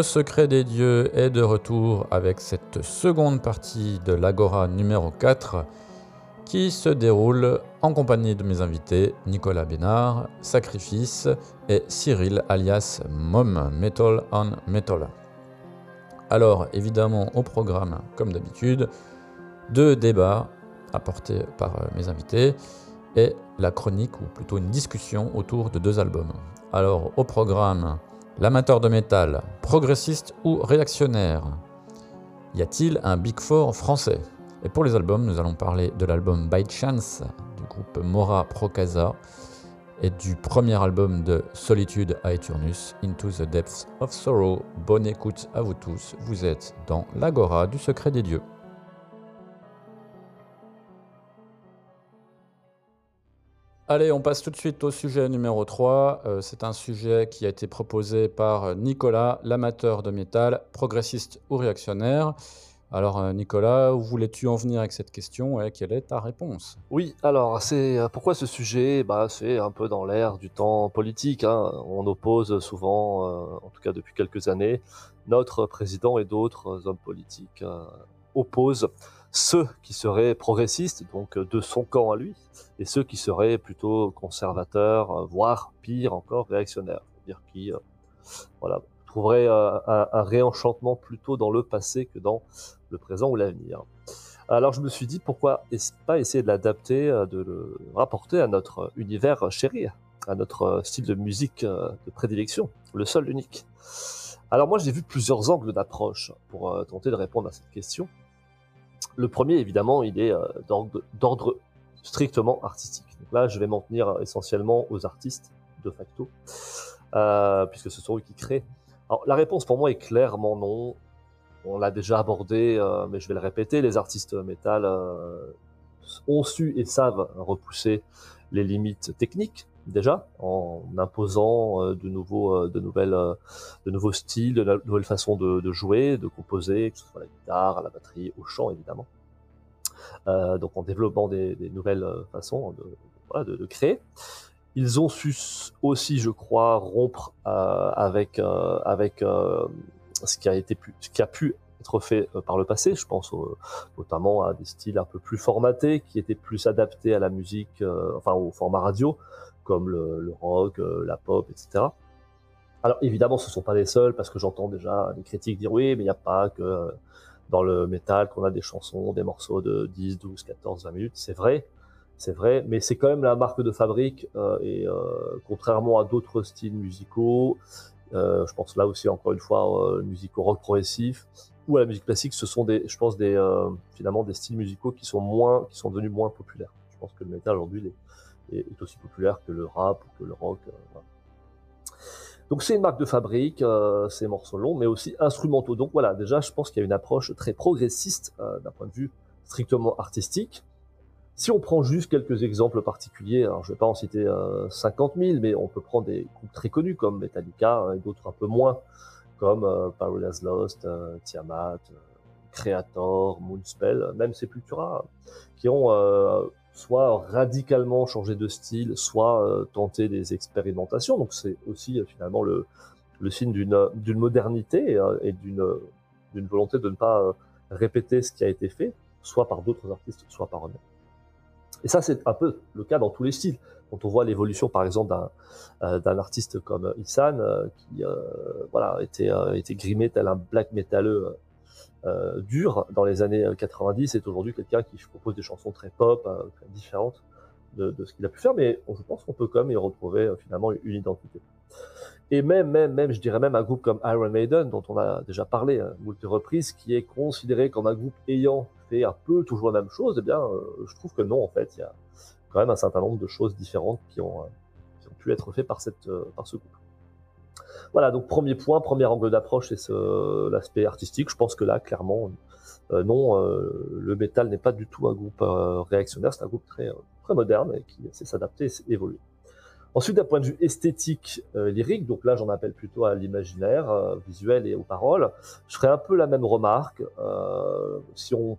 le secret des dieux est de retour avec cette seconde partie de l'Agora numéro 4 qui se déroule en compagnie de mes invités Nicolas Bénard, Sacrifice et Cyril alias Mom Metal on Metal. Alors évidemment au programme comme d'habitude, deux débats apportés par euh, mes invités et la chronique ou plutôt une discussion autour de deux albums. Alors au programme L'amateur de métal, progressiste ou réactionnaire Y a-t-il un Big Four français? Et pour les albums, nous allons parler de l'album By Chance du groupe Mora Procasa et du premier album de Solitude à Eternus, Into the Depths of Sorrow. Bonne écoute à vous tous, vous êtes dans l'Agora du secret des dieux. Allez, on passe tout de suite au sujet numéro 3. Euh, c'est un sujet qui a été proposé par Nicolas, l'amateur de métal, progressiste ou réactionnaire. Alors euh, Nicolas, où voulais-tu en venir avec cette question et quelle est ta réponse? Oui, alors c'est euh, pourquoi ce sujet? Bah, C'est un peu dans l'ère du temps politique. hein. On oppose souvent, euh, en tout cas depuis quelques années, notre président et d'autres hommes politiques euh, opposent ceux qui seraient progressistes, donc euh, de son camp à lui, et ceux qui seraient plutôt conservateurs, euh, voire pire encore, réactionnaires. C'est-à-dire qui euh, voilà, trouveraient euh, un, réenchantement plutôt dans le passé que dans le présent ou l'avenir. Alors je me suis dit pourquoi es- pas essayer de l'adapter, de le rapporter à notre univers chéri, à notre style de musique de prédilection, le seul unique. Alors moi j'ai vu plusieurs angles d'approche pour tenter de répondre à cette question. Le premier évidemment il est d'ordre strictement artistique. Donc là je vais m'en tenir essentiellement aux artistes de facto, euh, puisque ce sont eux qui créent. Alors la réponse pour moi est clairement non. On l'a déjà abordé, euh, mais je vais le répéter, les artistes métal euh, ont su et savent repousser les limites techniques déjà en imposant de nouveaux, de nouvelles, de nouveaux styles, de no- nouvelles façons de, de jouer, de composer, que ce soit à la guitare, à la batterie, au chant évidemment. Euh, donc en développant des, nouvelles euh, façons de, créer. Ils ont su aussi, je crois, rompre euh, avec ce qui a pu, être fait par le passé. Je pense notamment à des styles un peu plus formatés, qui étaient plus adaptés à la musique, enfin au format radio, comme le, rock, la pop, etc. Alors évidemment, ce sont pas les seuls, parce que j'entends déjà les critiques dire oui, mais il n'y a pas que dans le métal qu'on a des chansons, des morceaux de 10, 12, 14, 20 minutes. C'est vrai, c'est vrai, mais c'est quand même la marque de fabrique euh, et euh, contrairement à d'autres styles musicaux, euh, je pense là aussi encore une fois euh, musique rock progressif ou à la musique classique, ce sont des, je pense des euh, finalement des styles musicaux qui sont moins, qui sont devenus moins populaires. Je pense que le métal aujourd'hui est, aussi populaire que le rap ou que le rock. euh. Donc c'est une marque de fabrique, euh, ces morceaux longs, mais aussi instrumentaux. Donc voilà, déjà je pense qu'il y a une approche très progressiste euh, d'un point de vue strictement artistique. Si on prend juste quelques exemples particuliers, alors je vais pas en citer euh, 50 000, mais on peut prendre des groupes très connus comme Metallica hein, et d'autres un peu moins, comme euh, Paradise Lost, euh, Tiamat, euh, Creator, Moonspell, même Sepultura, qui ont euh, soit radicalement changé de style, soit euh, tenté des expérimentations. Donc c'est aussi euh, finalement le, signe d'une d'une modernité euh, et d'une volonté de ne pas euh, répéter ce qui a été fait, soit par d'autres artistes, soit par eux-mêmes. Et ça, c'est un peu le cas dans tous les styles. Quand on voit l'évolution, par exemple, d'un euh, artiste comme Isan, euh, qui euh, voilà était euh, était grimé tel un black métalleux euh, dur dans les années 90, est aujourd'hui quelqu'un qui propose des chansons très pop, euh, différentes de, ce qu'il a pu faire, mais je pense qu'on peut quand même y retrouver euh, finalement une identité. Et même, même, même, je dirais même un groupe comme Iron Maiden, dont on a déjà parlé à moult reprises, qui est considéré comme un groupe ayant fait un peu toujours la même chose, eh bien, euh, je trouve que non, en fait, il y a quand même un certain nombre de choses différentes qui ont, euh, pu être faites euh, par ce groupe. Voilà, donc premier point, premier angle d'approche, c'est l'aspect artistique. Je pense que là, clairement, euh, non, euh, le métal n'est pas du tout un groupe euh, réactionnaire, c'est un groupe très, très moderne et qui sait s'adapter et évoluer. Ensuite, d'un point de vue esthétique, lyrique, donc là j'en appelle plutôt à l'imaginaire visuel et aux paroles, je ferai un peu la même remarque. si on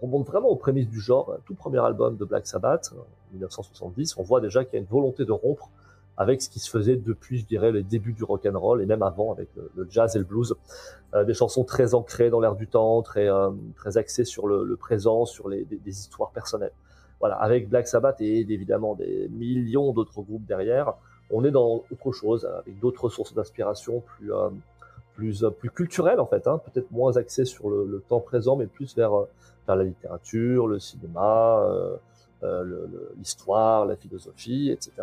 remonte vraiment aux prémices du genre, tout premier album de Black Sabbath, 1970, on voit déjà qu'il y a une volonté de rompre avec ce qui se faisait depuis, je dirais, les débuts du rock and roll et même avant avec le, jazz et le blues. Euh, des chansons très ancrées dans l'air du temps, très euh, très axées sur le, présent, sur les, des, histoires personnelles. Voilà, avec Black Sabbath et évidemment des millions d'autres groupes derrière, on est dans autre chose, avec d'autres sources d'inspiration plus euh, plus plus culturelles en fait, hein, peut-être moins axées sur le, temps présent, mais plus vers la littérature, le cinéma, l'histoire, la philosophie, etc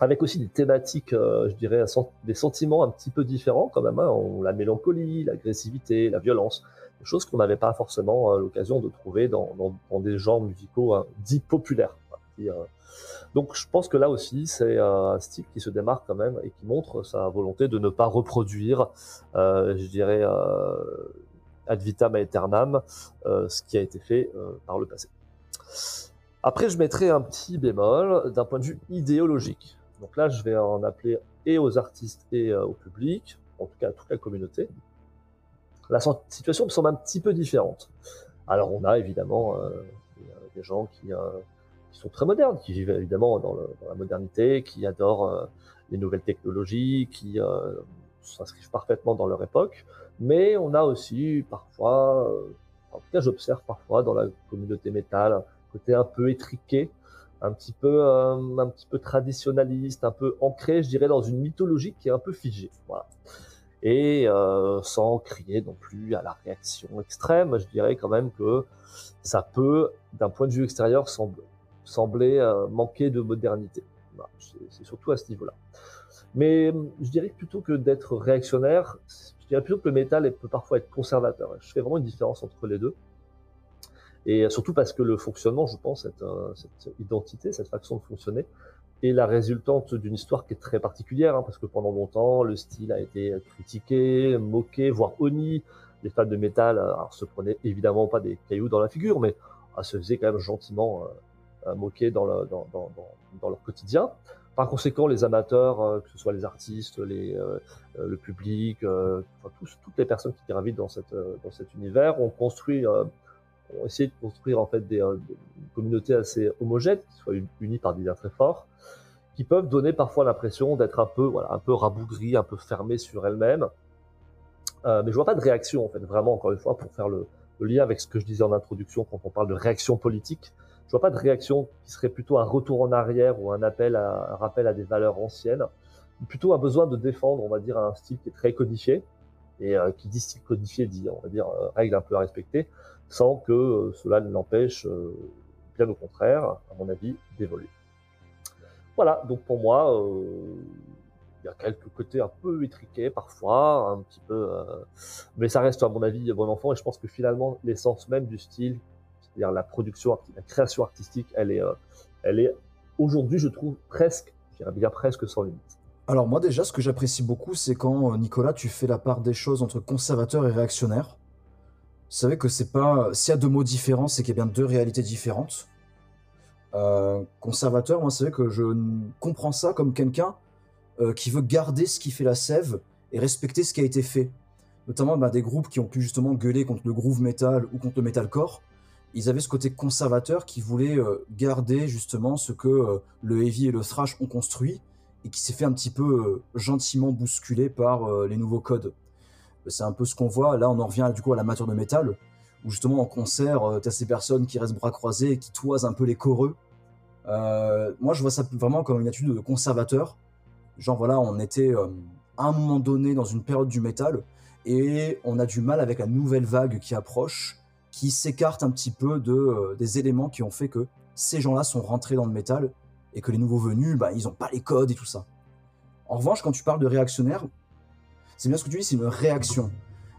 avec aussi des thématiques, euh, je dirais, des sentiments un petit peu différents quand même, hein, la mélancolie, l'agressivité, la violence, des choses qu'on n'avait pas forcément euh, l'occasion de trouver dans, dans, dans, des genres musicaux hein, dits populaires. Euh, donc je pense que là aussi, c'est un style qui se démarque quand même et qui montre sa volonté de ne pas reproduire, je dirais, ad vitam aeternam, ce qui a été fait par le passé. Après, je mettrai un petit bémol d'un point de vue idéologique. Donc là, je vais en appeler et aux artistes et euh, au public, en tout cas à toute la communauté. La situation me semble un petit peu différente. Alors on a évidemment euh, des gens qui, euh, sont très modernes, qui vivent évidemment dans, la modernité, qui adorent euh, les nouvelles technologies, qui s'inscrivent parfaitement dans leur époque. Mais on a aussi parfois, en tout cas j'observe parfois dans la communauté métal, un côté un peu étriqué, un petit peu un petit peu traditionnaliste, un peu ancré, je dirais, dans une mythologie qui est un peu figée. Et euh, sans crier non plus à la réaction extrême, je dirais quand même que ça peut, d'un point de vue extérieur, sembler, euh, manquer de modernité. C'est surtout à ce niveau-là. Mais je dirais que plutôt que d'être réactionnaire, je dirais plutôt que le métal peut parfois être conservateur. Je fais vraiment une différence entre les deux. Et surtout parce que le fonctionnement, je pense, cette, euh, cette identité, cette façon de fonctionner, est la résultante d'une histoire qui est très particulière, hein, parce que pendant longtemps, le style a été critiqué, moqué, voire honni. Les fans de métal euh, se prenaient évidemment pas des cailloux dans la figure, mais ah, se faisaient quand même gentiment euh, moquer dans, le, dans, dans, dans, leur quotidien. Par conséquent, les amateurs, que ce soit les artistes, les, le public, enfin, tous, toutes les personnes qui gravitent dans, cette, dans cet univers, ont construit ont essayé de construire en fait des, euh, communautés assez homogènes, qui soient unies par des liens très forts, qui peuvent donner parfois l'impression d'être un peu, voilà, un peu rabougries, un peu fermées sur elles-mêmes. Euh, mais je vois pas de réaction en fait, vraiment encore une fois pour faire le, lien avec ce que je disais en introduction quand on parle de réaction politique. Je vois pas de réaction qui serait plutôt un retour en arrière ou un appel à un rappel à des valeurs anciennes, plutôt un besoin de défendre, on va dire, un style qui est très codifié et euh, qui dit style codifié dit, on va dire, euh, règles un peu à respecter sans que euh, cela ne l'empêche, euh, bien au contraire, à mon avis, d'évoluer. Voilà, donc pour moi, euh, il y a quelques côtés un peu étriqués parfois, un petit peu, mais ça reste à mon avis bon enfant. Et je pense que finalement, l'essence même du style, c'est-à-dire la production, la création artistique, elle est, elle est aujourd'hui, je trouve presque, je dirais bien presque sans limite. Alors moi déjà, ce que j'apprécie beaucoup, c'est quand Nicolas, tu fais la part des choses entre conservateur et réactionnaire. Vous savez que c'est pas. S'il y a deux mots différents, c'est qu'il y a bien deux réalités différentes. Euh, conservateur, moi, c'est vrai que je comprends ça comme quelqu'un euh, qui veut garder ce qui fait la sève et respecter ce qui a été fait. Notamment bah, des groupes qui ont pu justement gueuler contre le groove metal ou contre le metalcore. Ils avaient ce côté conservateur qui voulait euh, garder justement ce que euh, le heavy et le thrash ont construit et qui s'est fait un petit peu euh, gentiment bousculer par euh, les nouveaux codes. C'est un peu ce qu'on voit. Là, on en revient du coup à l'amateur de métal, où justement en concert, euh, tu as ces personnes qui restent bras croisés et qui toisent un peu les choreux. Euh, moi, je vois ça vraiment comme une attitude de conservateur. Genre, voilà, on était à un moment donné dans une période du métal et on a du mal avec la nouvelle vague qui approche, qui s'écarte un petit peu de, des éléments qui ont fait que ces gens-là sont rentrés dans le métal et que les nouveaux venus, bah, ils n'ont pas les codes et tout ça. En revanche, quand tu parles de réactionnaire, c'est bien ce que tu dis, c'est une réaction.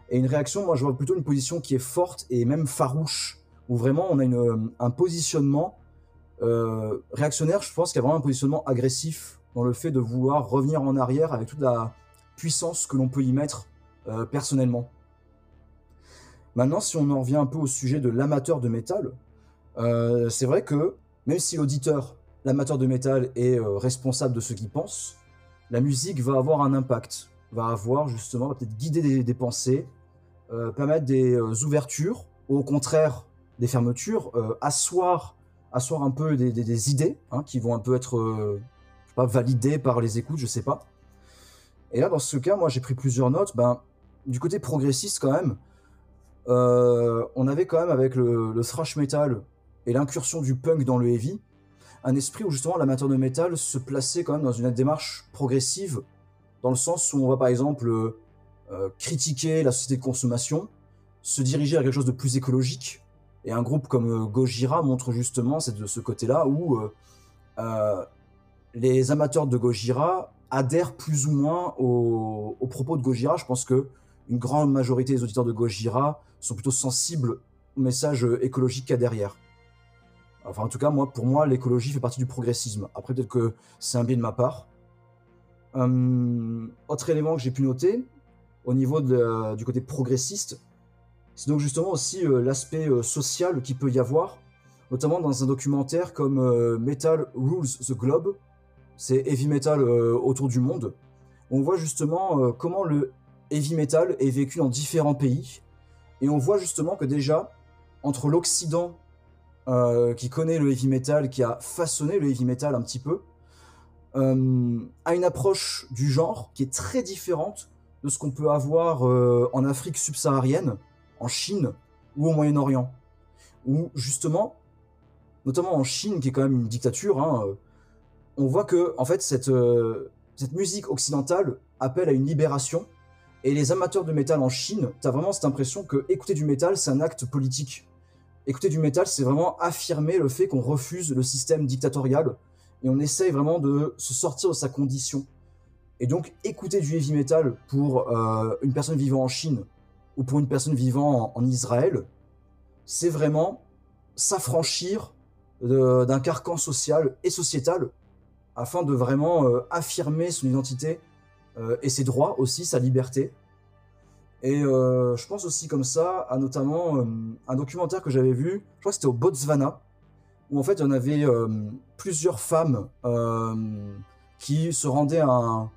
Et une réaction, moi, je vois plutôt une position qui est forte et même farouche, où vraiment on a une, un positionnement euh, réactionnaire. Je pense qu'il y a vraiment un positionnement agressif dans le fait de vouloir revenir en arrière avec toute la, puissance que l'on peut y mettre euh, personnellement. Maintenant, si on en revient un peu au sujet de l'amateur de métal, euh, c'est vrai que même si l'auditeur, l'amateur de métal, est euh, responsable de ce qu'il pense, la musique va avoir un impact, va avoir justement, peut-être guider des, pensées, euh, permettre des euh, ouvertures, ou au contraire des fermetures, asseoir, asseoir un peu des, idées hein, qui vont un peu être pas, validées par les écoutes, je sais pas. Et là, dans ce cas, moi j'ai pris plusieurs notes. Ben, du côté progressiste, quand même, on avait quand même avec le, le thrash metal et l'incursion du punk dans le heavy, un esprit où justement l'amateur de métal se plaçait quand même dans une démarche progressive, dans le sens où on va par exemple euh, euh, critiquer la société de consommation, se diriger vers quelque chose de plus écologique. Et un groupe comme euh, Gojira montre justement de ce côté-là où les amateurs de Gojira adhèrent plus ou moins aux, propos de Gojira. Je pense que une grande majorité des auditeurs de Gojira sont plutôt sensibles au message écologique qu'il y a derrière. Enfin, en tout cas, moi, pour moi, l'écologie fait partie du progressisme. Après, peut-être que c'est un biais de ma part. Hum, autre élément que j'ai pu noter, au niveau du côté progressiste, c'est donc justement aussi euh, l'aspect euh, social qu'il peut y avoir, notamment dans un documentaire comme euh, Metal Rules the Globe, c'est heavy metal euh, autour du monde. On voit justement euh, comment le heavy metal est vécu dans différents pays, et on voit justement que déjà, entre l'Occident euh, qui connaît le heavy metal, qui a façonné le heavy metal un petit peu, euh, a une approche du genre qui est très différente de ce qu'on peut avoir euh, en Afrique subsaharienne, en Chine ou au Moyen-Orient. Où justement, notamment en Chine, qui est quand même une dictature, hein, on voit que en fait cette, cette musique occidentale appelle à une libération. Et les amateurs de métal en Chine, tu as vraiment cette impression que écouter du métal, c'est un acte politique. Écouter du métal, c'est vraiment affirmer le fait qu'on refuse le système dictatorial et on essaye vraiment de se sortir de sa condition. Et donc, écouter du heavy metal pour euh, une personne vivant en Chine ou pour une personne vivant en, Israël, c'est vraiment s'affranchir d'un carcan social et sociétal afin de vraiment euh, affirmer son identité euh, et ses droits aussi, sa liberté. Et euh, je pense aussi comme ça à notamment euh, un documentaire que j'avais vu, je crois que c'était au Botswana, où en fait il y en avait euh, plusieurs femmes qui se rendaient à un...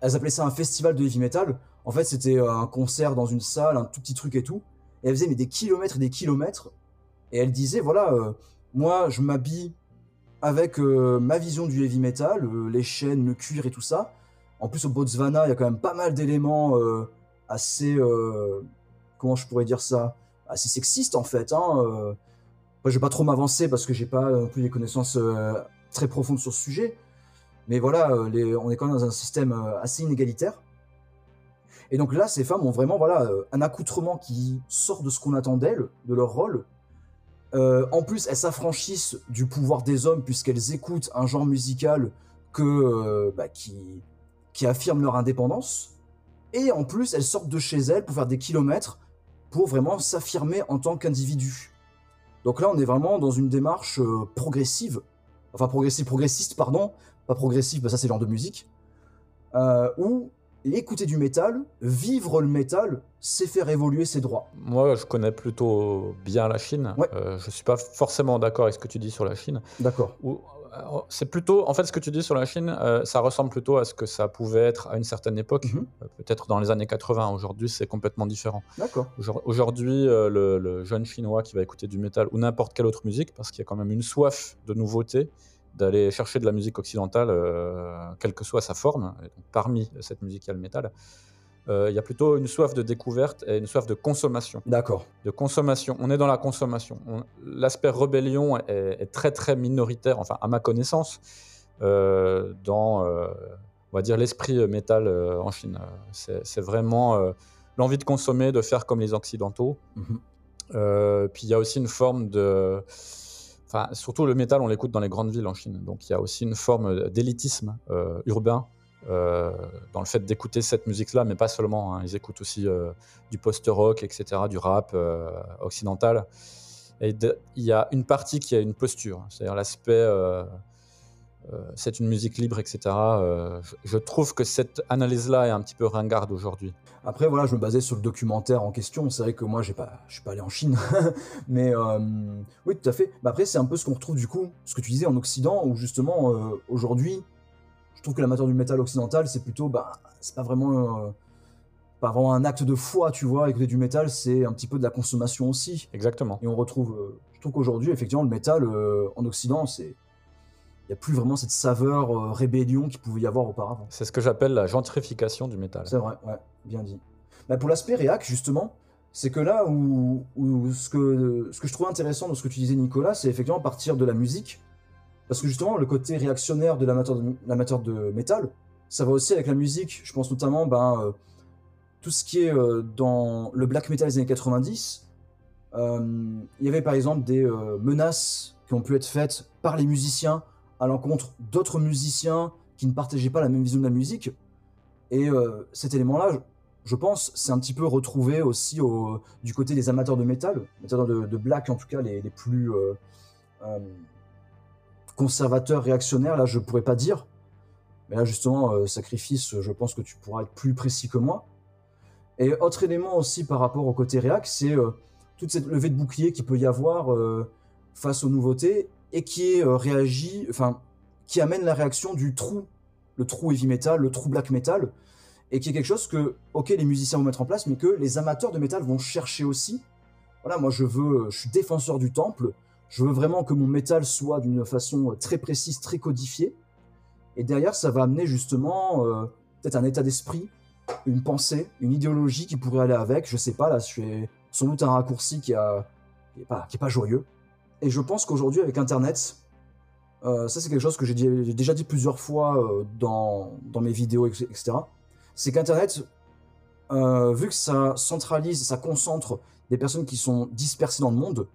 Elles appelaient ça un festival de heavy metal. En fait c'était un concert dans une salle, un tout petit truc et tout. Et elles faisaient des kilomètres et des kilomètres. Et elles disaient, voilà, moi je m'habille avec ma vision du heavy metal, les chaînes, le cuir et tout ça. En plus au Botswana il y a quand même pas mal d'éléments... assez euh, comment je pourrais dire ça? Assez sexiste en fait hein, euh. Moi, je vais pas trop m'avancer parce que j'ai pas non plus des connaissances euh, très profondes sur ce sujet. Mais voilà euh, on est quand même dans un système assez inégalitaire. Et donc là ces femmes ont vraiment voilà un accoutrement qui sort de ce qu'on attend d'elles de leur rôle. En plus elles s'affranchissent du pouvoir des hommes puisqu'elles écoutent un genre musical que bah, qui affirme leur indépendance et en plus, elles sortent de chez elles pour faire des kilomètres pour vraiment s'affirmer en tant qu'individu. Donc là, on est vraiment dans une démarche euh, progressive, enfin progressive, progressiste, pardon, pas progressive, bah ça c'est le genre de musique, euh, où écouter du métal, vivre le métal, c'est faire évoluer ses droits. Moi, je connais plutôt bien la Chine. Ouais. Euh, je suis pas forcément d'accord avec ce que tu dis sur la Chine. D'accord. Euh, C'est plutôt, en fait, ce que tu dis sur la Chine, euh, ça ressemble plutôt à ce que ça pouvait être à une certaine époque, Mhm. euh, peut-être dans les années 80. Aujourd'hui, c'est complètement différent. D'accord. Aujourd'hui, euh, le, le jeune chinois qui va écouter du métal ou n'importe quelle autre musique, parce qu'il y a quand même une soif de nouveauté, d'aller chercher de la musique occidentale, euh, quelle que soit sa forme. Et donc, parmi cette musique, il y a le métal. Euh, il y a plutôt une soif de découverte et une soif de consommation D'accord. de consommation. On est dans la consommation. On- L'aspect rébellion est, est très très minoritaire, enfin à ma connaissance, euh, dans, euh, on va dire, l'esprit métal en Chine. C'est vraiment l'envie de consommer, de faire comme les Occidentaux. Mhm. Puis il y a aussi une forme de... Enfin, surtout le métal, on l'écoute dans les grandes villes en Chine. Donc il y a aussi une forme d'élitisme urbain dans le fait d'écouter cette musique-là, mais pas seulement. hein. Ils écoutent aussi euh, du post-rock, etc., du rap euh, occidental. Et il y a une partie qui a une posture, c'est-à-dire l'aspect euh, euh, c'est une musique libre, etc. Euh, je, trouve que cette analyse-là est un petit peu ringarde aujourd'hui. Après, voilà, je me basais sur le documentaire en question. C'est vrai que moi, j'ai pas, je suis pas allé en Chine, mais euh, oui, tout à fait. Mais après, c'est un peu ce qu'on retrouve du coup, ce que tu disais en Occident, où justement euh, aujourd'hui, je trouve que l'amateur du métal occidental, c'est plutôt, bah, c'est pas vraiment, euh, pas vraiment un acte de foi, tu vois. Écouter du métal, c'est un petit peu de la consommation aussi. Exactement. Et on retrouve, euh, je trouve qu'aujourd'hui, effectivement, le métal euh, en Occident, c'est, il y a plus vraiment cette saveur rébellion qu'il pouvait y avoir auparavant. C'est ce que j'appelle la gentrification du métal. C'est vrai, ouais, bien dit. Bah, pour l'aspect réac, justement, c'est que là où, où ce, que, ce que je trouve intéressant dans ce que tu disais, Nicolas, c'est effectivement partir de la musique. Parce que justement, le côté réactionnaire de l'amateur de, métal, ça va aussi avec la musique. Je pense notamment ben, euh, tout ce qui est euh, dans le black metal des années 90. Euh, il y avait par exemple des menaces qui ont pu être faites par les musiciens à l'encontre d'autres musiciens qui ne partageaient pas la même vision de la musique. Et cet élément-là, je- pense, c'est un petit peu retrouvé aussi au, du côté des amateurs de métal, amateurs de, black en tout cas, les plus euh, euh, conservateurs, réactionnaires, là je pourrais pas dire. Mais là justement, euh, sacrifice, je pense que tu pourras être plus précis que moi. Et autre élément aussi par rapport au côté réac, c'est euh, toute cette levée de bouclier qu'il peut y avoir euh, face aux nouveautés et qui est euh, réagi, enfin, qui amène la réaction du trou, le trou heavy metal, le trou black metal, et qui est quelque chose que, ok, les musiciens vont mettre en place, mais que les amateurs de métal vont chercher aussi. Voilà, moi je veux, je suis défenseur du temple, je veux vraiment que mon métal soit d'une façon très précise, très codifiée, et derrière ça va amener justement euh, peut-être un état d'esprit, une pensée, une idéologie qui pourrait aller avec. Je sais pas, là, je fais sans doute un raccourci qui a, qui est pas, joyeux. Et je pense qu'aujourd'hui avec Internet, euh, ça c'est quelque chose que j'ai déjà dit plusieurs fois euh, dans, mes vidéos, etc. C'est qu'Internet, euh, vu que ça centralise, ça concentre des personnes qui sont dispersées dans le monde,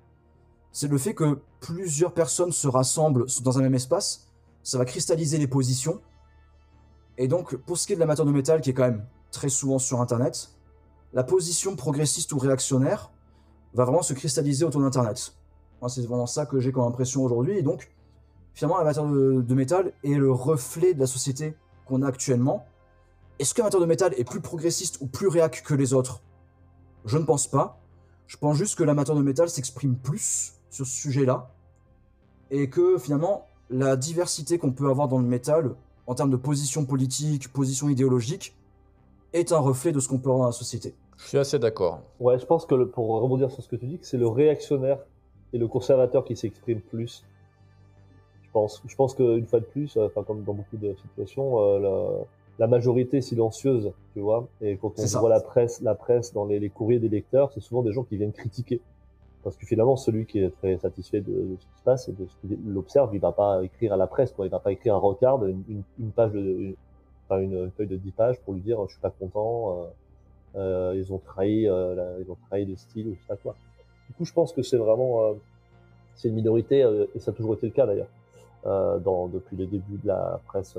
c'est le fait que plusieurs personnes se rassemblent dans un même espace, ça va cristalliser les positions. Et donc, pour ce qui est de l'amateur de métal, qui est quand même très souvent sur Internet, la position progressiste ou réactionnaire va vraiment se cristalliser autour d'Internet. C'est vraiment ça que j'ai comme impression aujourd'hui. Et donc, finalement, l'amateur de, de métal est le reflet de la société qu'on a actuellement. Est-ce qu'un amateur de métal est plus progressiste ou plus réac que les autres? Je ne pense pas. Je pense juste que l'amateur de métal s'exprime plus sur ce sujet-là. Et que finalement, la diversité qu'on peut avoir dans le métal, en termes de position politique, position idéologique, est un reflet de ce qu'on peut avoir dans la société. Je suis assez d'accord. Ouais, je pense que le- pour rebondir sur ce que tu dis, que c'est le réactionnaire et le conservateur qui s'expriment plus. Je pense, je pense qu'une fois de plus, euh, enfin comme dans beaucoup de situations, euh, la, la majorité silencieuse, tu vois, et quand on voit la presse, la presse dans les, les courriers des lecteurs, c'est souvent des gens qui viennent critiquer. Parce que finalement, celui qui est très satisfait de, ce qui se passe et de ce qu'il observe, il va pas écrire à la presse, quoi. Il va pas écrire un recard, une, une, page de, une, enfin une, feuille de 10 pages pour lui dire, je suis pas content, euh, euh, ils ont trahi, euh, ils ont trahi le style ou je sais pas quoi. Du coup, je pense que c'est vraiment, euh, c'est une minorité euh, et ça a toujours été le cas d'ailleurs. Euh, dans, depuis les débuts de la presse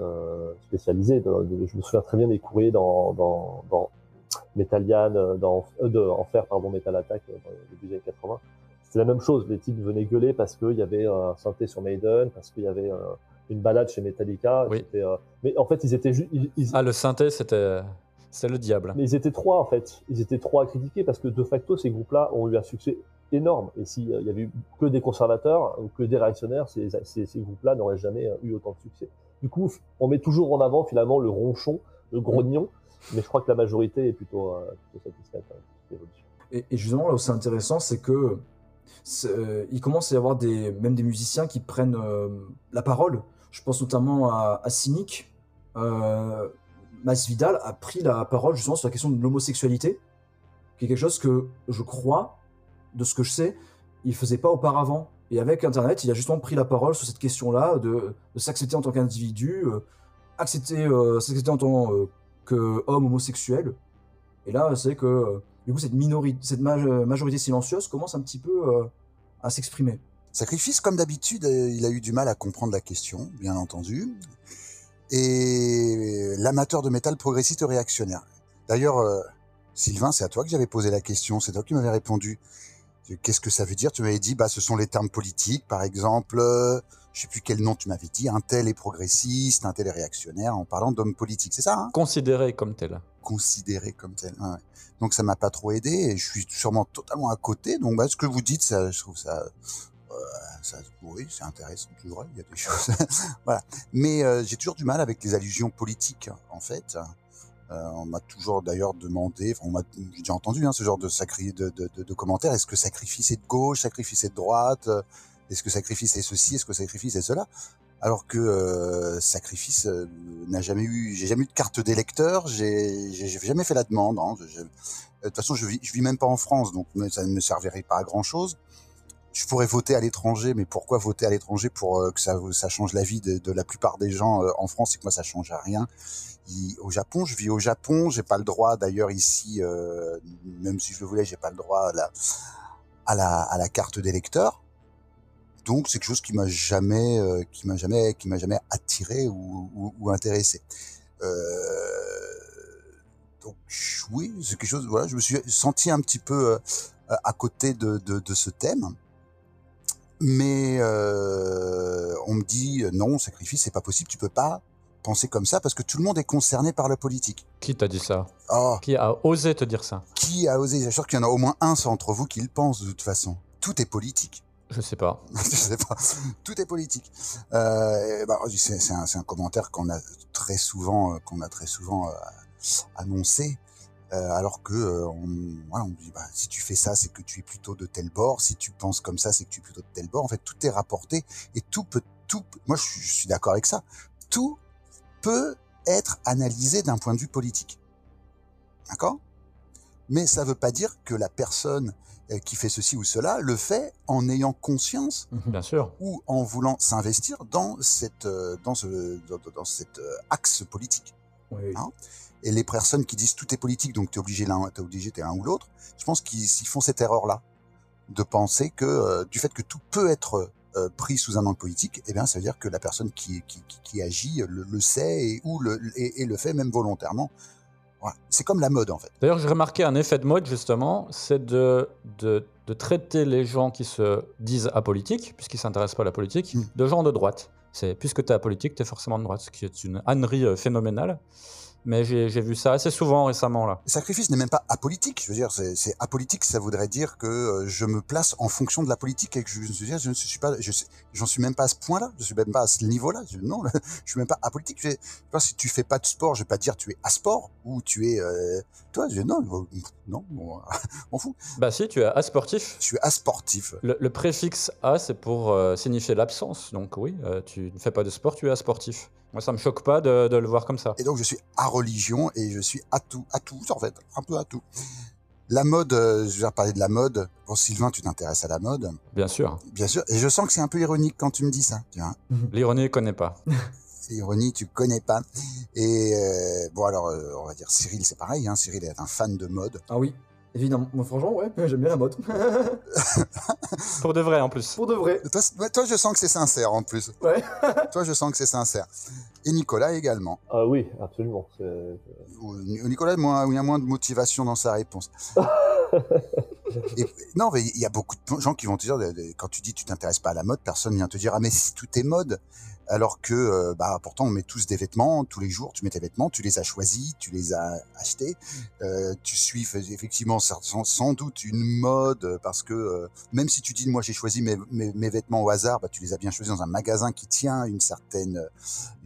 spécialisée, je me souviens très bien des courriers dans, dans, dans Metallian, euh, dans euh, de Enfer, pardon, Metal Attack, euh, débuts des années 80. C'était la même chose. Les types venaient gueuler parce qu'il y avait un synthé sur Maiden, parce qu'il y avait euh, une balade chez Metallica. Oui. Euh, Mais en fait, ils étaient juste, ils, Ah, le synthé, c'était c'est le diable. mais ils étaient trois en fait. Ils étaient trois à critiquer parce que de facto ces groupes-là ont eu un succès énorme. Et s'il y avait eu que des conservateurs ou que des réactionnaires, ces, ces, ces groupes-là n'auraient jamais euh, eu autant de succès. Du coup, on met toujours en avant finalement le ronchon, le grognon, mais je crois que la majorité est plutôt, euh, plutôt satisfaite hein. Et, et justement, là où c'est intéressant, c'est que euh, il commence à y avoir même des musiciens qui prennent euh, la parole. Je pense notamment à, à Cynic. Euh, Masvidal a pris la parole justement sur la question de l'homosexualité, qui est quelque chose que je crois, de ce que je sais, il faisait pas auparavant. Et avec Internet, il a justement pris la parole sur cette question-là de, de s'accepter en tant qu'individu, accepter, s'accepter en tant euh, qu'homme homosexuel. Et là, c'est que euh, du coup, cette, minorité, cette maj- majorité silencieuse commence un petit peu euh, à s'exprimer. Sacrifice, comme d'habitude, euh, il a eu du mal à comprendre la question, bien entendu. Et l'amateur de métal progressiste réactionnaire. D'ailleurs, Sylvain, c'est à toi que j'avais posé la question, c'est toi qui m'avais répondu. Qu'est-ce que ça veut dire? Tu m'avais dit, bah, ce sont les termes politiques, par exemple, je sais plus quel nom tu m'avais dit, un tel est progressiste, un tel est réactionnaire, en parlant d'homme politique, c'est ça hein? Considéré comme tel. Considéré comme tel. ouais. Donc ça m'a pas trop aidé et je suis sûrement totalement à côté. Donc bah, ce que vous dites, ça, je trouve ça, euh, ça oui, c'est intéressant, vrai, il y a des choses. voilà. Mais euh, j'ai toujours du mal avec les allusions politiques, en fait. Euh, on m'a toujours d'ailleurs demandé, on m'a, j'ai déjà entendu hein, ce genre de, sacri, de, de, de, de commentaires. Est-ce que sacrifice est de gauche, sacrifice est de droite? Est-ce que sacrifice est ceci Est-ce que sacrifice est cela? Alors que euh, sacrifice euh, n'a jamais eu, j'ai jamais eu de carte d'électeur, j'ai, jamais fait la demande. Hein, je- de toute façon, je vis, vis même pas en France, donc ça ne me servirait pas à grand chose. Je pourrais voter à l'étranger, mais pourquoi voter à l'étranger pour euh, que ça, change la vie de, la plupart des gens euh, en France et que moi ça change à rien? Au Japon, je vis au Japon, j'ai pas le droit. D'ailleurs ici, euh, même si je le voulais, j'ai pas le droit à la carte d'électeur. Donc c'est quelque chose qui m'a jamais, euh, qui m'a jamais, qui m'a jamais attiré ou, ou, ou intéressé. Euh, donc oui, c'est quelque chose. Voilà, je me suis senti un petit peu euh, à côté de, de, de ce thème. Mais on me dit non, sacrifice, c'est pas possible. Tu peux pas penser comme ça parce que tout le monde est concerné par la politique. Qui t'a dit ça? Oh, Qui a osé te dire ça? Qui a osé? Je suis sûr qu'il y en a au moins un entre vous qui le pense de toute façon. Tout est politique. Je sais pas. je sais pas. Tout est politique. Euh, bah, c'est un, un commentaire qu'on a très souvent, euh, qu'on a très souvent euh, annoncé. Euh, alors que euh, on, voilà, on dit bah, si tu fais ça, c'est que tu es plutôt de tel bord. Si tu penses comme ça, c'est que tu es plutôt de tel bord. En fait, tout est rapporté et tout peut, tout. Moi, je je suis d'accord avec ça. Tout peut être analysé d'un point de vue politique. D'accord? Mais ça veut pas dire que la personne qui fait ceci ou cela le fait en ayant conscience Bien sûr. ou en voulant s'investir dans cette euh, dans ce dans, dans cet euh, axe politique. Oui. Hein? Et les personnes qui disent tout est politique, donc t'es obligé l'un, t'es obligé t'es l'un ou l'autre. Je pense qu'ils ils font cette erreur là de penser que euh, du fait que tout peut être euh, pris sous un angle politique, eh bien ça veut dire que la personne qui qui, qui, qui agit le, le sait et ou le et, et le fait même volontairement. C'est comme la mode en fait. D'ailleurs, j'ai remarqué un effet de mode, justement, c'est de, de, de traiter les gens qui se disent apolitiques, puisqu'ils ne s'intéressent pas à la politique, Mm. de gens de droite. C'est Puisque tu es apolitique, tu es forcément de droite, ce qui est une ânerie euh, phénoménale. Mais j'ai vu ça assez souvent récemment, là. Sacrifice n'est même pas apolitique. Je veux dire, c'est apolitique, ça voudrait dire que euh, je me place en fonction de la politique et que je, je, veux dire, je ne suis pas, je j'en suis même pas à ce point-là. Je suis même pas à ce niveau-là. Je- Non, je suis même pas apolitique. Je, pas, si tu fais pas de sport, je vais pas dire tu es asport ou tu es, euh, toi, je, non, euh, non, bon, m'en fous. Bah si, tu es asportif. Je suis asportif. Le, le préfixe A, c'est pour euh, signifier l'absence. Donc oui, euh, tu ne fais pas de sport, tu es asportif. Moi, ça me choque pas de, de le voir comme ça. Et donc, je suis à religion et je suis à tout, à tout, en fait, un peu à tout. La mode, euh, je vais parler de la mode. Bon, Sylvain, tu t'intéresses à la mode, Bien sûr. bien sûr. Et je sens que c'est un peu ironique quand tu me dis ça. Tu vois. L'ironie ne connaît pas. Ironie, tu connais pas. Et euh, bon, alors, euh, on va dire Cyril, c'est pareil. Hein, Cyril est un fan de mode. Ah oui, évidemment. Moi, franchement, ouais, j'aime bien la mode. Pour de vrai, en plus. Pour de vrai. Toi, toi, je sens que c'est sincère en plus. Ouais. toi, je sens que c'est sincère. Et Nicolas également. Ah oui, absolument. Nicolas, moins, il y a moins de motivation dans sa réponse. Et, non, mais il y a beaucoup de gens qui vont te dire, quand tu dis tu t'intéresses pas à la mode, personne vient te dire ah mais si tout est mode, alors que euh, bah pourtant on met tous des vêtements tous les jours, tu mets tes vêtements, tu les as choisis, tu les as achetés, euh, tu suis effectivement sans, sans- doute une mode euh, parce que euh, même si tu dis moi j'ai choisi mes, mes, mes vêtements au hasard, bah tu les as bien choisis dans un magasin qui tient une certaine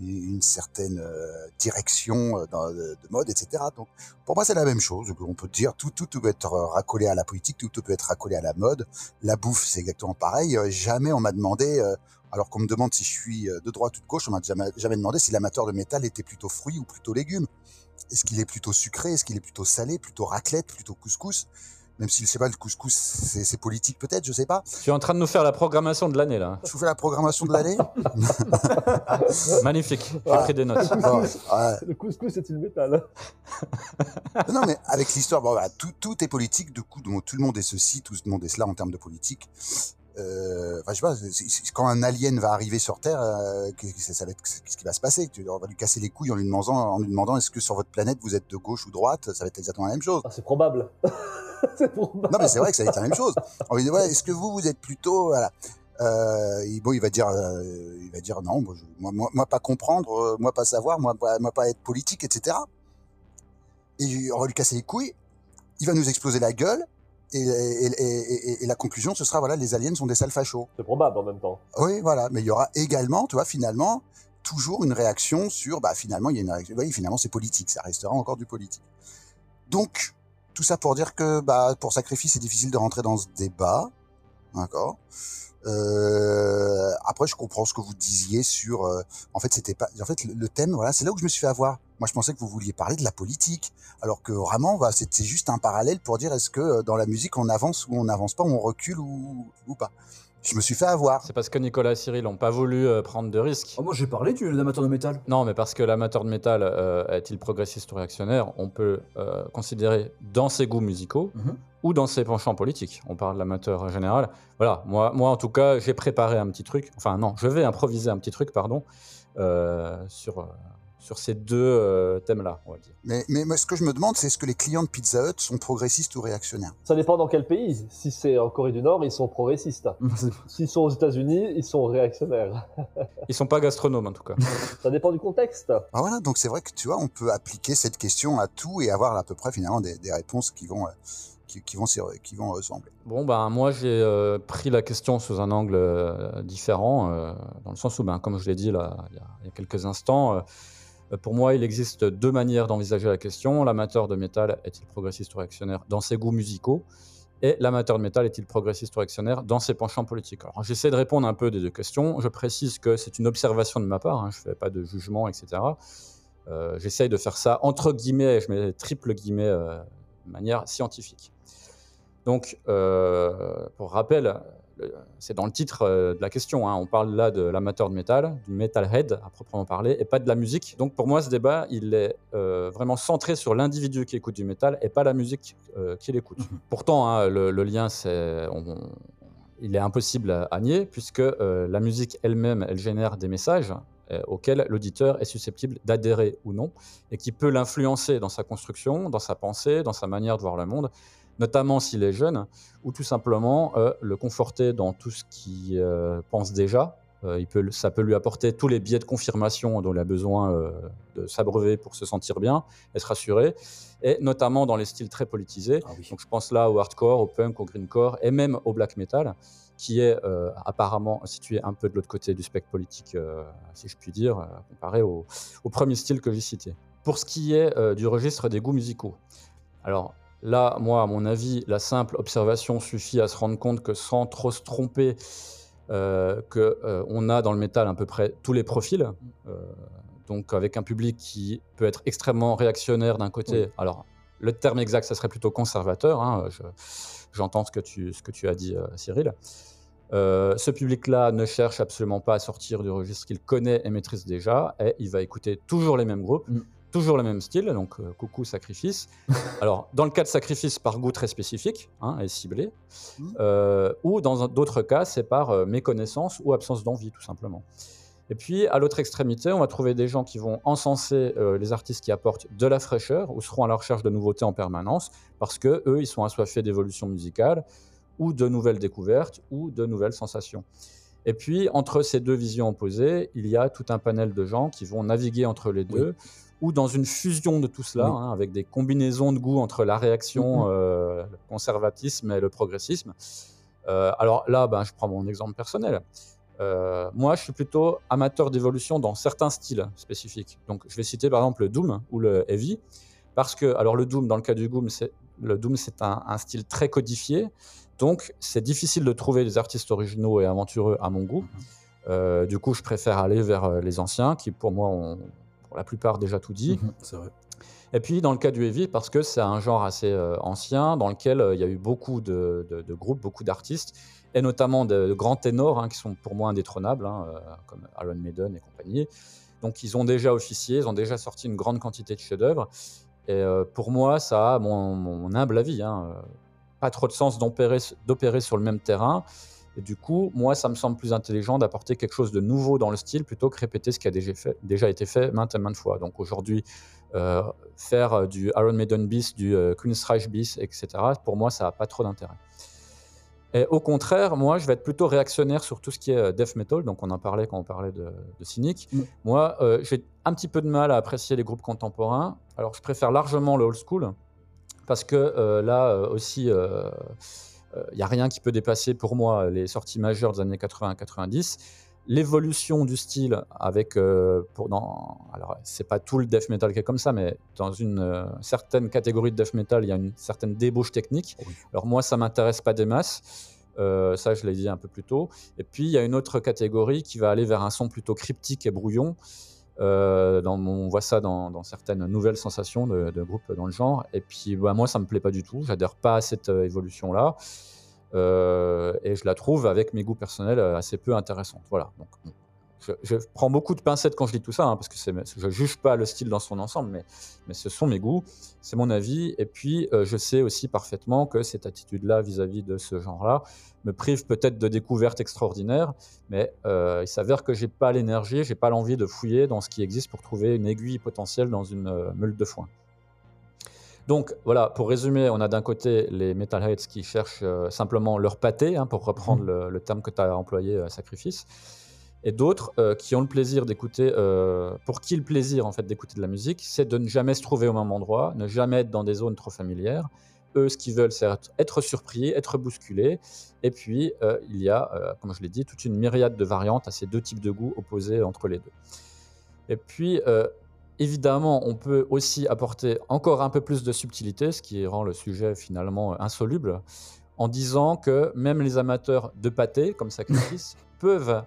une certaine euh, direction dans- de, de mode, etc. Donc pour moi, c'est la même chose. On peut dire tout, tout peut être racolé à la politique, tout, tout peut être racolé à la mode. La bouffe, c'est exactement pareil. Jamais on m'a demandé, euh, alors qu'on me demande si je suis euh, de droite ou de gauche, on m'a jamais, jamais demandé si l'amateur de métal était plutôt fruits ou plutôt légumes. Est-ce qu'il est plutôt sucré? Est-ce qu'il est plutôt salé? Plutôt raclette? Plutôt couscous? Même si, je sais pas, le couscous, c'est c'est politique peut-être, je sais pas. Tu es en train de nous faire la programmation de l'année, là. Je vous fais la programmation de l'année? Magnifique. J'ai pris des notes. Bon, ouais. Le couscous est une métal. Non, mais avec l'histoire, bon, voilà, tout, tout est politique. Du coup, tout le monde est ceci, tout le monde est cela en termes de politique. Euh, enfin, je sais pas, quand un alien va arriver sur Terre, euh, qu'est-ce que ça, ça va être, qu'est-ce qui va se passer? On va lui casser les couilles en lui demandant, en lui demandant est-ce que sur votre planète vous êtes de gauche ou droite? Ça va être exactement la même chose. Ah, c'est probable. c'est probable. Non, mais c'est vrai que ça va être la même chose. On lui dit, voilà, est-ce que vous, vous êtes plutôt, voilà. Euh, il, bon, il va dire, il va dire non, moi, je- moi, moi, moi pas comprendre, moi pas savoir, moi pas être politique, etc. Et on va lui casser les couilles. Il va nous exploser la gueule. Et, et, et, et- et la conclusion, ce sera voilà, les aliens sont des sales fachos. C'est probable en même temps. Oui, voilà. Mais il y aura également, tu vois, finalement, toujours une réaction sur, bah, finalement, il y a une réaction. Oui, finalement, c'est politique. Ça restera encore du politique. Donc, tout ça pour dire que, bah, pour sacrifice, c'est difficile de rentrer dans ce débat. D'accord? Euh, après, je comprends ce que vous disiez sur. euh, en fait, c'était pas. En fait, le, le thème, voilà, c'est là où je me suis fait avoir. Moi, je pensais que vous vouliez parler de la politique, alors que vraiment, bah, c'était juste un parallèle pour dire est-ce que euh, dans la musique on avance ou on n'avance pas, on recule ou, ou pas? Je me suis fait avoir. C'est parce que Nicolas et Cyril n'ont pas voulu euh, prendre de risques. Oh, moi j'ai parlé du l'amateur de métal. Non, mais parce que l'amateur de métal euh, est-il progressiste ou réactionnaire? On peut euh, considérer dans ses goûts musicaux Mhm. Ou dans ses penchants politiques. On parle de l'amateur général. Voilà, moi, moi en tout cas, j'ai préparé un petit truc. Enfin non, je vais improviser un petit truc, pardon, euh, sur, euh, sur ces deux euh, thèmes-là, on va dire. Mais, mais moi, ce que je me demande, c'est est-ce que les clients de Pizza Hut sont progressistes ou réactionnaires? Ça dépend dans quel pays. Si c'est en Corée du Nord, ils sont progressistes. S'ils sont aux États-Unis, ils sont réactionnaires. Ils sont pas gastronomes en tout cas. Ça dépend du contexte. Ah, Voilà, donc c'est vrai que tu vois, on peut appliquer cette question à tout et avoir à peu près finalement des, des réponses qui vont, euh, qui, vont, ressembler. Bon, ben, moi, j'ai euh, pris la question sous un angle euh, différent, euh, dans le sens où, ben, comme je l'ai dit là, il y, a, quelques instants, euh, pour moi, il existe deux manières d'envisager la question. L'amateur de métal est-il progressiste ou réactionnaire dans ses goûts musicaux? Et l'amateur de métal est-il progressiste ou réactionnaire dans ses penchants politiques? Alors, j'essaie de répondre un peu des deux questions. Je précise que c'est une observation de ma part, hein, je ne fais pas de jugement, etc. Euh, J'essaye de faire ça entre guillemets, je mets triple guillemets, euh, de manière scientifique. Donc, euh, pour rappel, c'est dans le titre euh, de la question. hein. On parle là de l'amateur de métal, du metalhead à proprement parler, et pas de la musique. Donc, pour moi, ce débat, il est euh, vraiment centré sur l'individu qui écoute du métal et pas la musique euh, qu'il écoute. Pourtant, hein, le, le lien, c'est, il est impossible à, nier puisque euh, la musique elle-même, elle génère des messages auxquels l'auditeur est susceptible d'adhérer ou non et qui peut l'influencer dans sa construction, dans sa pensée, dans sa manière de voir le monde notamment s'il est jeune, ou tout simplement euh, le conforter dans tout ce qu'il euh, pense déjà. Euh, il peut, ça peut lui apporter tous les biais de confirmation dont il a besoin de s'abreuver pour se sentir bien, être rassuré, et notamment dans les styles très politisés. Ah oui. Donc je pense là au hardcore, au punk, au greencore, et même au black metal, qui est apparemment situé un peu de l'autre côté du spectre politique, si je puis dire, comparé au, au premier style que j'ai cité. Pour ce qui est du registre des goûts musicaux, alors Là, moi, à mon avis, la simple observation suffit à se rendre compte que sans trop se tromper, euh, que euh, on a dans le métal à peu près tous les profils. Euh, donc avec un public qui peut être extrêmement réactionnaire d'un côté. Oui. Alors le terme exact, ça serait plutôt conservateur. hein, je- J'entends ce, que tu- ce que tu as dit, euh, Cyril. Euh, ce public-là ne cherche absolument pas à sortir du registre qu'il connaît et maîtrise déjà, et il va écouter toujours les mêmes groupes, Mm. Toujours le même style, donc euh, coucou sacrifice. Alors, dans le cas de sacrifice, par goût très spécifique hein, et ciblé, Mm. euh, ou dans d'autres cas, c'est par euh, méconnaissance ou absence d'envie, tout simplement. Et puis, à l'autre extrémité, on va trouver des gens qui vont encenser les artistes qui apportent de la fraîcheur ou seront à la recherche de nouveautés en permanence, parce que eux, ils sont assoiffés d'évolution musicale ou de nouvelles découvertes ou de nouvelles sensations. Et puis, entre ces deux visions opposées, il y a tout un panel de gens qui vont naviguer entre les deux, ou dans une fusion de tout cela, Oui. hein, avec des combinaisons de goûts entre la réaction, Mhm. euh, le conservatisme et le progressisme. Euh, alors là, ben, je prends mon exemple personnel. Euh, moi, je suis plutôt amateur d'évolution dans certains styles spécifiques. Donc, je vais citer par exemple le Doom ou le Heavy, parce que, alors le Doom, dans le cas du Doom, c'est le Doom, c'est un, un style très codifié, donc c'est difficile de trouver des artistes originaux et aventureux à mon goût. Euh, du coup, je préfère aller vers les anciens, qui pour moi ont la plupart déjà tout dit. Mhm, C'est vrai. Et puis dans le cas du heavy, parce que c'est un genre assez euh, ancien, dans lequel euh, il y a eu beaucoup de, de- de groupes, beaucoup d'artistes, et notamment de, de grands ténors hein, qui sont pour moi indétrônables, hein, euh, comme Iron Maiden et compagnie. Donc ils ont déjà officié, ils ont déjà sorti une grande quantité de chefs-d'œuvre. Et pour moi, ça a mon, mon humble avis, hein, pas trop de sens d'opérer sur le même terrain. Et du coup, moi, ça me semble plus intelligent d'apporter quelque chose de nouveau dans le style plutôt que répéter ce qui a déjà, fait- déjà été fait maintes et maintes fois. Donc aujourd'hui, euh, faire du Iron Maiden bis, du euh, Queen's Reich bis, etc., pour moi, ça n'a pas trop d'intérêt. Et au contraire, moi, je vais être plutôt réactionnaire sur tout ce qui est euh, death metal. Donc, on en parlait quand on parlait de, de Cynic. Mm. Moi, euh, j'ai un petit peu de mal à apprécier les groupes contemporains. Alors, je préfère largement le old school parce que là aussi, il n'y a rien qui peut dépasser pour moi les sorties majeures des années 80-90. L'évolution du style avec, euh, pour dans, alors c'est pas tout le death metal qui est comme ça, mais dans une euh, certaine catégorie de death metal, il y a une certaine débauche technique. Oui. Alors moi, ça m'intéresse pas des masses. Euh, ça, je l'ai dit un peu plus tôt. Et puis, il y a une autre catégorie qui va aller vers un son plutôt cryptique et brouillon. Euh, on voit ça dans, certaines nouvelles sensations de, de groupes dans le genre. Et puis, bah, moi, ça me plaît pas du tout. J'adhère pas à cette euh, évolution-là. Euh, et je la trouve, avec mes goûts personnels, assez peu intéressante. Voilà. Donc, je, je prends beaucoup de pincettes quand je dis tout ça, hein, parce que je juge pas le style dans son ensemble, mais, mais ce sont mes goûts, c'est mon avis. Et puis, euh, je sais aussi parfaitement que cette attitude-là vis-à-vis de ce genre-là me prive peut-être de découvertes extraordinaires, mais euh, il s'avère que j'ai pas l'énergie, j'ai pas l'envie de fouiller dans ce qui existe pour trouver une aiguille potentielle dans une euh, meule de foin. Donc voilà, pour résumer, on a d'un côté les metalheads qui cherchent euh, simplement leur pâté, hein, pour reprendre le, le terme que tu as employé, sacrifice, et d'autres euh, qui ont le plaisir d'écouter, euh, pour qui le plaisir en fait d'écouter de la musique, c'est de ne jamais se trouver au même endroit, ne jamais être dans des zones trop familières. Eux, ce qu'ils veulent, c'est être, surpris, être bousculés. Et puis, euh, il y a, comme je l'ai dit, toute une myriade de variantes à ces deux types de goûts opposés entre les deux. Et puis, évidemment, on peut aussi apporter encore un peu plus de subtilité, ce qui rend le sujet finalement insoluble, en disant que même les amateurs de pâté, comme Sacrifice, peuvent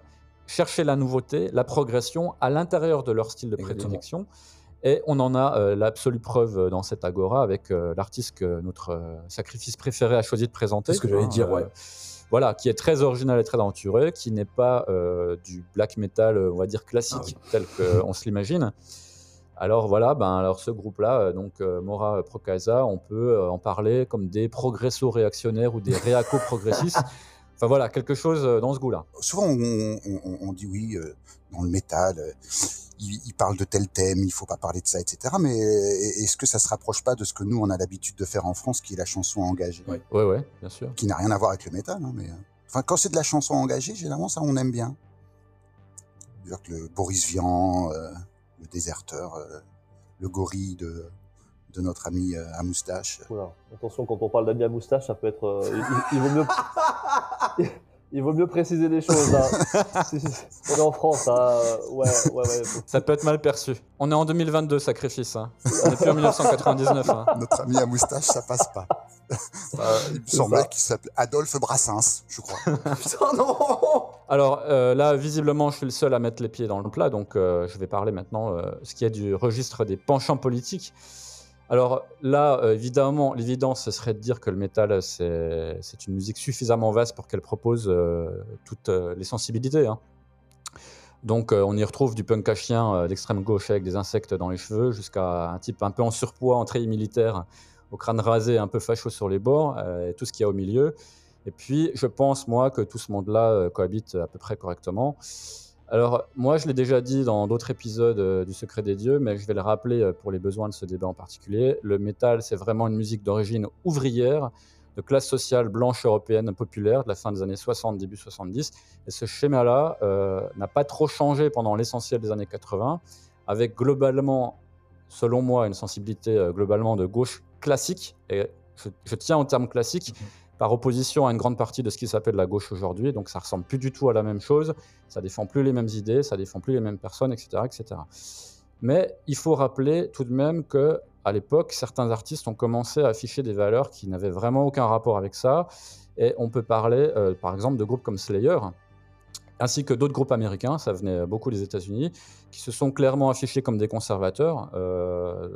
chercher la nouveauté, la progression à l'intérieur de leur style de Exactement. prédilection. Et on en a euh, l'absolue preuve dans cette agora avec euh, l'artiste que notre euh, sacrifice préféré a choisi de présenter. C'est ce que j'allais hein, dire, ouais. Voilà, qui est très original et très aventureux, qui n'est pas du black metal, on va dire classique, Ah tel qu'on se l'imagine. Alors voilà, ben, alors ce groupe-là, donc Mora Procasa, on peut en parler comme des progresso-réactionnaires ou des réaco-progressistes. enfin voilà, quelque chose euh, dans ce goût-là. Souvent, on, on- on- on dit oui, euh, dans le métal, euh, il, il parle de tel thème, il faut pas parler de ça, etc. Mais est-ce que ça se rapproche pas de ce que nous, on a l'habitude de faire en France, qui est la chanson engagée? Ouais. Ouais, ouais, bien sûr. Qui n'a rien à voir avec le métal, hein, mais... euh, Enfin, quand c'est de la chanson engagée, généralement, ça, on aime bien. C'est-à-dire que le Boris Vian, le déserteur, le gorille de, de notre ami euh, à moustache. Oula, attention, quand on parle d'amis à moustache, ça peut être. euh, il, vaut mieux. Il vaut mieux préciser les choses. Hein. Si- si- on est en France, hein. ouais, ouais, ouais. Ça peut être mal perçu. On est en 2022, sacrifice. Hein. On n'est plus en 1999. hein. Notre ami à moustache, ça passe pas. Euh, il me semblait ça. qu'il s'appelait Adolphe Brassens, je crois. Putain, non Alors euh, là, visiblement, je suis le seul à mettre les pieds dans le plat, donc euh, je vais parler maintenant euh, ce qui est du registre des penchants politiques. Alors là, euh, évidemment, l'évidence, ce serait de dire que le métal, c'est une musique suffisamment vaste pour qu'elle propose euh, toutes euh, les sensibilités. hein. Donc on y retrouve du punk à chien d'extrême gauche avec des insectes dans les cheveux, jusqu'à un type un peu en surpoids, en treillis militaire, au crâne rasé, un peu facho sur les bords, et tout ce qu'il y a au milieu. Et puis, je pense, moi, que tout ce monde-là cohabite à peu près correctement. Alors, moi, je l'ai déjà dit dans d'autres épisodes euh, du Secret des Dieux, mais je vais le rappeler euh, pour les besoins de ce débat en particulier. Le métal, c'est vraiment une musique d'origine ouvrière, de classe sociale blanche européenne populaire de la fin des années 60, début 70. Et ce schéma-là euh, n'a pas trop changé pendant l'essentiel des années 80, avec globalement, selon moi, une sensibilité globalement de gauche classique. Et je, je tiens au terme classique par opposition à une grande partie de ce qui s'appelle la gauche aujourd'hui. Donc ça ressemble plus du tout à la même chose, ça défend plus les mêmes idées, ça défend plus les mêmes personnes, etc., etc. Mais il faut rappeler tout de même que à l'époque, certains artistes ont commencé à afficher des valeurs qui n'avaient vraiment aucun rapport avec ça. Et on peut parler, euh, par exemple, de groupes comme Slayer, ainsi que d'autres groupes américains, ça venait beaucoup des États-Unis, qui se sont clairement affichés comme des conservateurs. Euh,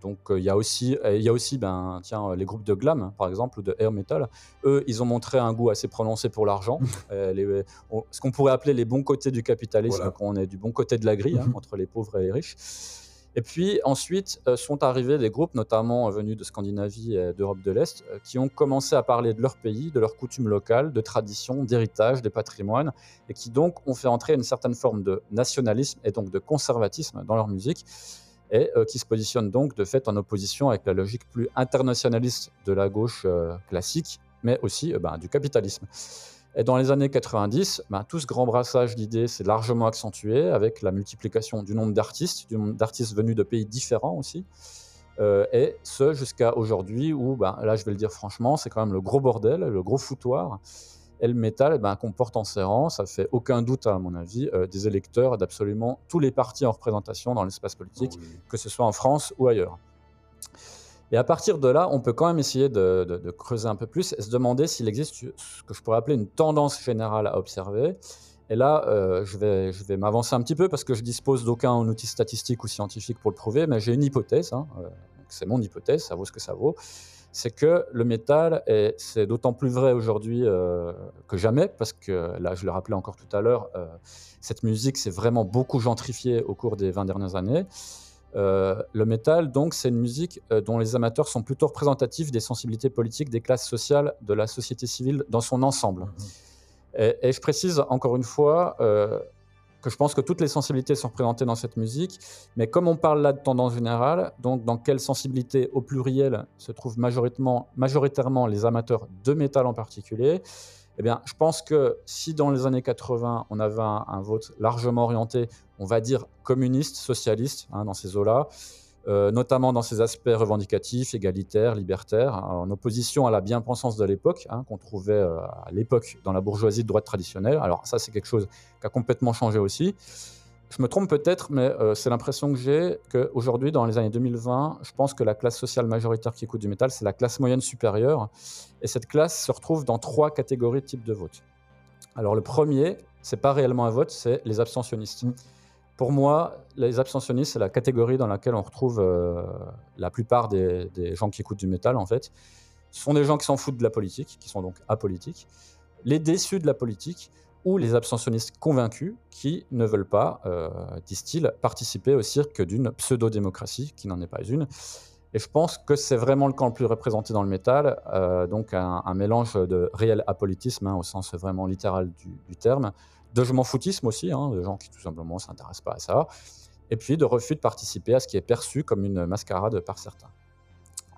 donc euh, il y a aussi, euh, il y a aussi ben, tiens, les groupes de glam, hein, par exemple, ou de air metal. Eux, ils ont montré un goût assez prononcé pour l'argent. Euh, ce qu'on pourrait appeler les bons côtés du capitalisme, Voilà. quand on est du bon côté de la grille, hein, Mhm. entre les pauvres et les riches. Et puis ensuite euh, sont arrivés des groupes, notamment euh, venus de Scandinavie et d'Europe de l'Est, euh, qui ont commencé à parler de leur pays, de leurs coutumes locales, de traditions, d'héritage, de patrimoine, et qui donc ont fait entrer une certaine forme de nationalisme et donc de conservatisme dans leur musique, et euh, qui se positionnent donc de fait en opposition avec la logique plus internationaliste de la gauche euh, classique, mais aussi ben, du capitalisme. Et dans les années 90, ben, tout ce grand brassage d'idées s'est largement accentué avec la multiplication du nombre d'artistes, d'artistes venus de pays différents aussi. Euh, et ce jusqu'à aujourd'hui où, ben, là je vais le dire franchement, c'est quand même le gros bordel, le gros foutoir. Et le métal eh ben, comporte en ses rangs, ça fait aucun doute à mon avis, euh, des électeurs d'absolument tous les partis en représentation dans l'espace politique, oui. que ce soit en France ou ailleurs. Et à partir de là, on peut quand même essayer de, de- de creuser un peu plus et se demander s'il existe ce que je pourrais appeler une tendance générale à observer. Et là, euh, je vais, je vais m'avancer un petit peu parce que je dispose d'aucun outil statistique ou scientifique pour le prouver, mais j'ai une hypothèse. hein, euh, c'est mon hypothèse, ça vaut ce que ça vaut. C'est que le métal, et c'est d'autant plus vrai aujourd'hui euh, que jamais, parce que là, je le rappelais encore tout à l'heure, euh, cette musique s'est vraiment beaucoup gentrifiée au cours des 20 dernières années. Euh, le métal, donc, c'est une musique dont les amateurs sont plutôt représentatifs des sensibilités politiques des classes sociales de la société civile dans son ensemble. Et, et je précise encore une fois que je pense que toutes les sensibilités sont représentées dans cette musique, mais comme on parle là de tendance générale, donc dans quelle sensibilité au pluriel se trouvent majoritairement, les amateurs de métal en particulier, eh bien, je pense que si dans les années 80, on avait un, un vote largement orienté, on va dire communiste, socialiste, hein, dans ces eaux-là, euh, notamment dans ses aspects revendicatifs, égalitaires, libertaires, hein, en opposition à la bien-pensance de l'époque, hein, qu'on trouvait euh, à l'époque dans la bourgeoisie de droite traditionnelle. Alors ça, c'est quelque chose qui a complètement changé aussi. Je me trompe peut-être, mais euh, c'est l'impression que j'ai qu'aujourd'hui, dans les années 2020, je pense que la classe sociale majoritaire qui écoute du métal, c'est la classe moyenne supérieure. Et cette classe se retrouve dans trois catégories de types de vote. Alors le premier, c'est pas réellement un vote, c'est les abstentionnistes. Pour moi, les abstentionnistes, c'est la catégorie dans laquelle on retrouve euh, la plupart des, gens qui écoutent du métal, en fait. Ce sont des gens qui s'en foutent de la politique, qui sont donc apolitiques. Les déçus de la politique ou les abstentionnistes convaincus qui ne veulent pas, euh, disent-ils, participer au cirque d'une pseudo-démocratie, qui n'en est pas une. Et je pense que c'est vraiment le camp le plus représenté dans le métal, euh, donc un, mélange de réel apolitisme, hein, au sens vraiment littéral du terme, de je m'en foutisme aussi, hein, de gens qui tout simplement ne s'intéressent pas à ça, et puis de refus de participer à ce qui est perçu comme une mascarade par certains.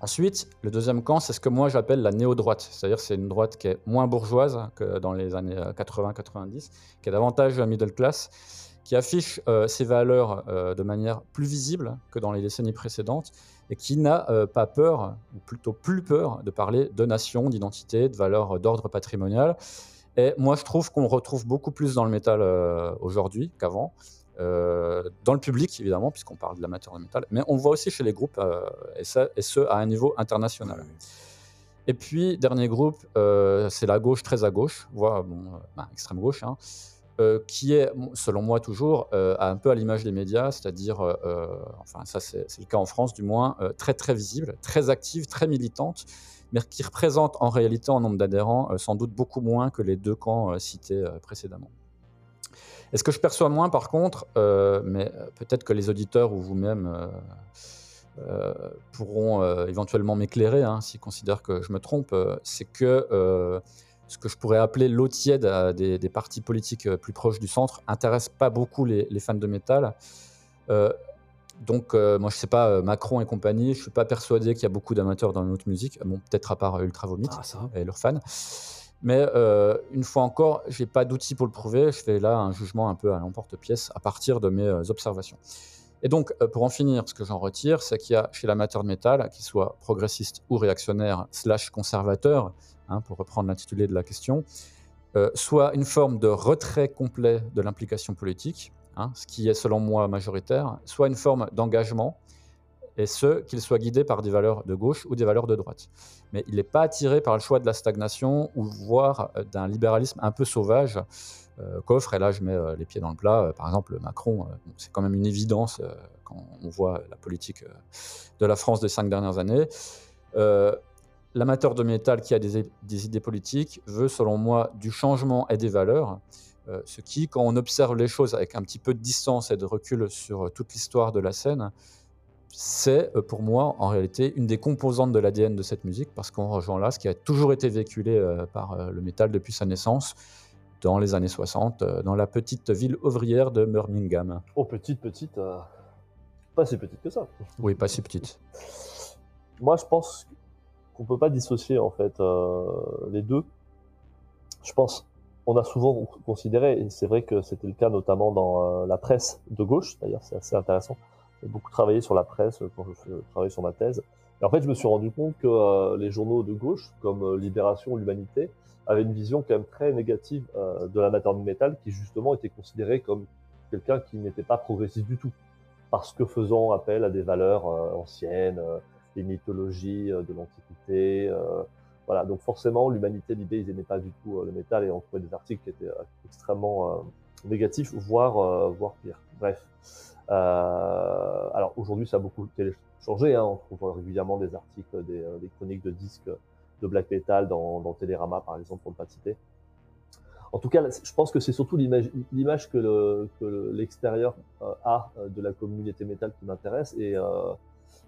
Ensuite, le deuxième camp, c'est ce que moi j'appelle la néo-droite, c'est-à-dire c'est une droite qui est moins bourgeoise que dans les années 80-90, qui est davantage middle class, qui affiche euh, ses valeurs euh, de manière plus visible que dans les décennies précédentes, et qui n'a euh, pas peur, ou plutôt plus peur, de parler de nation, d'identité, de valeurs d'ordre patrimonial. Et moi, je trouve qu'on retrouve beaucoup plus dans le métal euh, aujourd'hui qu'avant. Euh, dans le public, évidemment, puisqu'on parle de l'amateur de métal, mais on le voit aussi chez les groupes, euh, et, ça, et ce, à un niveau international. Oui. Et puis, dernier groupe, euh, c'est la gauche très à gauche, voire bon, ben, extrême gauche, hein, qui est, selon moi toujours, un peu à l'image des médias, c'est-à-dire, enfin ça c'est le cas en France du moins, très très visible, très active, très militante, mais qui représente en réalité en nombre d'adhérents euh, sans doute beaucoup moins que les deux camps euh, cités euh, précédemment. Et ce que je perçois moins par contre, mais peut-être que les auditeurs ou vous-même pourront éventuellement m'éclairer hein, s'ils considèrent que je me trompe, c'est que ce que je pourrais appeler l'eau tiède des, partis politiques plus proches du centre intéresse pas beaucoup les fans de métal. Donc, euh, moi, je sais pas, euh, Macron et compagnie, je suis pas persuadé qu'il y a beaucoup d'amateurs dans notre musique. Bon, peut-être à part euh, Ultra Vomit Ah, et leurs fans. Mais euh, une fois encore, j'ai pas d'outils pour le prouver. Je fais là un jugement un peu à l'emporte-pièce à partir de mes euh, observations. Et donc, pour en finir, ce que j'en retire, c'est qu'il y a chez l'amateur de métal, qu'il soit progressiste ou réactionnaire, slash conservateur, hein, pour reprendre l'intitulé de la question, soit une forme de retrait complet de l'implication politique, hein, ce qui est selon moi majoritaire, soit une forme d'engagement, et ce, qu'il soit guidé par des valeurs de gauche ou des valeurs de droite. Mais il n'est pas attiré par le choix de la stagnation ou voire euh, d'un libéralisme un peu sauvage euh, qu'offre, et là je mets euh, les pieds dans le plat, euh, par exemple Macron, c'est quand même une évidence quand on voit la politique de la France des cinq dernières années. L'amateur de métal qui a des idées politiques veut, selon moi, du changement et des valeurs. Euh, ce qui, quand on observe les choses avec un petit peu de distance et de recul sur euh, toute l'histoire de la scène, c'est euh, pour moi en réalité une des composantes de l'ADN de cette musique parce qu'on rejoint là ce qui a toujours été véhiculé par le métal depuis sa naissance dans les années 60 euh, dans la petite ville ouvrière de Birmingham. Oh, petite, petite. euh, Pas si petite que ça. Oui, pas si petite. Moi, je pense qu'on peut pas dissocier en fait euh, les deux. Je pense, on a souvent considéré, et c'est vrai que c'était le cas notamment dans euh, la presse de gauche, d'ailleurs c'est assez intéressant. J'ai beaucoup travaillé sur la presse quand je travaillais sur ma thèse. Et en fait, je me suis rendu compte que euh, les journaux de gauche, comme euh, Libération, l'Humanité, avaient une vision quand même très négative euh, de l'amateur de métal, qui justement était considéré comme quelqu'un qui n'était pas progressiste du tout, parce que faisant appel à des valeurs anciennes, des mythologies de l'Antiquité. Donc forcément, l'Humanité, l'idée, ils n'aimaient pas du tout le métal et on trouvait des articles qui étaient extrêmement négatifs, voire, voire pire. Bref. Euh, alors aujourd'hui, ça a beaucoup changé. Hein. On trouve régulièrement des articles, des, euh, chroniques de disques de black metal dans, dans Télérama, par exemple, pour ne pas citer. En tout cas, je pense que c'est surtout l'image que l'extérieur le, euh, a de la communauté métal qui m'intéresse, et euh,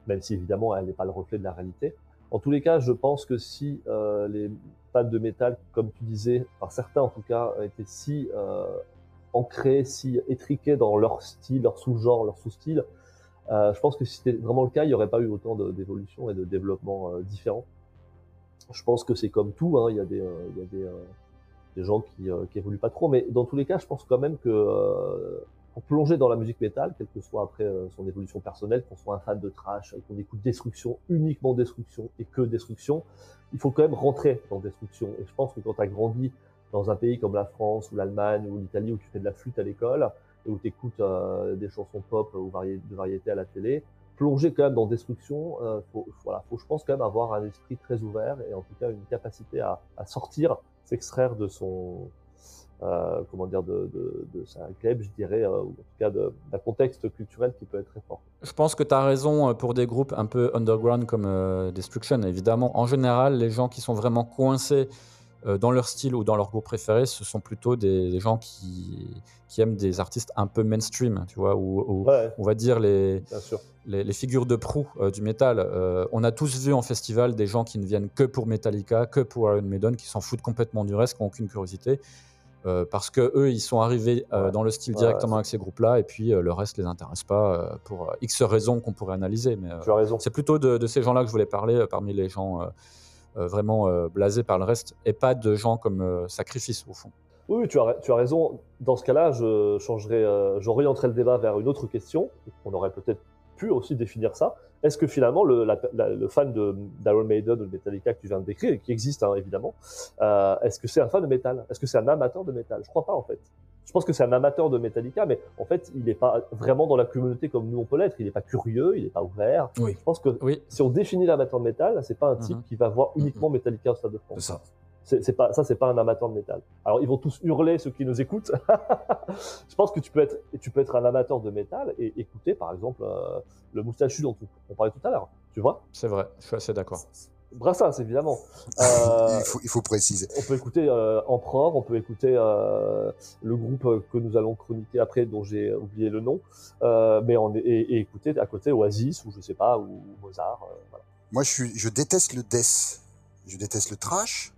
même si évidemment elle n'est pas le reflet de la réalité. En tous les cas, je pense que si euh, les fans de métal, comme tu disais, par certains en tout cas, étaient si euh, ancrés, si étriqués dans leur style, leur sous-genre, leur sous-style. Euh, je pense que si c'était vraiment le cas, il n'y aurait pas eu autant d'évolution et de développement euh, différents. Je pense que c'est comme tout, hein, il y a des, euh, euh, gens qui, euh, qui évoluent pas trop, mais dans tous les cas, je pense quand même que pour plonger dans la musique métal, quelle que soit après son évolution personnelle, qu'on soit un fan de trash, qu'on écoute destruction, uniquement destruction et que destruction, il faut quand même rentrer dans destruction. Et je pense que quand tu as grandi dans un pays comme la France ou l'Allemagne ou l'Italie où tu fais de la flûte à l'école et où tu écoutes euh, des chansons pop ou de variété à la télé, plonger quand même dans destruction, euh, faut, voilà, faut je pense quand même avoir un esprit très ouvert et en tout cas une capacité à, à sortir, s'extraire de son euh, comment dire de, de, de sa club, je dirais, euh, ou en tout cas d'un contexte culturel qui peut être très fort. Je pense que tu as raison euh, pour des groupes un peu underground comme euh, Destruction, évidemment. En général, les gens qui sont vraiment coincés dans leur style ou dans leur groupe préféré, ce sont plutôt des, des gens qui, qui, aiment des artistes un peu mainstream, tu vois, ou, ou ouais, on va dire les, les, les, figures de proue euh, du métal. Euh, on a tous vu en festival des gens qui ne viennent que pour Metallica, que pour Iron Maiden, qui s'en foutent complètement du reste, qui n'ont aucune curiosité. Euh, parce que eux, ils sont arrivés euh, ouais. dans le style directement ouais, avec ces groupes-là, et puis euh, le reste les intéresse pas pour X raisons qu'on pourrait analyser. Mais c'est plutôt de, de, ces gens-là que je voulais parler parmi les gens vraiment euh, blasé par le reste et pas de gens comme sacrifice au fond. Oui, tu as, tu as raison. Dans ce cas-là, je changerai, j'orienterai le débat vers une autre question. On aurait peut-être pu aussi définir ça. Est-ce que finalement le, la, la, le fan d'Iron Maiden ou de Metallica que tu viens de décrire, qui existe hein, évidemment, euh, est-ce que c'est un fan de métal? Est-ce que c'est un amateur de métal? Je crois pas en fait. Je pense que c'est un amateur de Metallica, mais en fait, il n'est pas vraiment dans la communauté comme nous on peut l'être. Il n'est pas curieux, il n'est pas ouvert. Oui. Je pense que oui. si on définit l'amateur de métal, c'est pas un type mm -hmm. qui va voir uniquement mm -hmm. Metallica au Stade de France. C'est ça. C'est pas ça, c'est pas un amateur de métal. Alors ils vont tous hurler ceux qui nous écoutent. je pense que tu peux être, tu peux être un amateur de métal et écouter par exemple euh, le moustachu dont on parlait tout à l'heure. Tu vois? C'est vrai, je suis assez d'accord. Brassens, évidemment. Euh, il, faut, il, faut, préciser. On peut écouter euh, Empereur, on peut écouter euh, le groupe que nous allons chroniquer après, dont j'ai oublié le nom, euh, mais on est, et, et, écouter à côté Oasis ou je sais pas ou Mozart. Euh, voilà. Moi, je suis, je déteste le death, je déteste le trash,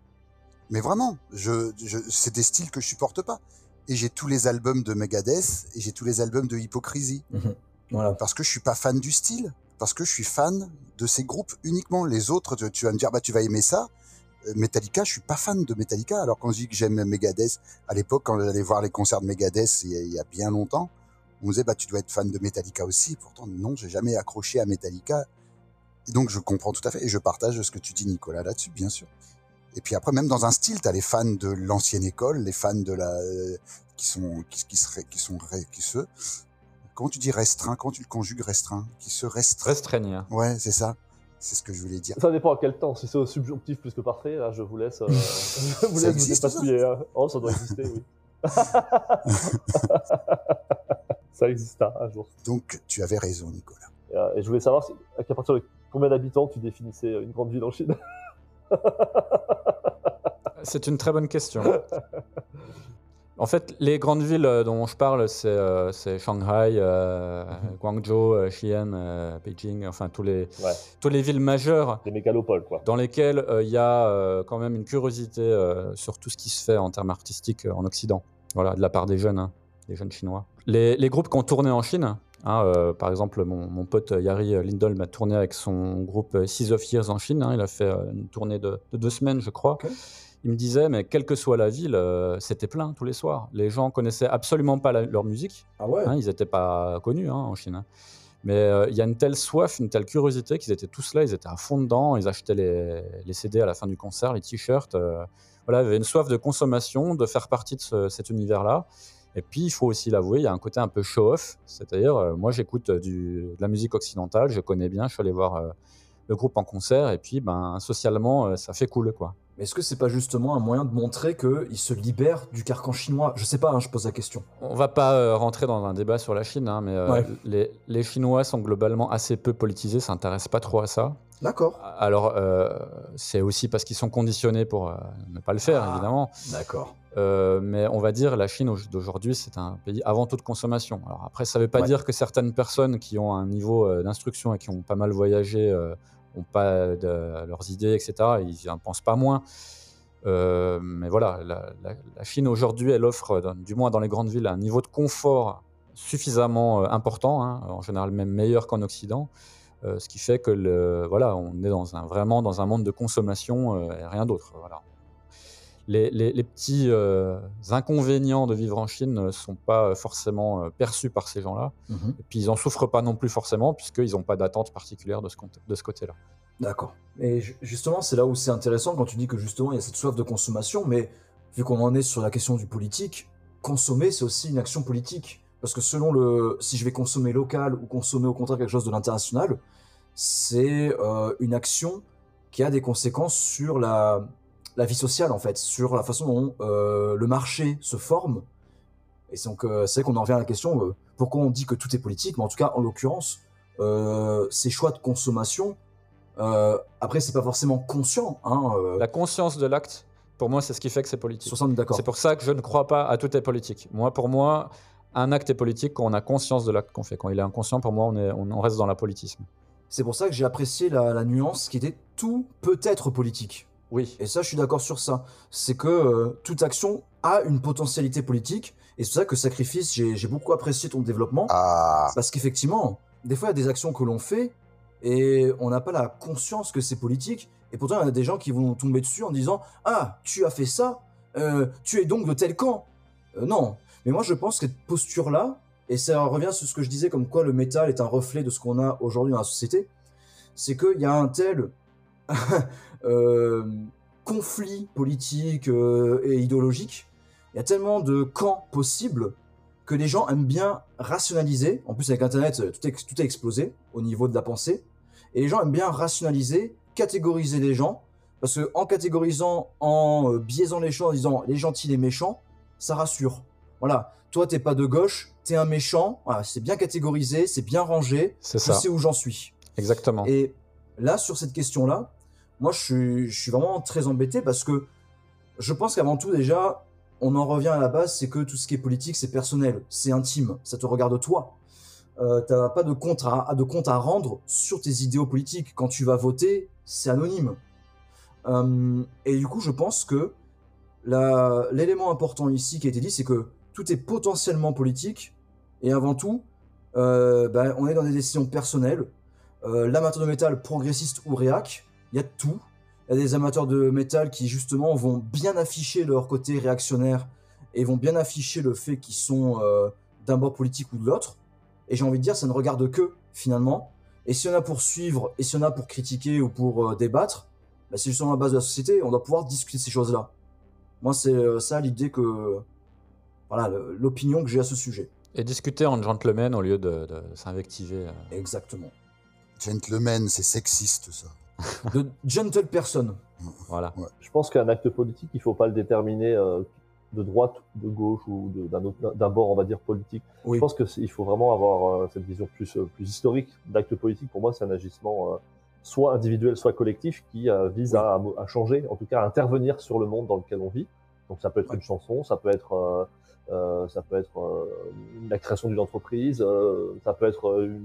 mais vraiment, je, je c'est des styles que je supporte pas. Et j'ai tous les albums de Megadeth et j'ai tous les albums de Hypocrisie. Mmh. Voilà. Parce que je suis pas fan du style parce que je suis fan de ces groupes uniquement. Les autres, tu, tu vas me dire, bah, tu vas aimer ça. Euh, Metallica, je suis pas fan de Metallica. Alors quand je dis que j'aime Megadeth, à l'époque, quand j'allais voir les concerts de Megadeth, il y, a, il y, a, bien longtemps, on me disait, bah, tu dois être fan de Metallica aussi. Pourtant, non, j'ai jamais accroché à Metallica. Et donc, je comprends tout à fait. Et je partage ce que tu dis, Nicolas, là-dessus, bien sûr. Et puis après, même dans un style, tu as les fans de l'ancienne école, les fans de la, euh, qui sont, qui, qui seraient, qui sont, qui se, comment tu dis restreint Comment tu le conjugues restreint Qui se restreint? Restreignir. Ouais, c'est ça. C'est ce que je voulais dire. Ça dépend à quel temps. Si c'est au subjonctif plus que parfait, là, je vous laisse, euh, je vous laisse vous dépatouiller. Hein. Oh, ça doit exister, oui. ça exista un jour. Donc, tu avais raison, Nicolas. Et, euh, et je voulais savoir si, à partir de combien d'habitants tu définissais une grande ville en Chine? C'est une très bonne question. En fait, les grandes villes euh, dont je parle, c'est euh, Shanghai, euh, -hmm. Guangzhou, euh, Xi'an, Beijing, enfin tous les, ouais. tous les villes majeures. Des mégalopoles, quoi. Dans lesquelles il y a quand même une curiosité sur tout ce qui se fait en termes artistiques en Occident. Voilà, de la part des jeunes, hein, des jeunes chinois. Les, les, groupes qui ont tourné en Chine, Hein, euh, par exemple, mon, mon pote Yari Lindholm a tourné avec son groupe Six of Years en Chine. hein, il a fait euh, une tournée de, de deux semaines, je crois. Il me disait, mais quelle que soit la ville, euh, c'était plein tous les soirs. Les gens connaissaient absolument pas la- leur musique. Ah ouais hein, ils n'étaient pas connus en Chine. Mais euh, il y a une telle soif, une telle curiosité qu'ils étaient tous là, ils étaient à fond dedans, ils achetaient les, les CD à la fin du concert, les t-shirts. voilà, il y avait une soif de consommation, de faire partie de ce- cet univers-là. Et puis, il faut aussi l'avouer, il y a un côté un peu show-off. C'est-à-dire, euh, moi, j'écoute euh, de la musique occidentale, je connais bien, je suis allé voir euh, le groupe en concert, et puis, ben, socialement, ça fait cool, quoi. Mais est-ce que c'est pas justement un moyen de montrer qu'il se libère du carcan chinois? Je sais pas, hein, je pose la question. On va pas euh, rentrer dans un débat sur la Chine, hein, mais euh, Ouais. les, les Chinois sont globalement assez peu politisés, s'intéressent pas trop à ça. D'accord. Alors, euh, c'est aussi parce qu'ils sont conditionnés pour ne pas le faire, Ah. évidemment. D'accord. Mais on va dire la Chine au- d'aujourd'hui, c'est un pays avant tout de consommation. Alors après, ça ne veut pas Ouais. dire que certaines personnes qui ont un niveau d'instruction et qui ont pas mal voyagé pas de, leurs idées, etc. Ils n'en pensent pas moins. Euh, mais voilà, la, Chine aujourd'hui, elle offre, du moins dans les grandes villes, un niveau de confort suffisamment euh, important, hein, en général même meilleur qu'en Occident. Euh, ce qui fait que voilà, on est dans un, vraiment dans un monde de consommation et rien d'autre. Les, les- les petits euh, inconvénients de vivre en Chine ne sont pas forcément euh, perçus par ces gens-là. Mhm. Et puis ils n'en souffrent pas non plus forcément, puisqu'ils n'ont pas d'attente particulière de ce, côté- de ce côté-là. D'accord. Et ju- justement, c'est là où c'est intéressant quand tu dis que justement il y a cette soif de consommation, mais vu qu'on en est sur la question du politique, consommer c'est aussi une action politique. Parce que selon le. Si je vais consommer local ou consommer au contraire quelque chose de l'international, c'est euh, une action qui a des conséquences sur la, la vie sociale en fait, sur la façon dont euh, le marché se forme. Et c'est donc euh, c'est vrai qu'on en revient à la question euh, pourquoi on dit que tout est politique, mais en tout cas en l'occurrence, euh, ces choix de consommation euh, après, c'est pas forcément conscient. Hein, euh, La conscience de l'acte, pour moi, c'est ce qui fait que c'est politique. C'est pour ça que je ne crois pas à tout est politique. Moi, pour moi, un acte est politique quand on a conscience de l'acte qu'on fait. Quand il est inconscient, pour moi, on, est, on, on reste dans l'apolitisme. C'est pour ça que j'ai apprécié la, la nuance qui était tout peut être politique. Oui. Et ça, je suis d'accord sur ça. C'est que euh, toute action a une potentialité politique. Et c'est pour ça que Sacrifice, j'ai j'ai beaucoup apprécié ton développement. Ah, Parce qu'effectivement, des fois, il y a des actions que l'on fait et on n'a pas la conscience que c'est politique. Et pourtant, il y en a des gens qui vont tomber dessus en disant Ah, tu as fait ça, euh, tu es donc de tel camp. Euh, non. Mais moi, je pense que cette posture-là, et ça revient sur ce que je disais, comme quoi le métal est un reflet de ce qu'on a aujourd'hui dans la société, c'est qu'il y a un tel euh, conflit politique euh, et idéologique, il y a tellement de camps possibles que les gens aiment bien rationaliser. En plus, avec Internet, euh, tout est, tout est explosé au niveau de la pensée. Et les gens aiment bien rationaliser, catégoriser les gens. Parce que en catégorisant, en euh, biaisant les gens, en disant les gentils, les méchants, ça rassure. Voilà. Toi, t'es pas de gauche, t'es un méchant. Voilà, c'est bien catégorisé, c'est bien rangé. C'est Je ça. sais où j'en suis. Exactement. Et là, sur cette question-là, moi, je suis, vraiment très embêté parce que je pense qu'avant tout, déjà, on en revient à la base, c'est que tout ce qui est politique, c'est personnel, c'est intime, ça te regarde toi. Euh, T'as pas de compte à, rendre sur tes idéaux politiques. Quand tu vas voter, c'est anonyme. Euh, et du coup, je pense que l'élément important ici qui a été dit, c'est que tout est potentiellement politique. Et avant tout, euh, ben, on est dans des décisions personnelles. Euh, l'amateur de métal progressiste ou réac, il y a de tout. Il y a des amateurs de métal qui justement vont bien afficher leur côté réactionnaire et vont bien afficher le fait qu'ils sont euh, d'un bord politique ou de l'autre. Et j'ai envie de dire, ça ne regarde que finalement. Et si on a pour suivre, et si on a pour critiquer ou pour euh, débattre, bah, c'est justement la base de la société. On doit pouvoir discuter de ces choses-là. Moi, c'est euh, ça l'idée que, voilà, l'opinion que j'ai à ce sujet. Et discuter en gentleman au lieu de, de s'invectiver. euh. Exactement. gentleman, c'est sexiste ça. De gentle person. Voilà. Je pense qu'un acte politique, il faut pas le déterminer euh, de droite, de gauche ou d'un bord, on va dire politique. Oui. Je pense qu'il faut vraiment avoir euh, cette vision plus, euh, plus historique d'acte politique. Pour moi, c'est un agissement euh, soit individuel, soit collectif qui vise Oui. à, à changer, en tout cas à intervenir sur le monde dans lequel on vit. Donc ça peut être Ouais. une chanson, ça peut être, ça peut être la création d'une entreprise, ça peut être une,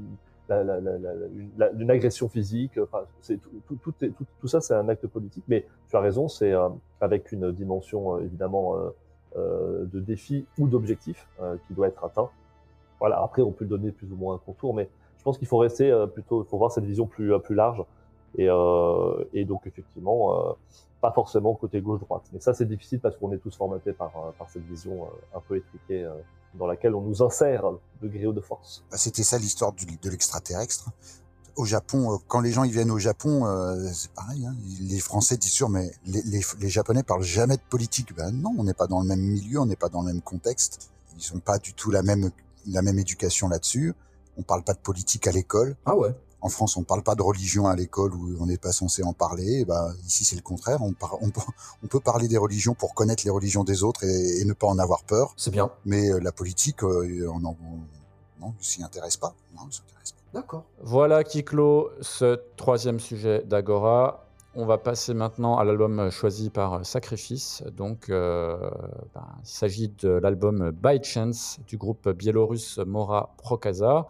la, la, la, la- une, la- une agression physique. C'est tout, ça, c'est un acte politique. Mais tu as raison, c'est euh, avec une dimension euh, évidemment euh, euh, de défi ou d'objectif euh, qui doit être atteint. Voilà, après, on peut donner plus ou moins un contour, mais je pense qu'il faut rester euh, plutôt, il faut voir cette vision plus, large. Et, euh, donc, effectivement, euh, pas forcément côté gauche-droite. Mais ça, c'est difficile parce qu'on est tous formatés par cette vision un peu étriquée dans laquelle on nous insère de gré ou de force. Bah, c'était ça l'histoire de l'extraterrestre au Japon, euh, quand les gens ils viennent au Japon, euh, c'est pareil. Hein, les Français disent sûr, mais les, les, les, Japonais parlent jamais de politique. Ben non, on n'est pas dans le même milieu, on n'est pas dans le même contexte. Ils ont pas du tout la même la même éducation là-dessus. On parle pas de politique à l'école. Ah ouais. En France, on parle pas de religion à l'école où on n'est pas censé en parler. Ben, ici, c'est le contraire. On, on, on, peut parler des religions pour connaître les religions des autres et, et ne pas en avoir peur. C'est bien. Mais euh, la politique, on en, non, s'y intéresse pas. Non, s'intéresse pas. D'accord. Voilà qui clôt ce troisième sujet d'Agora. On va passer maintenant à l'album choisi par Sacrifice. Donc, euh, ben, il s'agit de l'album By Chance du groupe biélorusse Mora Prokasa.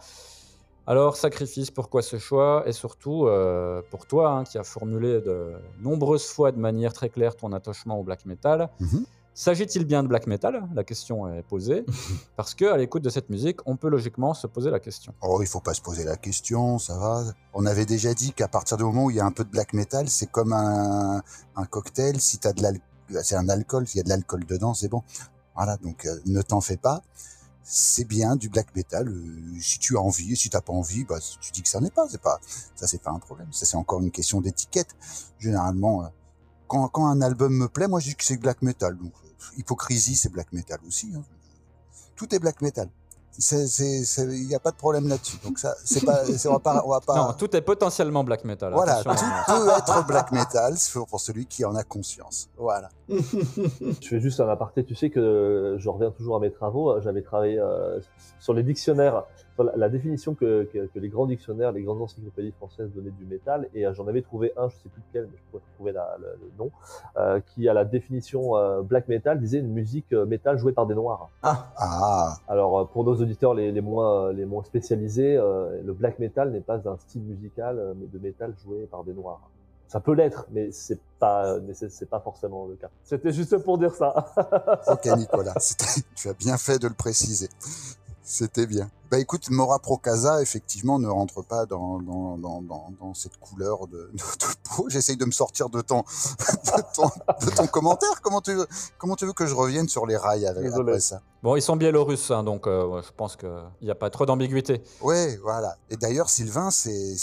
Alors, Sacrifice, pourquoi ce choix? Et surtout, euh, pour toi, hein, qui as formulé de nombreuses fois de manière très claire ton attachement au black metal, Mhm. S'agit-il bien de black metal? La question est posée. parce que à l'écoute de cette musique, on peut logiquement se poser la question. Oh, il faut pas se poser la question, ça va. On avait déjà dit qu'à partir du moment où il y a un peu de black metal, c'est comme un, un cocktail. Si t'as de l'alcool, c'est un alcool. S'il y a de l'alcool dedans, c'est bon. Voilà, donc euh, ne t'en fais pas. C'est bien du black metal. Euh, si tu as envie, si t'as pas envie, bah tu dis que ça n'est pas. C'est pas, ça c'est pas un problème. Ça c'est encore une question d'étiquette. Généralement. Euh, quand, quand, un album me plaît, moi je dis que c'est black metal. Donc, hypocrisie, c'est black metal aussi. Hein. Tout est black metal. Il n'y a pas de problème là-dessus. Donc ça, c'est pas, on va pas, on va pas. Non, tout est potentiellement black metal. Voilà, Attention. tout peut être black metal pour celui qui en a conscience. Voilà. Je fais juste un aparté. Tu sais que je reviens toujours à mes travaux. J'avais travaillé euh, sur les dictionnaires, la, la définition que, que, que, les grands dictionnaires, les grandes encyclopédies françaises donnaient du métal. Et euh, j'en avais trouvé un, je sais plus lequel, mais je pourrais trouver la, le, le, nom, euh, qui à la définition euh, black metal disait une musique euh, métal jouée par des noirs. Ah. ah. Alors pour nos auditeurs les, les moins les moins spécialisés, euh, le black metal n'est pas un style musical, mais de métal joué par des noirs. Ça peut l'être, mais c'est pas, mais c'est pas forcément le cas. C'était juste pour dire ça. ok, Nicolas, tu as bien fait de le préciser. C'était bien. Bah écoute, Mora Procasa, effectivement, ne rentre pas dans, dans, dans, dans, dans cette couleur de, de, de peau. J'essaye de me sortir de ton, de ton, de ton commentaire. Comment tu, veux, comment tu veux que je revienne sur les rails avec, Désolé. après ça? Bon, ils sont biélorusses, hein, donc euh, je pense qu'il n'y a pas trop d'ambiguïté. Ouais, voilà. Et d'ailleurs, Sylvain, c'est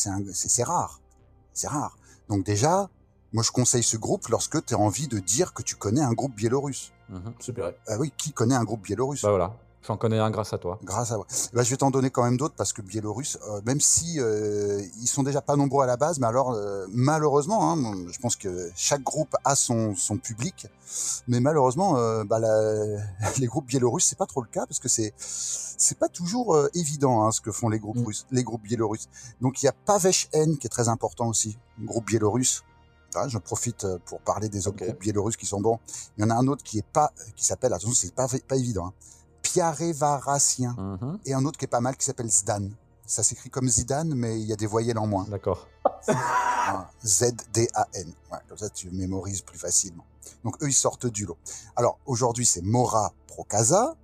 rare. C'est rare. Donc déjà, moi je conseille ce groupe lorsque tu as envie de dire que tu connais un groupe biélorusse. -hmm. Super. Ah oui, qui connaît un groupe biélorusse? Bah voilà. J'en connais un grâce à toi. Grâce à moi. Bah, je vais t'en donner quand même d'autres parce que Biélorusse, euh, même si euh, ils sont déjà pas nombreux à la base, mais alors euh, malheureusement, hein, je pense que chaque groupe a son, son public, mais malheureusement, euh, bah, la, les groupes biélorusses c'est pas trop le cas parce que c'est c'est pas toujours euh, évident hein, ce que font les groupes Mm. russes, les groupes biélorusses. Donc il y a Pavesh N qui est très important aussi, groupe biélorusse. Ah, je profite pour parler des autres groupes biélorusses qui sont bons. Il y en a un autre qui est pas, qui s'appelle, attention, c'est pas pas évident. Hein, Mhm. et un autre qui est pas mal qui s'appelle Zdan. Ça s'écrit comme Zidane, mais il y a des voyelles en moins. D'accord. Z-D-A-N. Ouais, comme ça, tu mémorises plus facilement. Donc, eux, ils sortent du lot. Alors, aujourd'hui, c'est Mora Procasa.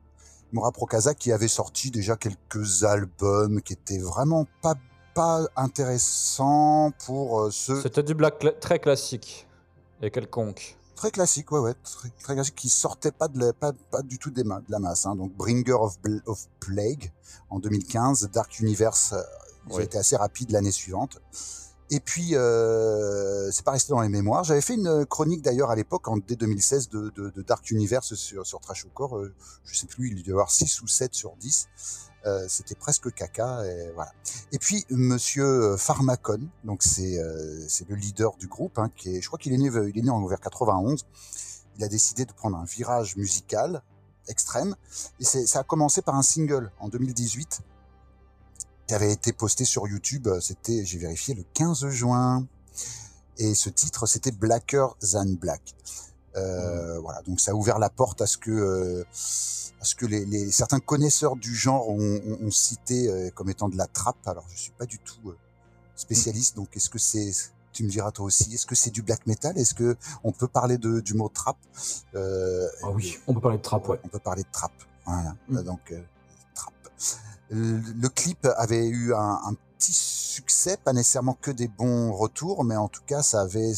Mora Procasa qui avait sorti déjà quelques albums qui étaient vraiment pas, pas intéressants pour euh, ceux C'était du black très classique et quelconque. Très classiques, ouais, ouais, très, très classiques qui sortaient pas de la, pas, pas du tout des de la masse. Hein. Donc, Bringer of, Bl- of Plague en 2015, Dark Universe, euh, ils ont Oui. été assez rapides l'année suivante. Et puis, euh, c'est pas resté dans les mémoires. J'avais fait une chronique d'ailleurs à l'époque, en dès 2016, de, de, de Dark Universe sur, sur Trash corps. Euh, je sais plus, il devait y avoir 6 ou 7 sur 10. Euh, C'était presque caca. Et, voilà. et puis, monsieur Pharmacon, donc c'est euh, c'est le leader du groupe, hein, qui est, je crois qu'il est né, il est né en vers 91. Il a décidé de prendre un virage musical extrême. Et ça a commencé par un single en 2018 qui avait été posté sur YouTube. euh, C'était, j'ai vérifié, le 15 juin. Et ce titre, c'était Blacker Than Black. Euh, Voilà, donc ça a ouvert la porte à ce que, euh, à ce que les, les- certains connaisseurs du genre ont, ont- ont cité euh, comme étant de la trappe. Alors, je suis pas du tout spécialiste, donc est-ce que c'est, tu me diras toi aussi, est-ce que c'est du black metal? Est-ce que on peut parler de, du mot trap euh, Ah oui, on peut parler de trap, ouais. on peut parler de trap. Voilà. Mm. Euh, Donc, euh, trap. Le, clip avait eu un, petit succès, pas nécessairement que des bons retours, mais en tout cas, ça avait,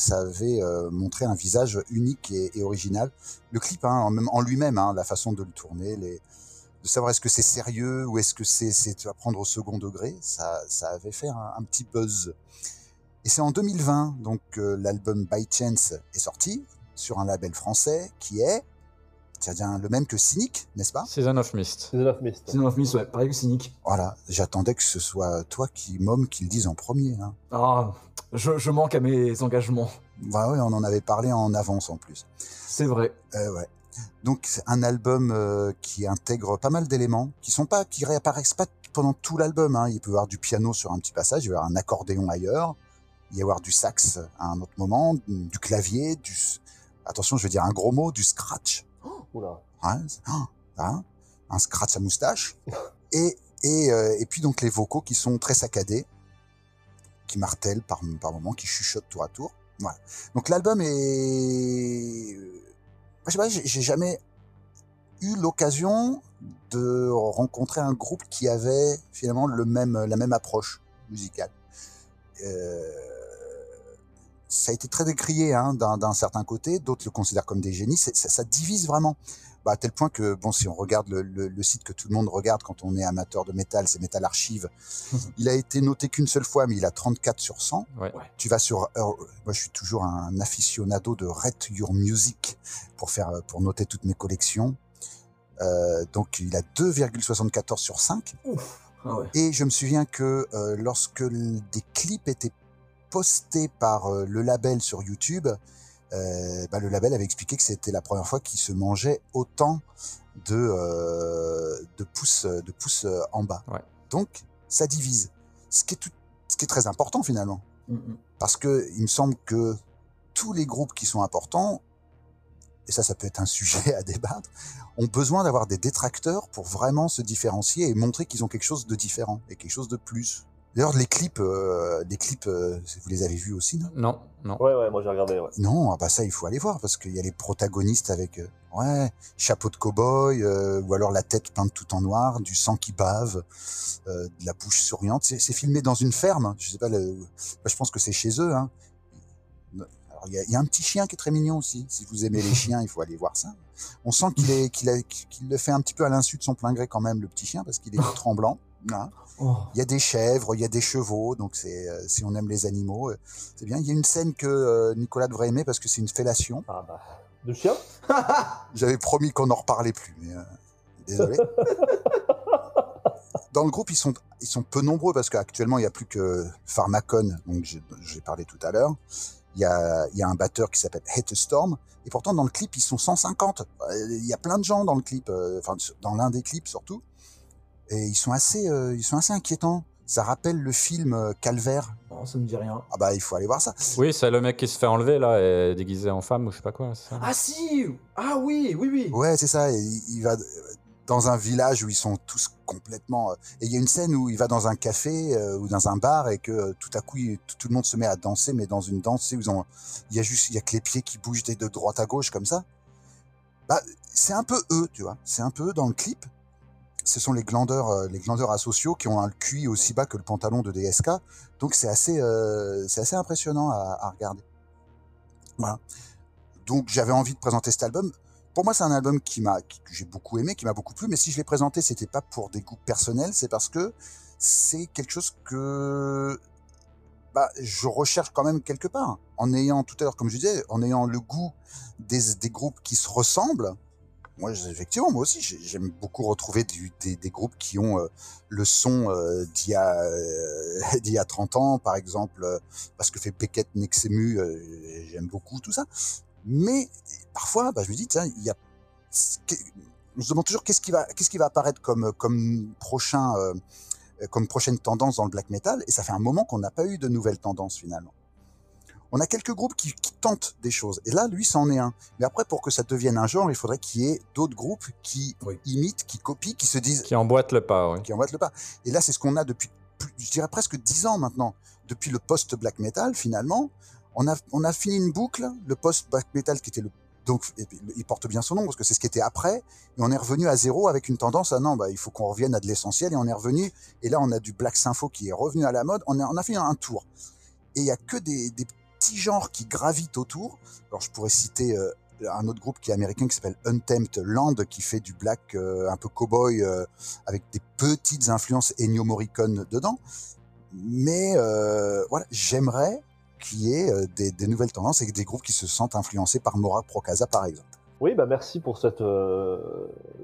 euh, montré un visage unique et, original. Le clip, hein, en, même- en lui-même, hein, la façon de le tourner, de savoir est-ce que c'est sérieux ou est-ce que c'est, à prendre au second degré, ça, ça avait fait un, un petit buzz. Et c'est en 2020, donc euh, l'album By Chance est sorti sur un label français qui est, tiens, le même que Cynic, n'est-ce pas? Season of Mist. Season of Mist. Season of Mist, ouais, pareil que Cynic. Voilà, j'attendais que ce soit toi qui, Mom, qui le dise en premier. Hein. Ah, je, je manque à mes engagements. Bah oui, on en avait parlé en avance en plus. C'est vrai. Euh, ouais. Donc un album euh, qui intègre pas mal d'éléments qui sont pas, qui réapparaissent pas pendant tout l'album. Hein. Il peut y avoir du piano sur un petit passage, il va y avoir un accordéon ailleurs, il y avoir du sax à un autre moment, du clavier, du, attention, je vais dire un gros mot, du scratch. Oula. Hein, hein, hein, un scratch à moustache. Et, et, euh, et puis donc les vocaux qui sont très saccadés, qui martèlent par, par moments, qui chuchotent tour à tour. Voilà. Donc l'album est... Je sais pas, j'ai j'ai jamais eu l'occasion de rencontrer un groupe qui avait finalement le même, la même approche musicale. Euh, ça a été très décrié hein, d'un d'un certain côté, d'autres le considèrent comme des génies, C'est- ça, ça divise vraiment. Bah, à tel point que, bon, si on regarde le, le- le site que tout le monde regarde quand on est amateur de métal, c'est Metal Archive, il a été noté qu'une seule fois, mais il a 34 sur 100. Ouais. Tu vas sur, euh, moi je suis toujours un aficionado de Rate Your Music pour faire, pour noter toutes mes collections. Euh, donc il a 2,74 sur 5. Ah ouais. Et je me souviens que euh, lorsque des clips étaient postés par euh, le label sur YouTube, euh, bah, le label avait expliqué que c'était la première fois qu'il se mangeait autant de, euh, de pouces, de pouces en bas. Ouais. Donc ça divise, ce qui est, tout, ce qui est très important finalement. Mm. Parce que il me semble que tous les groupes qui sont importants, et ça, ça peut être un sujet à débattre, ont besoin d'avoir des détracteurs pour vraiment se différencier et montrer qu'ils ont quelque chose de différent et quelque chose de plus. D'ailleurs, les clips, euh, les clips, euh, vous les avez vus aussi, non? Non, non. Ouais, ouais, moi j'ai regardé, ouais. Non, ah bah ça, il faut aller voir parce qu'il y a les protagonistes avec, euh, ouais, chapeau de cow-boy, euh, ou alors la tête peinte tout en noir, du sang qui bave, euh, de la bouche souriante. C'est c'est filmé dans une ferme. Je sais pas, le- bah, je pense que c'est chez eux. Hein. Alors, il y, a, il y a un petit chien qui est très mignon aussi. Si vous aimez les chiens, il faut aller voir ça. On sent qu'il est, qu'il a- qu'il le fait un petit peu à l'insu de son plein gré quand même, le petit chien, parce qu'il est tremblant. Oh. Il y a des chèvres, il y a des chevaux, donc c'est euh, si on aime les animaux, euh, c'est bien. Il y a une scène que euh, Nicolas devrait aimer parce que c'est une fellation. Ah bah. De chien? J'avais promis qu'on n'en reparlait plus, mais désolé. Dans le groupe, ils sont, ils sont peu nombreux parce qu'actuellement, il n'y a plus que Pharmacon, donc j'ai parlé tout à l'heure. Il y a, il y a un batteur qui s'appelle Storm, et pourtant dans le clip, ils sont 150. Euh, Il y a plein de gens dans le clip, enfin dans l'un des clips surtout, et ils sont assez, euh, ils sont assez inquiétants. Ça rappelle le film euh, Calvaire. Non, ça me dit rien. Ah bah il faut aller voir ça. Oui, c'est le mec qui se fait enlever là, et déguisé en femme ou je sais pas quoi. ça Ah si Ah oui, oui, oui. Ouais, c'est ça. et il va dans un village où ils sont tous complètement. euh, Et il y a une scène où il va dans un café euh, ou dans un bar et que euh, tout à coup il- tout, tout le monde se met à danser, mais dans une danse où ils ont, il y a juste, il y a que les pieds qui bougent des- de droite à gauche comme ça. Bah, c'est un peu eux, tu vois. C'est un peu eux dans le clip. Ce sont les glandeurs, euh, les glandeurs asociaux qui ont un QI aussi bas que le pantalon de DSK. Donc c'est assez, euh, c'est assez impressionnant à, regarder. Voilà. Donc j'avais envie de présenter cet album. Pour moi, c'est un album qui m'a, que j'ai beaucoup aimé, qui m'a beaucoup plu. Mais si je l'ai présenté, c'était pas pour des goûts personnels, c'est parce que c'est quelque chose que bah, je recherche quand même quelque part. En ayant tout à l'heure, comme je disais, en ayant le goût des, des groupes qui se ressemblent. Moi, effectivement, moi aussi, j'ai- j'aime beaucoup retrouver du- des, des groupes qui ont euh, le son euh, d'il y, a, euh, y a 30 ans, par exemple, euh, parce que fait Beckett Nexemu, euh, j'aime beaucoup tout ça. Mais parfois, bah, je me dis, tiens, il y a, on se demande toujours qu'est-ce qui va, qu'est-ce qui va apparaître comme, comme prochain, euh, comme prochaine tendance dans le black metal. Et ça fait un moment qu'on n'a pas eu de nouvelles tendances finalement. On a quelques groupes qui, qui tentent des choses. Et là, lui, c'en est un. Mais après, pour que ça devienne un genre, il faudrait qu'il y ait d'autres groupes qui Oui. imitent, qui copient, qui se disent, Qui emboîte le pas, oui. qui emboîtent le pas. Et là, c'est ce qu'on a depuis, plus- je dirais presque dix ans maintenant. Depuis le post-black metal, finalement, on a, on a fini une boucle. Le post-black metal qui était le Donc, il porte bien son nom parce que c'est ce qui était après. Et on est revenu à zéro avec une tendance à non, bah, il faut qu'on revienne à de l'essentiel. Et on est revenu. Et là, on a du Black Sympho qui est revenu à la mode. On a, on a fait un tour. Et il y a que des, des, petits genres qui gravitent autour. Alors, je pourrais citer euh, un autre groupe qui est américain qui s'appelle Untamed Land qui fait du black euh, un peu cowboy euh, avec des petites influences Ennio Morricone dedans. Mais voilà, j'aimerais qu'il y ait des, des, nouvelles tendances et des groupes qui se sentent influencés par Mora Procasa par exemple. Oui, bah merci pour cette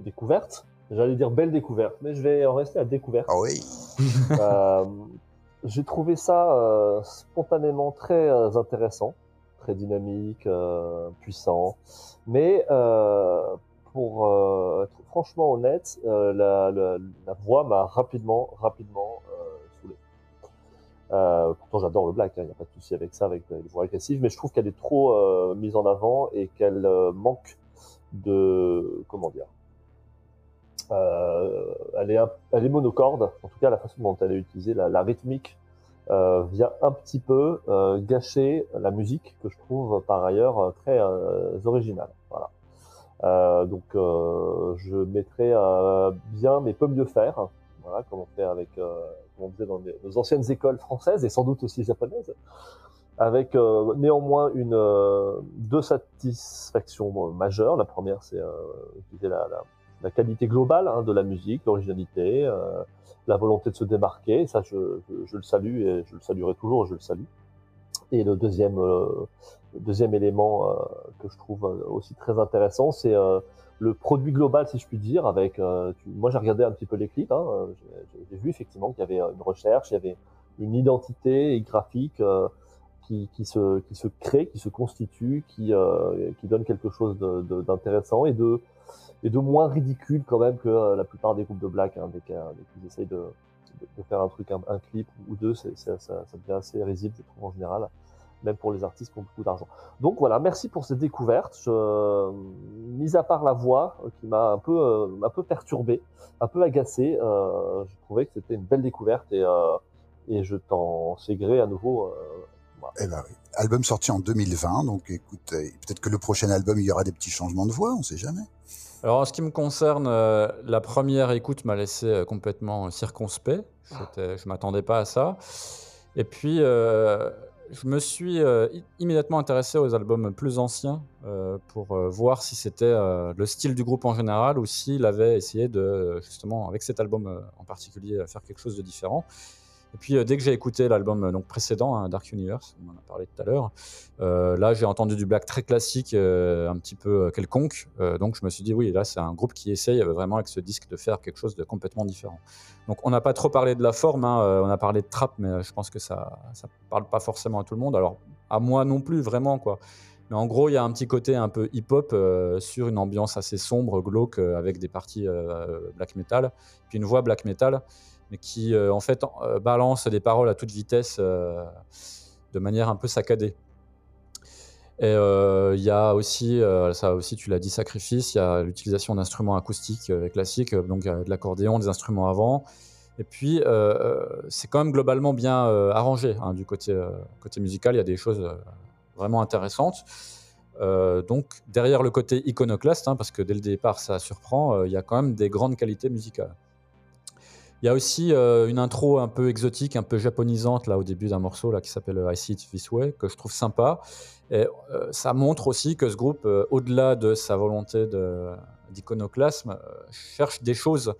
découverte. J'allais dire belle découverte, mais je vais en rester à découverte. Ah oui. J'ai trouvé ça euh, spontanément très euh, intéressant, très dynamique, euh, puissant. Mais euh, pour être franchement honnête, la, la, la, voix m'a rapidement, rapidement saoulé. pourtant, j'adore le black, il hein, n'y a pas de souci avec ça, avec les voix agressives, mais je trouve qu'elle est trop mise en avant et qu'elle manque de comment dire euh, elle, est monocorde, en tout cas la façon dont elle est utilisée, la, rythmique euh, vient un petit peu euh, gâcher la musique que je trouve par ailleurs très originale. Donc je mettrai bien mais peu mieux faire, comme on fait avec, comme on disait dans nos anciennes écoles françaises et sans doute aussi japonaises, avec néanmoins une deux satisfactions majeures. La première, c'est la, la, la qualité globale hein, de la musique, l'originalité, euh, la volonté de se démarquer. Ça, je, le salue et je le saluerai toujours. Je le salue. Et le deuxième, euh, deuxième élément euh, que je trouve aussi très intéressant, c'est le produit global, si je puis dire. Avec, moi, j'ai regardé un petit peu les clips. Hein, j'ai vu effectivement qu'il y avait une recherche, il y avait une identité graphique qui, qui, se, qui se crée, qui se constitue, qui, qui donne quelque chose d'intéressant et de et de moins ridicule quand même que euh, la plupart des groupes de black, hein, dès qu'ils essayent de, de, faire un truc, un, clip ou deux, ça, ça, ça, devient assez risible, je trouve en général, même pour les artistes qui ont beaucoup d'argent. Donc voilà, merci pour cette découverte. Je, mis à part la voix euh, qui m'a un peu, euh, un peu perturbé, un peu agacé, euh, je trouvais que c'était une belle découverte et, euh, et je t'en sais gré à nouveau. Euh, voilà. Eh ben. Album sorti en 2020, donc écoute, peut-être que le prochain album il y aura des petits changements de voix, on sait jamais. Alors, en ce qui me concerne, euh, la première écoute m'a laissé euh, complètement circonspect. Je ne m'attendais pas à ça. Et puis, euh, je me suis euh, immédiatement intéressé aux albums plus anciens euh, pour euh, voir si c'était le style du groupe en général ou s'il avait essayé de, justement, avec cet album en particulier, faire quelque chose de différent. Et puis euh, dès que j'ai écouté l'album euh, précédent, hein, Dark Universe, on en a parlé tout à l'heure, euh, là j'ai entendu du black très classique, un petit peu quelconque. Donc je me suis dit oui, là c'est un groupe qui essaye vraiment avec ce disque de faire quelque chose de complètement différent. Donc on n'a pas trop parlé de la forme, hein, on a parlé de trap, mais je pense que ça ça parle pas forcément à tout le monde. Alors à moi non plus vraiment quoi. Mais en gros, il y a un petit côté un peu hip-hop sur une ambiance assez sombre, glauque, avec des parties black metal, puis une voix black metal mais qui euh, en fait euh, balance des paroles à toute vitesse euh, de manière un peu saccadée. Et il y a aussi, ça aussi tu l'as dit, sacrifice, il y a l'utilisation d'instruments acoustiques classiques, donc de l'accordéon, des instruments avant. Et puis, c'est quand même globalement bien arrangé hein, du côté, côté musical, il y a des choses vraiment intéressantes. donc, derrière le côté iconoclaste, hein, parce que dès le départ ça surprend, il y a quand même des grandes qualités musicales. Il y a aussi euh, une intro un peu exotique, un peu japonisante là au début d'un morceau là qui s'appelle euh, I See It This Way que je trouve sympa. Et euh, ça montre aussi que ce groupe, au-delà de sa volonté d'iconoclasme, cherche des choses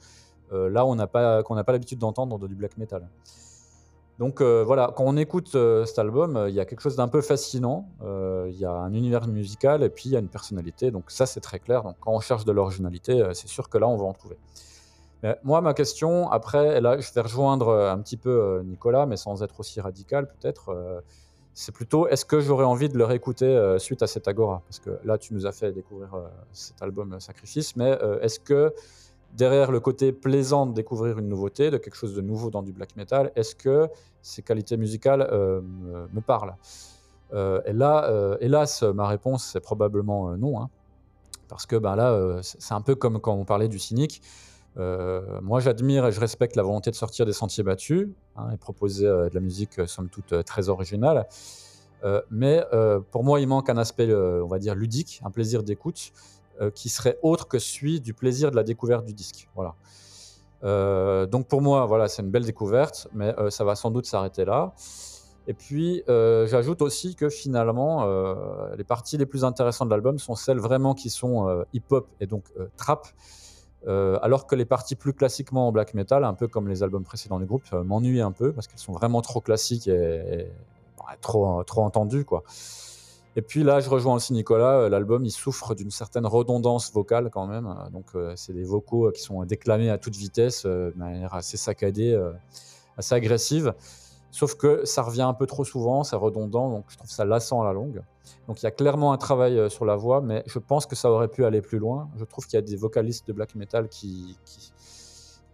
là on n'a pas qu'on n'a pas l'habitude d'entendre dans du black metal. Donc voilà, quand on écoute cet album, il y a quelque chose d'un peu fascinant. Il y a un univers musical et puis il y a une personnalité. Donc ça c'est très clair. Donc quand on cherche de l'originalité, c'est sûr que là on va en trouver. Mais moi, ma question, après, là, je vais rejoindre euh, un petit peu euh, Nicolas, mais sans être aussi radical peut-être. Euh, c'est plutôt, est-ce que j'aurais envie de le réécouter suite à cet Agora? Parce que là, tu nous as fait découvrir cet album Sacrifice, mais est-ce que derrière le côté plaisant de découvrir une nouveauté, de quelque chose de nouveau dans du black metal, est-ce que ces qualités musicales me, parlent? Et là, hélas, ma réponse c'est probablement non, hein, parce que ben là, c'est un peu comme quand on parlait du cynique. Euh, moi, j'admire et je respecte la volonté de sortir des sentiers battus hein, et proposer euh, de la musique, euh, somme toute, très originale. Mais pour moi, il manque un aspect, on va dire, ludique, un plaisir d'écoute, qui serait autre que celui du plaisir de la découverte du disque. Voilà. Donc pour moi, voilà, c'est une belle découverte, mais ça va sans doute s'arrêter là. Et puis, j'ajoute aussi que finalement, les parties les plus intéressantes de l'album sont celles vraiment qui sont hip-hop et donc trap, euh, alors que les parties plus classiquement en black metal, un peu comme les albums précédents du groupe, euh, m'ennuient un peu parce qu'elles sont vraiment trop classiques et, et, ouais, trop, trop entendues. Quoi. Et puis là, je rejoins aussi Nicolas, euh, l'album il souffre d'une certaine redondance vocale quand même. euh, Donc, euh, c'est des vocaux euh, qui sont déclamés à toute vitesse, euh, de manière assez saccadée, euh, assez agressive. Sauf que ça revient un peu trop souvent, c'est redondant, donc je trouve ça lassant à la longue. Donc il y a clairement un travail euh, sur la voix, mais je pense que ça aurait pu aller plus loin. Je trouve qu'il y a des vocalistes de black metal qui, qui,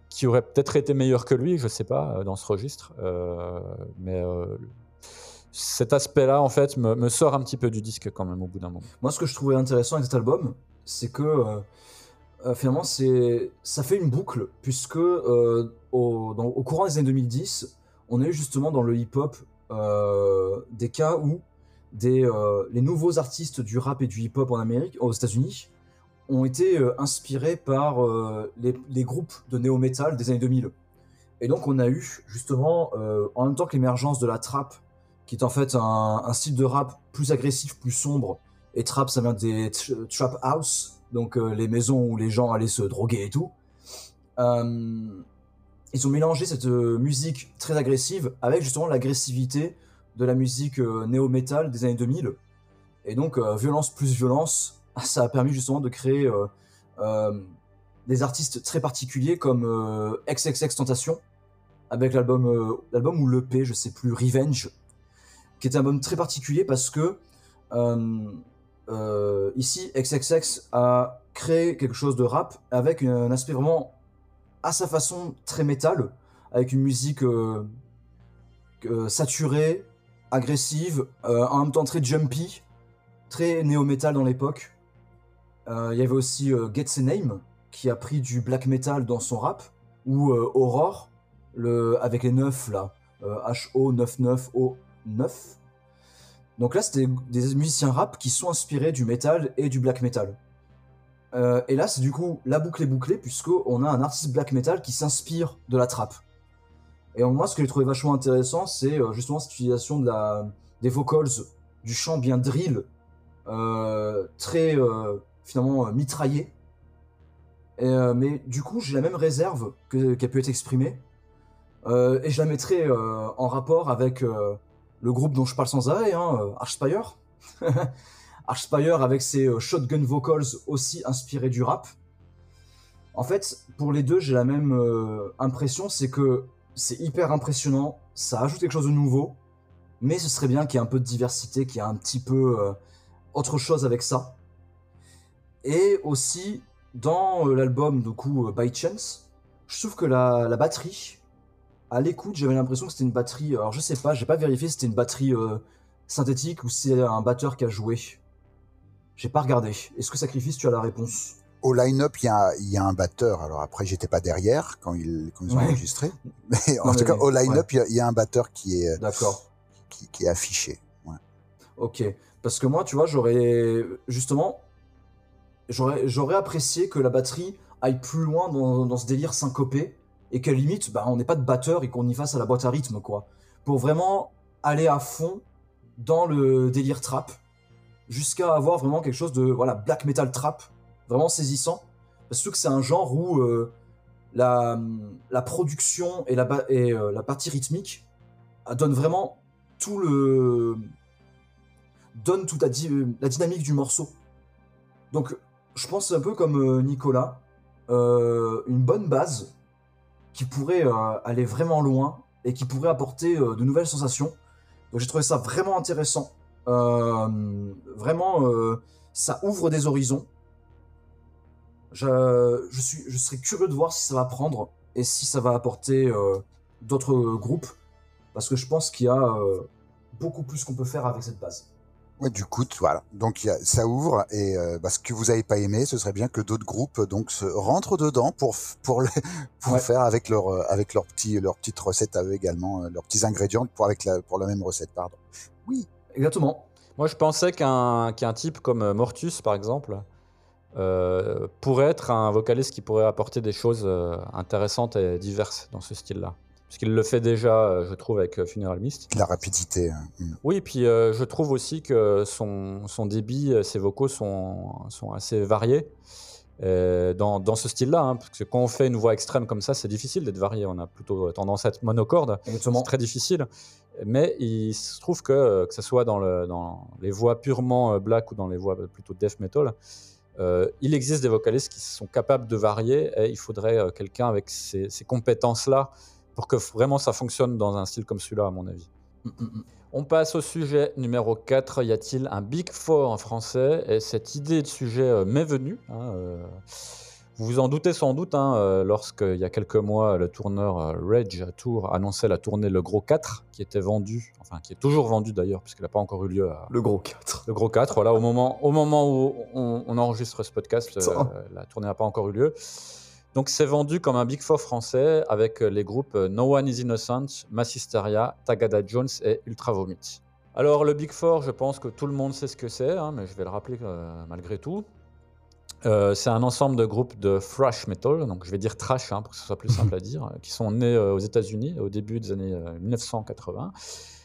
qui auraient peut-être été meilleurs que lui, je sais pas, euh, dans ce registre. Euh, mais cet aspect-là, en fait, me, sort un petit peu du disque quand même au bout d'un moment. Moi, ce que je trouvais intéressant avec cet album, c'est que euh, finalement, ça fait une boucle, puisque au, dans- au courant des années 2010, on a eu justement dans le hip-hop euh, des cas où des, euh, les nouveaux artistes du rap et du hip-hop en Amérique, aux États-Unis, ont été euh, inspirés par les, groupes de néo-metal des années 2000. Et donc, on a eu justement, en même temps que l'émergence de la trap, qui est en fait un, style de rap plus agressif, plus sombre, et trap, ça vient des tr- trap house, donc les maisons où les gens allaient se droguer et tout. Ils ont mélangé cette euh, musique très agressive avec justement l'agressivité de la musique euh, néo-metal des années 2000. Et donc, euh, violence plus violence, ça a permis justement de créer des artistes très particuliers comme XXX Tentation, avec l'album l'album ou l'EP, je sais plus, Revenge, qui est un album très particulier parce que ici, XXX a créé quelque chose de rap avec un aspect vraiment à sa façon très métal, avec une musique euh, euh, saturée, agressive, euh, en même temps très jumpy, très néo-metal dans l'époque. Il y avait aussi Get Name qui a pris du black metal dans son rap, ou Aurore, avec les 9 là, euh, HO99O9. Donc là, c'était des musiciens rap qui sont inspirés du metal et du black metal. Et là, c'est du coup la boucle est bouclée, puisqu'on a un artiste black metal qui s'inspire de la trappe. Et moi, ce que j'ai trouvé vachement intéressant, c'est euh, justement cette utilisation de des vocals, du chant bien drill, euh, très euh, finalement mitraillé. Mais du coup, j'ai la même réserve que- qui a pu être exprimée. Et je la mettrai en rapport avec le groupe dont je parle sans arrêt, hein, Archspire. Archspire avec ses euh, shotgun vocals aussi inspirés du rap. En fait, pour les deux, j'ai la même euh, impression, c'est que c'est hyper impressionnant, ça ajoute quelque chose de nouveau, mais ce serait bien qu'il y ait un peu de diversité, qu'il y ait un petit peu euh, autre chose avec ça. Et aussi, dans l'album, du coup, By Chance, je trouve que la, batterie, à l'écoute, j'avais l'impression que c'était une batterie, alors je sais pas, j'ai pas vérifié si c'était une batterie synthétique ou si c'est un batteur qui a joué. J'ai pas regardé. Est-ce que Sacrifice, tu as la réponse? Au line-up, il y a, il y a un batteur. Alors après, j'étais pas derrière quand ils, quand ils ont Ouais. enregistré. Mais en Non, tout mais- cas, au line-up, il y a- il y, a un batteur qui est, D'accord. qui, qui est affiché. Ouais. Ok. Parce que moi, tu vois, j'aurais justement, j'aurais, apprécié que la batterie aille plus loin dans, dans ce délire syncopé et qu'à limite, bah, on n'ait pas de batteur et qu'on y fasse à la boîte à rythme, quoi. Pour vraiment aller à fond dans le délire trap jusqu'à avoir vraiment quelque chose de voilà black metal trap vraiment saisissant parce que c'est un genre où euh, la, production et la, euh, partie rythmique euh, donne vraiment tout le donne toute la, dynamique du morceau. Donc, je pense un peu comme Nicolas, une bonne base qui pourrait aller vraiment loin et qui pourrait apporter de nouvelles sensations. Donc, j'ai trouvé ça vraiment intéressant. Euh, vraiment, euh, ça ouvre des horizons. Je, je, suis, je serais curieux de voir si ça va prendre et si ça va apporter euh, d'autres groupes parce que je pense qu'il y a beaucoup plus qu'on peut faire avec cette base. Ouais, du coup, voilà. Donc il y a- ça ouvre et euh, bah, ce que vous avez pas aimé, ce serait bien que d'autres groupes donc se rentrent dedans pour le, pour Ouais. faire avec leur euh, avec leur petit leur petite recette à eux également, euh, leurs petits ingrédients pour avec la pour la même recette, pardon. Oui. Exactement. Moi, je pensais qu'un qu'un type comme euh, Mortus, par exemple, euh, pourrait être un vocaliste qui pourrait apporter des choses euh, intéressantes et diverses dans ce style-là. Parce qu'il le fait déjà, euh, je trouve, avec Funeral Mist. La rapidité. hein. Oui, puis euh, je trouve aussi que son, son débit, ses vocaux sont, sont assez variés euh, dans, dans ce style-là. hein, parce que quand on fait une voix extrême comme ça, c'est difficile d'être varié. On a plutôt tendance à être monocorde. Exactement. C'est très difficile. Mais il se trouve que, euh, que ce soit dans, le, dans les voix purement euh, black ou dans les voix plutôt death metal, euh, il existe des vocalistes qui sont capables de varier et il faudrait euh, quelqu'un avec ces, ces compétences-là pour que vraiment ça fonctionne dans un style comme celui-là, à mon avis. Mm, mm, mm. On passe au sujet numéro 4. Y a-t-il un Big Four en français? Et cette idée de sujet euh, m'est venue. hein, euh, vous vous en doutez sans doute, hein, euh, lorsqu'il y a quelques mois, le tourneur euh, Rage Tour annonçait la tournée Le Gros 4, qui était vendu, enfin qui est toujours vendu d'ailleurs, puisqu'elle n'a pas encore eu lieu à, Le gros 4. le gros 4, voilà, au moment, au moment où on, on enregistre ce podcast, euh, la tournée n'a pas encore eu lieu. Donc c'est vendu comme un Big Four français avec les groupes No One is Innocent, Massisteria, Tagada Jones et Ultra Vomit. Alors le Big Four, je pense que tout le monde sait ce que c'est, hein, mais je vais le rappeler euh, malgré tout. Euh, c'est un ensemble de groupes de thrash metal, donc je vais dire trash hein, pour que ce soit plus simple à dire, qui sont nés euh, aux États-Unis au début des années euh, 1980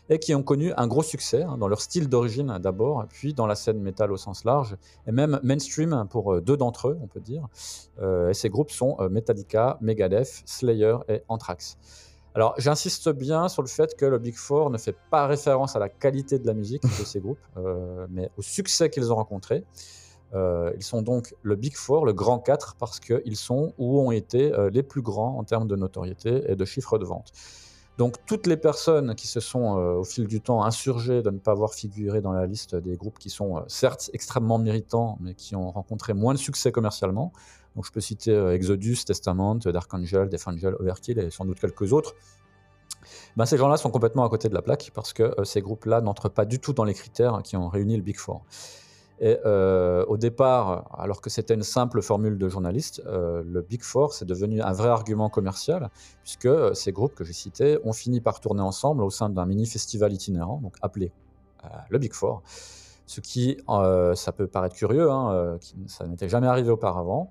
et qui ont connu un gros succès hein, dans leur style d'origine d'abord, puis dans la scène métal au sens large, et même mainstream pour euh, deux d'entre eux, on peut dire. Euh, et ces groupes sont euh, Metallica, Megadeth, Slayer et Anthrax. Alors j'insiste bien sur le fait que le Big Four ne fait pas référence à la qualité de la musique de ces groupes, euh, mais au succès qu'ils ont rencontré. Euh, ils sont donc le Big Four, le Grand 4, parce qu'ils sont ou ont été euh, les plus grands en termes de notoriété et de chiffres de vente. Donc toutes les personnes qui se sont euh, au fil du temps insurgées de ne pas avoir figuré dans la liste des groupes qui sont certes extrêmement méritants, mais qui ont rencontré moins de succès commercialement. Donc je peux citer Exodus, Testament, Dark Angel, Death Angel, Overkill et sans doute quelques autres. Ben, ces gens-là sont complètement à côté de la plaque parce que ces groupes-là n'entrent pas du tout dans les critères qui ont réuni le Big Four. Et euh, au départ, alors que c'était une simple formule de journaliste, euh, le Big Four c'est devenu un vrai argument commercial, puisque euh, ces groupes que j'ai cités ont fini par tourner ensemble au sein d'un mini-festival itinérant, donc appelé le Big Four. Ce qui, ça peut paraître curieux, hein, ça n'était jamais arrivé auparavant.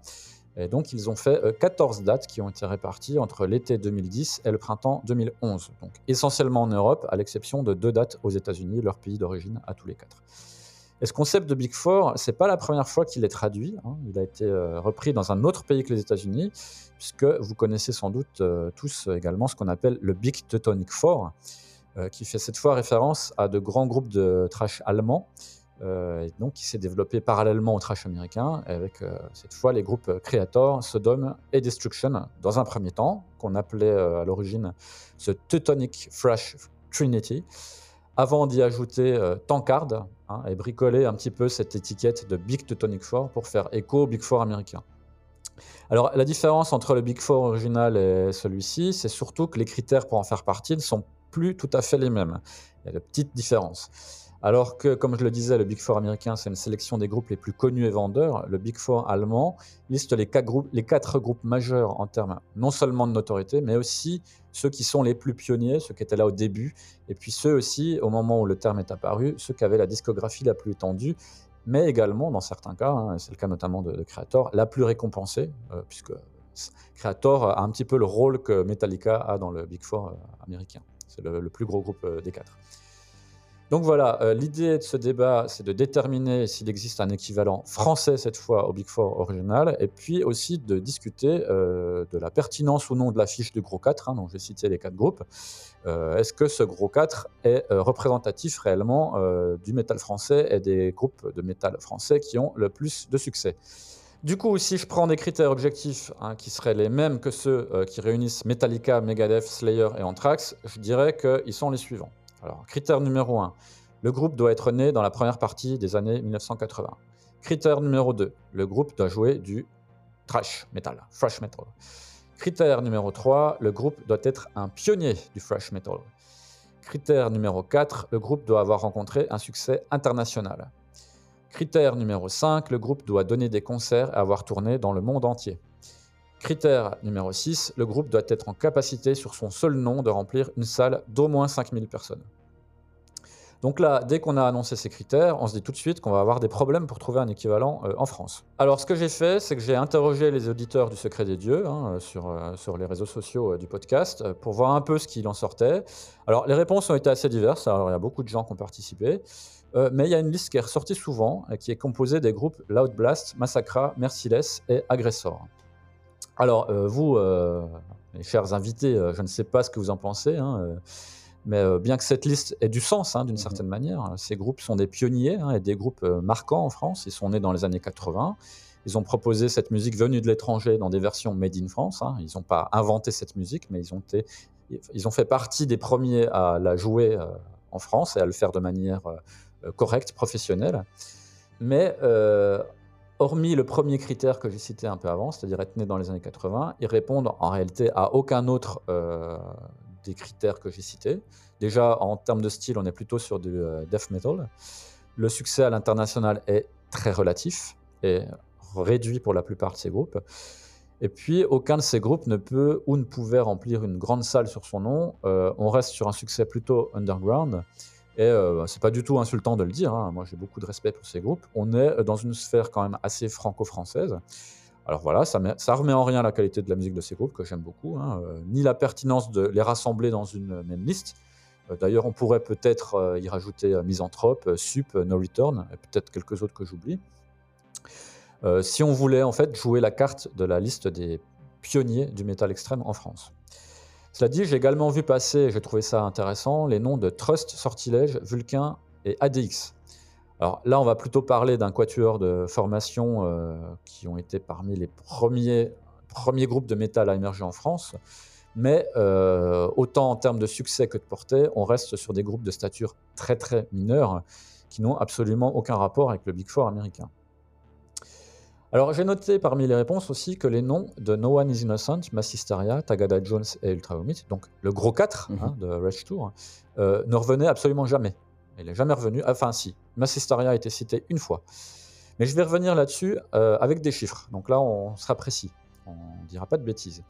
Et donc, ils ont fait euh, 14 dates qui ont été réparties entre l'été 2010 et le printemps 2011. Donc, essentiellement en Europe, à l'exception de deux dates aux États-Unis, leur pays d'origine à tous les quatre. Et ce concept de Big Four, c'est pas la première fois qu'il est traduit. hein. Il a été euh, repris dans un autre pays que les États-Unis, puisque vous connaissez sans doute euh, tous également ce qu'on appelle le Big Teutonic Four, euh, qui fait cette fois référence à de grands groupes de trash allemands, et donc qui s'est développé parallèlement au trash américain, avec cette fois les groupes Creator, Sodom et Destruction, dans un premier temps, qu'on appelait à l'origine The Teutonic Thrash Trinity, avant d'y ajouter Tankard, hein, et bricoler un petit peu cette étiquette de Big Teutonic Four pour faire écho au Big Four américain. Alors la différence entre le Big Four original et celui-ci, c'est surtout que les critères pour en faire partie ne sont plus tout à fait les mêmes. Il y a de petites différences. Alors que, comme je le disais, le Big Four américain, c'est une sélection des groupes les plus connus et vendeurs, le Big Four allemand liste les quatre groupes, majeurs en termes non seulement de notoriété, mais aussi ceux qui sont les plus pionniers, ceux qui étaient là au début, et puis ceux aussi, au moment où le terme est apparu, ceux qui avaient la discographie la plus étendue, mais également, dans certains cas, hein, c'est le cas notamment de, de Creator, la plus récompensée, euh, puisque Creator a un petit peu le rôle que Metallica a dans le Big Four euh, américain. C'est le, le plus gros groupe euh, des quatre. Donc voilà, euh, l'idée de ce débat, c'est de déterminer s'il existe un équivalent français cette fois au Big Four original, et puis aussi de discuter euh, de la pertinence ou non de la fiche du gros 4, hein, dont j'ai cité les quatre groupes. Euh, Est-ce que ce gros 4 est représentatif réellement du métal français et des groupes de métal français qui ont le plus de succès? Du coup, si je prends des critères objectifs hein, qui seraient les mêmes que ceux qui réunissent Metallica, Megadeth, Slayer et Anthrax, je dirais qu'ils sont les suivants. Alors, critère numéro 1, le groupe doit être né dans la première partie des années 1980. Critère numéro 2, le groupe doit jouer du thrash metal, thrash metal. Critère numéro 3, le groupe doit être un pionnier du thrash metal. Critère numéro 4, le groupe doit avoir rencontré un succès international. Critère numéro 5, le groupe doit donner des concerts et avoir tourné dans le monde entier. Critère numéro 6, le groupe doit être en capacité sur son seul nom de remplir une salle d'au moins 5000 personnes. Donc là, dès qu'on a annoncé ces critères, on se dit tout de suite qu'on va avoir des problèmes pour trouver un équivalent euh, en France. Alors ce que j'ai fait, c'est que j'ai interrogé les auditeurs du Secret des Dieux hein, sur, euh, sur les réseaux sociaux euh, du podcast euh, pour voir un peu ce qu'il en sortait. Alors les réponses ont été assez diverses, alors il y a beaucoup de gens qui ont participé, Euh, mais il y a une liste qui est ressortie souvent, qui est composée des groupes Loud Blast, Massacra, Merciless et Aggressor. Alors euh, vous, euh, mes chers invités, euh, je ne sais pas ce que vous en pensez, hein, mais bien que cette liste ait du sens hein, d'une Mhm. certaine manière, euh, ces groupes sont des pionniers hein, et des groupes marquants en France. Ils sont nés dans les années 80. Ils ont proposé cette musique venue de l'étranger dans des versions made in France. hein. Ils n'ont pas inventé cette musique, mais ils ont, été, ils ont fait partie des premiers à la jouer en France et à le faire de manière correcte, professionnelle. Mais hormis le premier critère que j'ai cité un peu avant, c'est-à-dire être né dans les années 80, ils répondent en réalité à aucun autre euh, des critères que j'ai cités. Déjà, en termes de style, on est plutôt sur du euh, death metal. Le succès à l'international est très relatif et réduit pour la plupart de ces groupes. Et puis, aucun de ces groupes ne peut ou ne pouvait remplir une grande salle sur son nom. Euh, on reste sur un succès plutôt underground. Et euh, c'est pas du tout insultant de le dire. hein. Moi, j'ai beaucoup de respect pour ces groupes. On est dans une sphère quand même assez franco-française. Alors voilà, ça, met- remet en rien la qualité de la musique de ces groupes que j'aime beaucoup, hein, euh, ni la pertinence de les rassembler dans une même liste. Euh, D'ailleurs, on pourrait peut-être euh, y rajouter euh, Misanthrope, euh, Sup, euh, No Return, et peut-être quelques autres que j'oublie. Euh, si on voulait en fait jouer la carte de la liste des pionniers du métal extrême en France. Cela dit, j'ai également vu passer, et j'ai trouvé ça intéressant, les noms de Trust, Sortilège, Vulcain et ADX. Alors là, on va plutôt parler d'un quatuor de formation euh, qui ont été parmi les premiers, groupes de métal à émerger en France. Mais euh, autant en termes de succès que de portée, on reste sur des groupes de stature très très mineure qui n'ont absolument aucun rapport avec le Big Four américain. Alors j'ai noté parmi les réponses aussi que les noms de No One Is Innocent, Massisteria, Tagada Jones et Ultra Vomit, donc le gros 4 Mhm. hein, de Rage Tour, euh, ne revenaient absolument jamais. Il n'est jamais revenu. Enfin, si, Massisteria a été cité une fois. Mais je vais revenir là-dessus euh, avec des chiffres. Donc là, on sera précis. On ne dira pas de bêtises.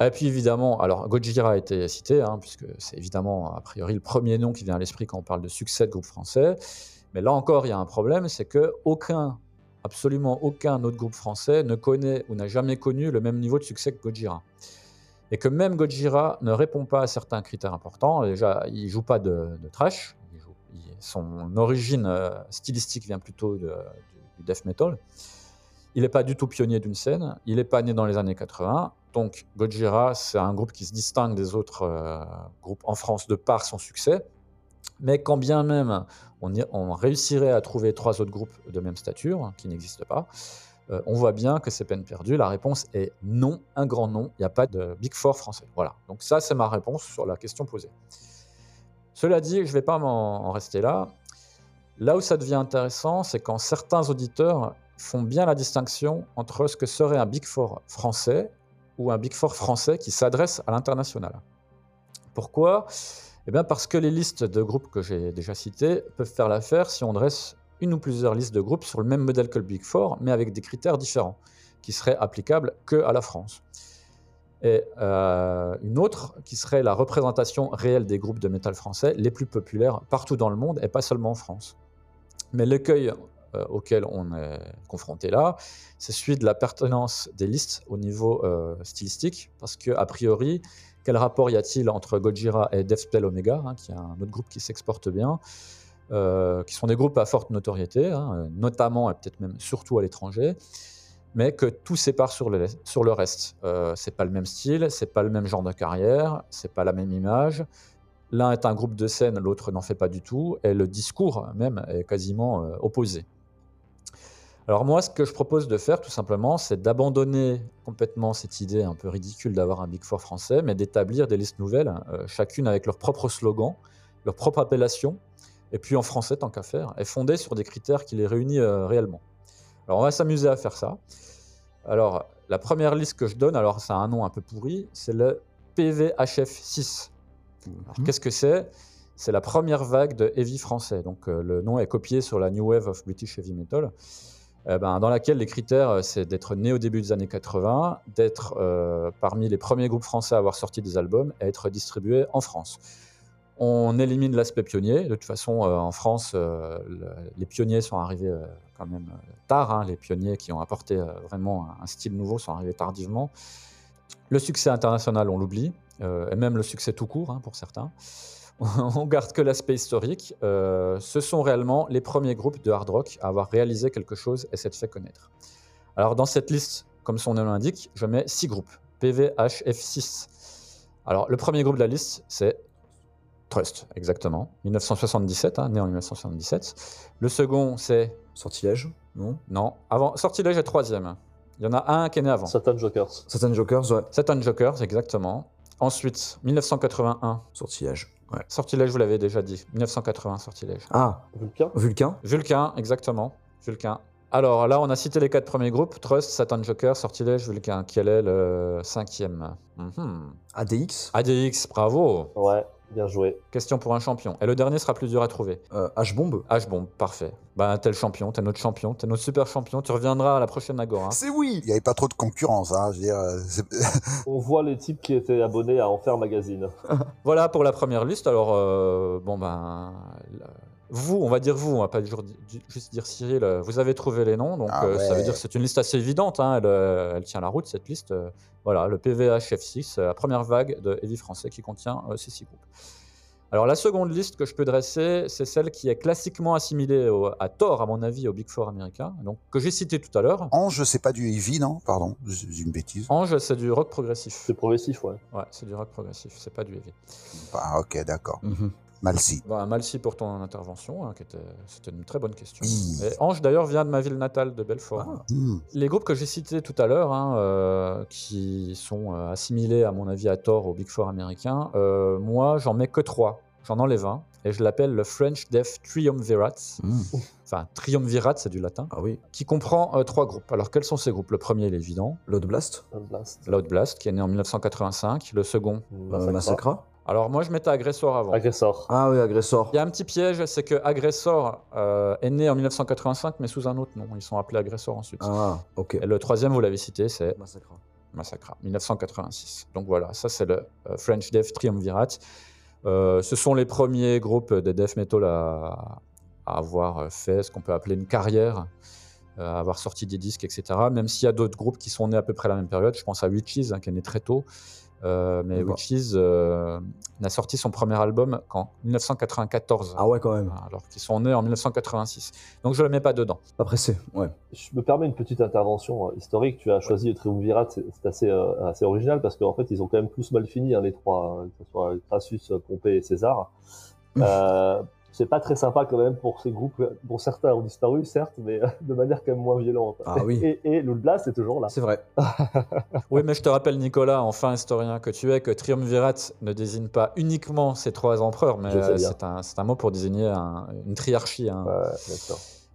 Et puis évidemment, alors Gojira a été cité, hein, puisque c'est évidemment a priori le premier nom qui vient à l'esprit quand on parle de succès de groupe français. Mais là encore, il y a un problème, c'est que aucun, absolument aucun autre groupe français ne connaît ou n'a jamais connu le même niveau de succès que Gojira. Et que même Gojira ne répond pas à certains critères importants. Déjà, il joue pas de, trash. Son origine euh, stylistique vient plutôt du death metal. Il n'est pas du tout pionnier d'une scène. Il n'est pas né dans les années 80. Donc Gojira, c'est un groupe qui se distingue des autres euh, groupes en France de par son succès. Mais quand bien même on, réussirait à trouver trois autres groupes de même stature, qui n'existent pas, euh, on voit bien que c'est peine perdue. La réponse est non, un grand non. Il n'y a pas de Big Four français. Voilà. Donc ça, c'est ma réponse sur la question posée. Cela dit, je ne vais pas m'en en rester là. Là où ça devient intéressant, c'est quand certains auditeurs font bien la distinction entre ce que serait un Big Four français ou un Big Four français qui s'adresse à l'international. Pourquoi? Eh bien parce que les listes de groupes que j'ai déjà citées peuvent faire l'affaire si on dresse une ou plusieurs listes de groupes sur le même modèle que le Big Four, mais avec des critères différents, qui seraient applicables que à la France. Et euh, une autre qui serait la représentation réelle des groupes de métal français les plus populaires partout dans le monde et pas seulement en France. Mais l'écueil euh, auquel on est confronté là, c'est celui de la pertinence des listes au niveau euh, stylistique, parce que a priori, quel rapport y a-t-il entre Gojira et Deathspell Omega, hein, qui est un autre groupe qui s'exporte bien, euh, qui sont des groupes à forte notoriété, hein, notamment et peut-être même surtout à l'étranger, mais que tout sépare sur le, sur le reste. Euh, c'est pas le même style, c'est pas le même genre de carrière, c'est pas la même image. L'un est un groupe de scène, l'autre n'en fait pas du tout, et le discours même est quasiment euh, opposé. Alors moi, ce que je propose de faire, tout simplement, c'est d'abandonner complètement cette idée un peu ridicule d'avoir un Big Four français, mais d'établir des listes nouvelles, euh, chacune avec leur propre slogan, leur propre appellation, et puis en français tant qu'à faire, et fondée sur des critères qui les réunissent euh, réellement. Alors on va s'amuser à faire ça. Alors la première liste que je donne, alors c'est un nom un peu pourri, c'est le PVHF6. Alors, Qu'est-ce que c'est? C'est la première vague de heavy français. Donc euh, le nom est copié sur la New Wave of British Heavy Metal, euh, ben, dans laquelle les critères, euh, c'est d'être né au début des années 80, d'être euh, parmi les premiers groupes français à avoir sorti des albums et être distribué en France. On élimine l'aspect pionnier. De toute façon, en France, le- les pionniers sont arrivés quand même tard. hein. Les pionniers qui ont apporté vraiment un, style nouveau sont arrivés tardivement. Le succès international, on l'oublie, et même le succès tout court hein, pour certains. on garde que l'aspect historique. Euh, ce sont réellement les premiers groupes de hard rock à avoir réalisé quelque chose et s'être fait connaître. Alors dans cette liste, comme son nom l'indique, je mets six groupes. PVHF6. Alors le premier groupe de la liste, c'est Trust, exactement. 1977, hein, né en 1977. Le second, c'est... Sortilège, non? Non, avant... Sortilège est troisième. Il y en a un qui est né avant. Satan Jokers. Satan Jokers, ouais. Satan Jokers, exactement. Ensuite, 1981. Sortilège, ouais. Sortilège, vous l'avez déjà dit. 1980, Sortilège. Ah, Vulcain. Vulcain Vulcain, exactement. Vulcain. Alors là, on a cité les quatre premiers groupes Trust, Satan Joker, Sortilège, Vulcain. Quel est le cinquième? Mhm. ADX ADX, bravo. Ouais, bien joué. Question pour un champion. Et le dernier sera plus dur à trouver. euh, H-Bomb H-Bomb, parfait. Bah, t'es le champion, t'es notre champion, t'es notre super champion. Tu reviendras à la prochaine Agora. C'est oui Il n'y avait pas trop de concurrence, hein, je veux dire. euh, On voit les types qui étaient abonnés à Enfer Magazine. Voilà pour la première liste. Alors, euh, bon ben, la- vous, on va dire vous, on va pas juste dire Cyril, euh, vous avez trouvé les noms, donc Ah euh, ça veut dire que c'est une liste assez évidente, hein, elle, euh, elle tient la route cette liste. euh, voilà, le PVH F6, euh, la première vague de Heavy français qui contient euh, ces six groupes. Alors la seconde liste que je peux dresser, c'est celle qui est classiquement assimilée au- à tort, à mon avis, au Big Four américain, donc que j'ai cité tout à l'heure. Ange, c'est pas du heavy, non? Pardon, j'ai une bêtise. Ange, c'est du rock progressif. C'est progressif, ouais. Ouais, c'est du rock progressif, c'est pas du heavy. Ah, ok, d'accord. Malsi. Bah, merci pour ton intervention, hein, qui était, c'était une très bonne question. Et Ange d'ailleurs vient de ma ville natale de Belfort. Ah. Hmm. Les groupes que j'ai cités tout à l'heure, hein, euh, qui sont euh, assimilés à mon avis à tort au Big Four américain, euh, moi j'en mets que trois. J'en enlève un et je l'appelle le French Death Triumvirat. Mhm. Enfin, Triumvirat, c'est du latin, Ah oui, qui comprend euh, trois groupes. Alors quels sont ces groupes? Le premier, il est évident, Load Blast, Un blast. Loud Blast, qui est né en 1985. Le second, euh, Massacra. Alors moi je mettais Agressor avant. Agressor. Ah oui, Agressor. Il y a un petit piège, c'est que Agressor euh, est né en 1985, mais sous un autre nom. Ils sont appelés Agressor ensuite. Ah, ok. Et le troisième, vous l'avez cité, c'est Massacra. Massacra, 1986. Donc voilà, ça c'est le euh, French Death Triumvirat. Euh, ce sont les premiers groupes de death metal à, à avoir fait ce qu'on peut appeler une carrière, à avoir sorti des disques, etc. Même s'il y a d'autres groupes qui sont nés à peu près à la même période. Je pense à Witches, hein, qui est né très tôt. Euh, mais. Witches euh, n'a sorti son premier album qu'en 1994. Ah ouais, quand même. alors qu'ils sont nés en 1986. Donc je le mets pas dedans. Pas pressé, ouais. Je me permets une petite intervention euh, historique. Tu as choisi le Triumvirat, c'est assez, euh, assez original parce qu'en fait, ils ont quand même tous mal fini, hein, les trois, hein, que ce soit Crassus, Pompée et César. C'est pas très sympa quand même pour ces groupes. Bon, certains ont disparu, certes, mais euh, de manière quand même moins violente. Ah oui. Et, et le Blast est toujours là. C'est vrai. Oui, mais je te rappelle, Nicolas, enfin historien que tu es, que Triumvirat ne désigne pas uniquement ces trois empereurs, mais euh, c'est un, mot pour désigner un- une triarchie, un, Ouais.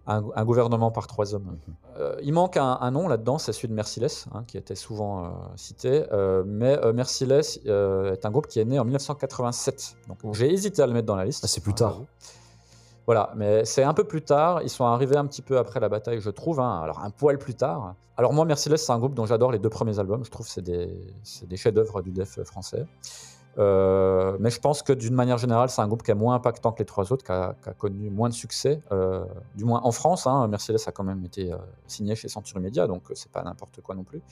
Un, un gouvernement par trois hommes. Euh, il manque un, un nom là-dedans, c'est celui de Merciless, hein, qui était souvent euh, cité, euh, mais Merciless est un groupe qui est né en 1987. Donc j'ai hésité à le mettre dans la liste. Ah, c'est plus tard. Voilà, mais c'est un peu plus tard. Ils sont arrivés un petit peu après la bataille, je trouve. hein. Alors, un poil plus tard. Alors, moi, Merciless, c'est un groupe dont j'adore les deux premiers albums. Je trouve que c'est des, des chefs-d'œuvre du death français. Euh, mais je pense que d'une manière générale, c'est un groupe qui est moins impactant que les trois autres, qui a, qui a connu moins de succès, euh, du moins en France. Hein, Merciless a quand même été euh, signé chez Century Media, donc euh, c'est pas n'importe quoi non plus.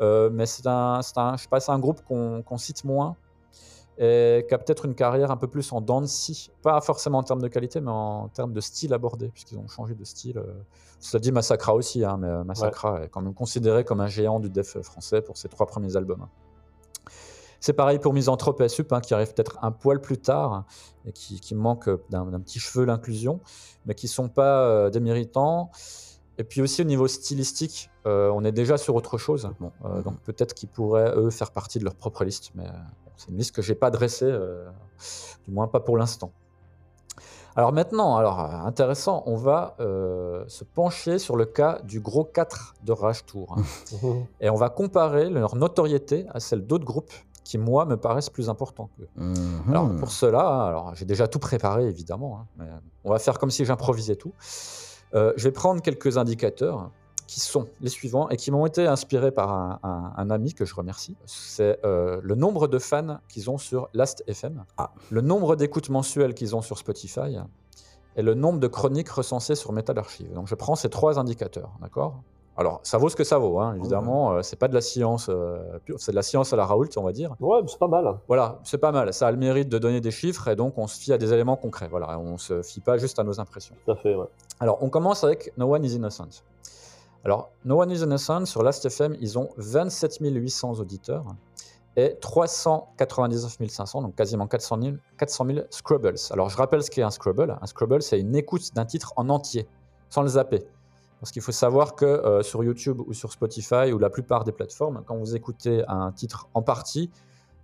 Mais c'est un, un, je sais pas, c'est un groupe qu'on cite moins et qui a peut-être une carrière un peu plus en dents de scie. Pas forcément en termes de qualité, mais en termes de style abordé, puisqu'ils ont changé de style. Cela dit, Massacra aussi, hein, mais Massacra est quand même considéré comme un géant du death français pour ses trois premiers albums. hein. C'est pareil pour Misanthrope Sup, hein, qui arrive peut-être un poil plus tard et qui, qui manque d'un petit cheveu l'inclusion, mais qui sont pas euh, déméritants. Et puis aussi au niveau stylistique, euh, on est déjà sur autre chose. Bon, euh, donc peut-être qu'ils pourraient eux faire partie de leur propre liste, mais c'est une liste que j'ai pas dressée, du moins pas pour l'instant. Alors maintenant, alors intéressant, on va euh, se pencher sur le cas du gros 4 de Rage Tour. hein. et on va comparer leur notoriété à celle d'autres groupes qui, moi, me paraissent plus importants qu'eux. Mhm. Alors pour cela, alors j'ai déjà tout préparé évidemment, hein, mais on va faire comme si j'improvisais tout. Euh, je vais prendre quelques indicateurs qui sont les suivants et qui m'ont été inspirés par un, un- un ami que je remercie. C'est euh, le nombre de fans qu'ils ont sur Last.fm, Ah. le nombre d'écoutes mensuelles qu'ils ont sur Spotify et le nombre de chroniques recensées sur Metal Archive. Donc je prends ces trois indicateurs, d'accord? Alors ça vaut ce que ça vaut, hein, évidemment. euh, c'est pas de la science euh, c'est de la science à la Raoult, on va dire. Ouais, c'est pas mal. Voilà, c'est pas mal. Ça a le mérite de donner des chiffres et donc on se fie à des éléments concrets. Voilà, on se fie pas juste à nos impressions. Tout à fait, ouais. Alors, on commence avec No One is Innocent. Alors, No One is Innocent, sur Last.fm, ils ont 27 800 auditeurs et 399 500, donc quasiment 400 000, 400 000 Scrubbles. Alors, je rappelle ce qu'est un Scrubble. Un Scrubble, c'est une écoute d'un titre en entier, sans le zapper. Parce qu'il faut savoir que euh, sur YouTube ou sur Spotify ou la plupart des plateformes, quand vous écoutez un titre en partie,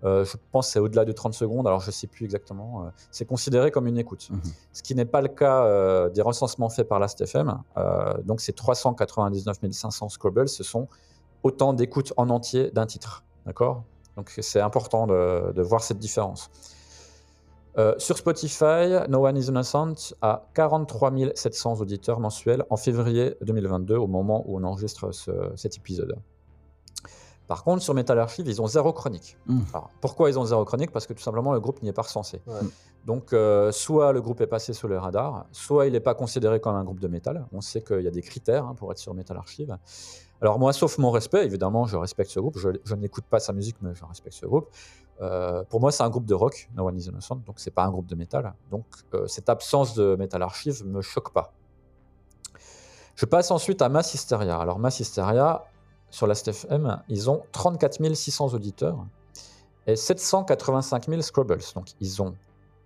euh, je pense que c'est au-delà de 30 secondes, alors je ne sais plus exactement, euh, c'est considéré comme une écoute. Mhm. Ce qui n'est pas le cas des recensements faits par Last.fm. Donc ces 399 500 Scrubbles, ce sont autant d'écoutes en entier d'un titre. D'accord? Donc c'est important de, de voir cette différence. Euh, sur Spotify, No One is Innocent a 43 700 auditeurs mensuels en février 2022, au moment où on enregistre ce- cet épisode. Par contre, sur Metal Archive, ils ont zéro chronique. Mm. Alors, pourquoi ils ont zéro chronique? Parce que tout simplement, le groupe n'y est pas recensé. Ouais. Donc, euh, soit le groupe est passé sous le radar, soit il n'est pas considéré comme un groupe de métal. On sait qu'il y a des critères hein, pour être sur Metal Archive. Alors moi, sauf mon respect, évidemment, je respecte ce groupe. Je, je n'écoute pas sa musique, mais je respecte ce groupe. Euh, pour moi, c'est un groupe de rock, No One Is Innocent, donc c'est pas un groupe de métal. Donc euh, cette absence de Metal Archive me choque pas. Je passe ensuite à Mass Hysteria. Alors Mass Hysteria, sur la STFM, ils ont 34 600 auditeurs et 785 000 Scrubbles. Donc ils ont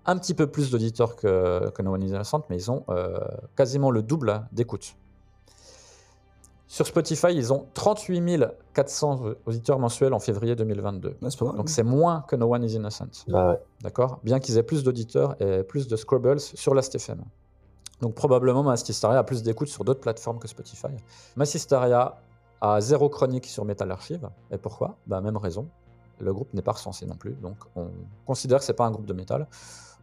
un petit peu plus d'auditeurs que, No One Is Innocent, mais ils ont euh, quasiment le double d'écoute. Sur Spotify, ils ont 38 400 auditeurs mensuels en février 2022. Ouais, c'est pas mal. Donc c'est moins que No One Is Innocent. Bah ouais. D'accord? Bien qu'ils aient plus d'auditeurs et plus de Scrubbles sur Last.fm. Donc probablement Massisteria a plus d'écoute sur d'autres plateformes que Spotify. Massisteria a zéro chronique sur Metal Archive. Et pourquoi? Bah, Même raison. Le groupe n'est pas recensé non plus. Donc on considère que c'est pas un groupe de métal.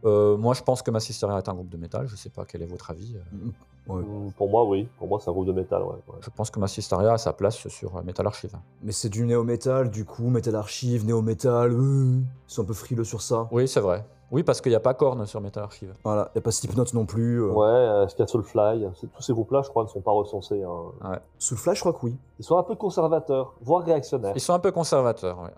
Euh, moi je pense que Massisteria est un groupe de métal. Je sais pas quel est votre avis. Euh, Ouais. Mm, Pour moi, oui. Pour moi, c'est un groupe de métal, ouais. ouais. Je pense que Massisteria a sa place sur euh, Metal Archive. Mais c'est du néo-metal, du coup, Metal Archive, néo-metal, euh, ils sont un peu frileux sur ça. Oui, c'est vrai. Oui, parce qu'il n'y a pas Korn sur Metal Archive. Voilà, y a pas Slipknot non plus. euh. Ouais, euh, est-ce qu'il y a Soulfly? Tous ces groupes-là, je crois, ne sont pas recensés. hein. Soulfly, je crois que oui. Ils sont un peu conservateurs, voire réactionnaires. Ils sont un peu conservateurs, oui.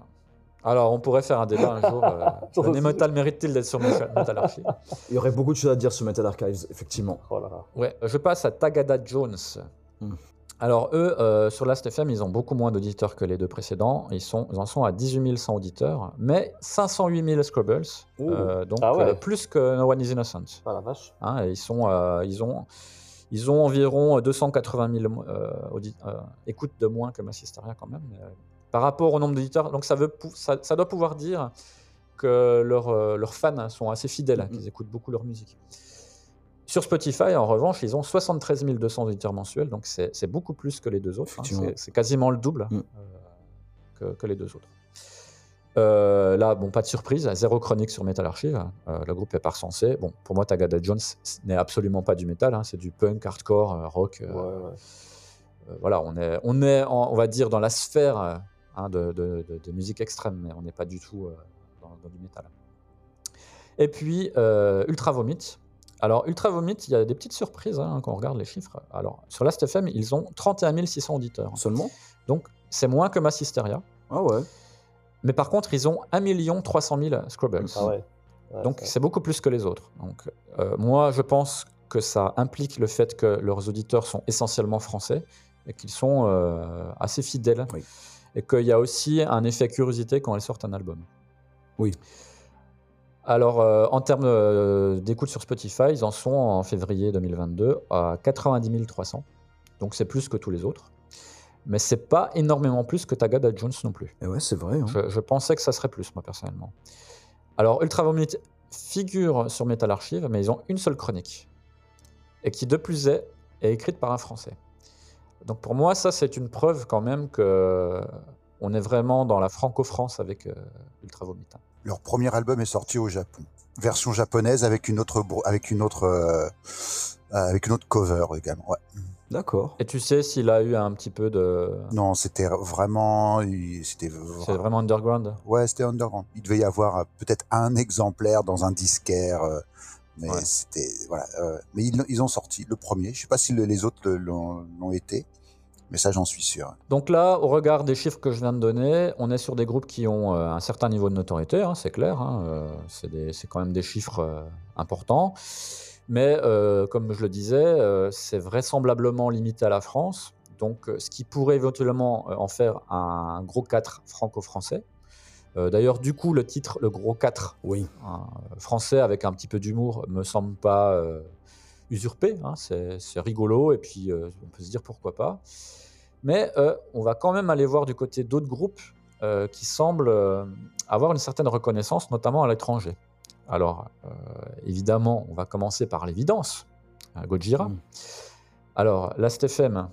Alors, on pourrait faire un débat un jour. Euh, Sur le ce Metal mérite-t-il d'être sur Metal Archive Il y aurait beaucoup de choses à dire sur Metal Archives, effectivement. Oh là là. Ouais, je passe à Tagada Jones. Hmm. Alors, eux, euh, sur Last.fm, ils ont beaucoup moins d'auditeurs que les deux précédents. Ils, sont, ils en sont à 18 100 auditeurs, mais 508 000 Scrubbles. Euh, donc, Ah ouais. euh, plus que No One is Innocent. Ah la vache. Hein, ils, sont, euh, ils, ont, ils ont environ 280 000 euh, audi- euh, écoutes de moins que Massisteria quand même. Par rapport au nombre d'auditeurs, donc ça, veut ça, ça doit pouvoir dire que leurs euh, leurs fans sont assez fidèles, Mhm. qu'ils écoutent beaucoup leur musique. Sur Spotify, en revanche, ils ont 73 200 auditeurs mensuels, donc c'est beaucoup plus que les deux autres. hein. C'est- quasiment le double Mhm. euh, que, que les deux autres. Euh, là, bon, pas de surprise, zéro chronique sur Metal Archive. Euh, le groupe est pas recensé. Bon, pour moi, Tagada Jones n'est absolument pas du métal, hein, c'est du punk, hardcore, rock. Ouais, ouais. voilà, on est, on est en- on va dire, dans la sphère hein, de, de, de- de musique extrême, mais on n'est pas du tout euh, dans, dans du métal. Et puis, euh, Ultra Vomit. Alors, Ultra Vomit, il y a des petites surprises hein, quand on regarde les chiffres. Alors, sur Last.fm, ils ont 31 600 auditeurs. Seulement? Donc, c'est moins que Massisteria. Ah ouais. Mais par contre, ils ont 1 300 000 Scrubbles. Ah ouais. Ouais, Donc c'est beaucoup plus que les autres. Donc euh, moi, je pense que ça implique le fait que leurs auditeurs sont essentiellement français et qu'ils sont euh, assez fidèles. Oui. Et qu'il y a aussi un effet curiosité quand ils sortent un album. Oui. Alors, euh, en termes euh, d'écoute sur Spotify, ils en sont en février 2022 à 90 300. Donc c'est plus que tous les autres. Mais c'est pas énormément plus que Tagada Jones non plus. Et ouais, c'est vrai. hein. Je, je pensais que ça serait plus, moi, personnellement. Alors, Ultra Vomit figure sur Metal Archive, mais ils ont une seule chronique. Et qui, de plus est, est écrite par un Français. Donc, pour moi, ça, c'est une preuve quand même que on est vraiment dans la franco-France avec euh, Ultra Vomit. hein. Leur premier album est sorti au Japon. Version japonaise avec une autre, avec une autre, euh, euh, avec une autre cover également. Ouais. D'accord. Et tu sais s'il a eu un petit peu de. Non, c'était vraiment, c'était C'est vraiment underground? Ouais, c'était underground. Il devait y avoir euh, peut-être un exemplaire dans un disquaire, euh, mais Ouais. c'était voilà. euh, mais ils, ils ont sorti le premier. Je sais pas si le- les autres l'ont été, mais ça j'en suis sûr. Donc là, au regard des chiffres que je viens de donner, on est sur des groupes qui ont euh, un certain niveau de notoriété, hein, c'est clair. hein, euh, c'est quand même des chiffres importants. Mais comme je le disais, c'est vraisemblablement limité à la France. Donc ce qui pourrait éventuellement en faire un gros 4 franco-français. Euh, D'ailleurs, du coup, le titre, le gros 4 Oui. hein, français avec un petit peu d'humour, me semble pas euh, usurpé. hein, c'est rigolo et puis euh, on peut se dire pourquoi pas. Mais euh, on va quand même aller voir du côté d'autres groupes euh, qui semblent euh, avoir une certaine reconnaissance, notamment à l'étranger. Alors, euh, évidemment, on va commencer par l'évidence, euh, Gojira. Mm. Alors, Last.fm,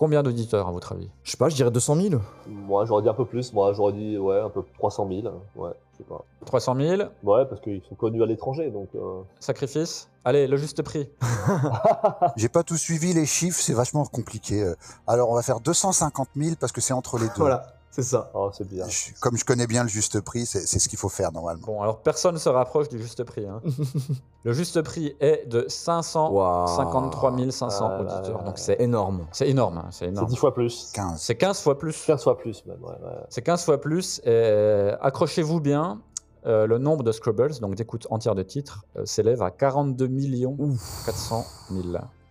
combien d'auditeurs à votre avis? Je sais pas, je dirais 200 000. Moi, j'aurais dit un peu plus. Moi, j'aurais dit, ouais, un peu 300 000. Ouais, je sais pas. 300 000 Ouais, parce qu'ils sont connus à l'étranger, donc. euh, Sacrifice? Allez, le juste prix. J'ai pas tout suivi les chiffres, c'est vachement compliqué. Euh, Alors on va faire 250 000 parce que c'est entre les deux. Voilà, c'est ça. Oh, c'est bien. Je- comme je connais bien le juste prix, c'est c'est ce qu'il faut faire normalement. Bon, alors personne ne se rapproche du juste prix. hein. le juste prix est de 553 500 Ah là auditeurs. là. Donc c'est Énorme. c'est énorme. hein, C'est C'est énorme. 10 fois plus. 15. C'est 15 fois plus. 15 fois plus, même. Ouais, ouais. C'est 15 fois plus. Et euh, accrochez-vous bien, euh, le nombre de Scrubbles, donc d'écoutes entières de titres, euh, s'élève à 42 millions Ouf. 400 000.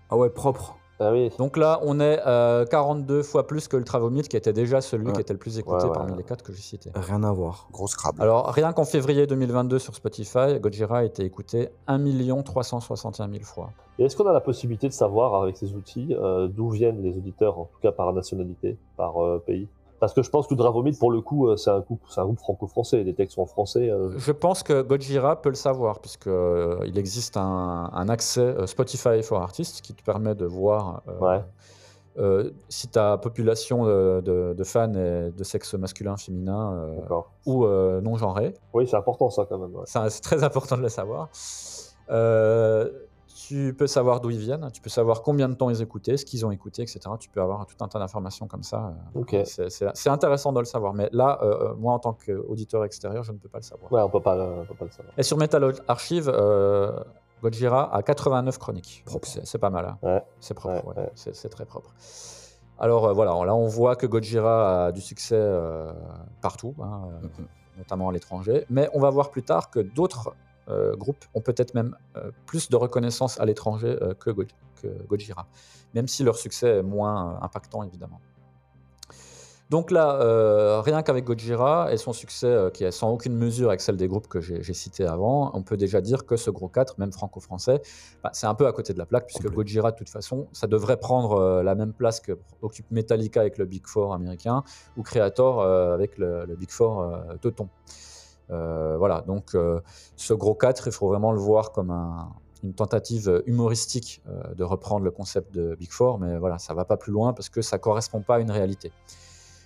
Ah ouais, propre. Ah oui. Donc là, on est euh, 42 fois plus que Vomit, qui était déjà celui Ouais. qui était le plus écouté Ouais, ouais, parmi les quatre que j'ai cités. Rien à voir. Gros Scrabble. Alors, rien qu'en février 2022 sur Spotify, Gojira a été écouté 1 361 000 fois. Et est-ce qu'on a la possibilité de savoir, avec ces outils, euh, d'où viennent les auditeurs, en tout cas par nationalité, par euh, pays? Parce que je pense que Dravomid, pour le coup, euh, c'est un groupe, c'est un groupe franco-français. Les textes sont en français. euh, Je pense que Gojira peut le savoir, puisqu'il existe un, un accès euh, Spotify for Artists qui te permet de voir euh, Ouais. euh, si ta population de, de- de fans est de sexe masculin, féminin euh, ou euh, non genré. Oui, c'est important ça quand même. ouais. C'est très important de le savoir. Euh, tu peux savoir d'où ils viennent, tu peux savoir combien de temps ils écoutaient, ce qu'ils ont écouté, etc. Tu peux avoir tout un tas d'informations comme ça. euh, Ok. C'est- intéressant de le savoir. Mais là, euh, moi, en tant qu'auditeur extérieur, je ne peux pas le savoir. Ouais, on peut pas, le- on peut pas le savoir. Et sur Metal Archive, euh, Gojira a 89 chroniques. C'est pas mal. hein. Ouais. C'est propre, Ouais. C'est très propre. Alors euh, voilà, là on voit que Gojira a du succès euh, partout, hein, euh, Mhm. notamment à l'étranger. Mais on va voir plus tard que d'autres euh, groupes ont peut-être même euh, plus de reconnaissance à l'étranger euh, que, Go- que Gojira, même si leur succès est moins euh, impactant évidemment. Donc là, euh, rien qu'avec Gojira et son succès euh, qui est sans aucune mesure avec celle des groupes que j'ai cités avant, on peut déjà dire que ce gros 4, même franco-français, bah, c'est un peu à côté de la plaque, puisque. Gojira, de toute façon, ça devrait prendre euh, la même place que occupe Metallica avec le Big Four américain, ou Creator euh, avec le, le Big Four euh, teuton. Euh, voilà, donc euh, ce gros 4, il faut vraiment le voir comme un- une tentative humoristique euh, de reprendre le concept de Big Four, mais voilà, ça va pas plus loin parce que ça correspond pas à une réalité.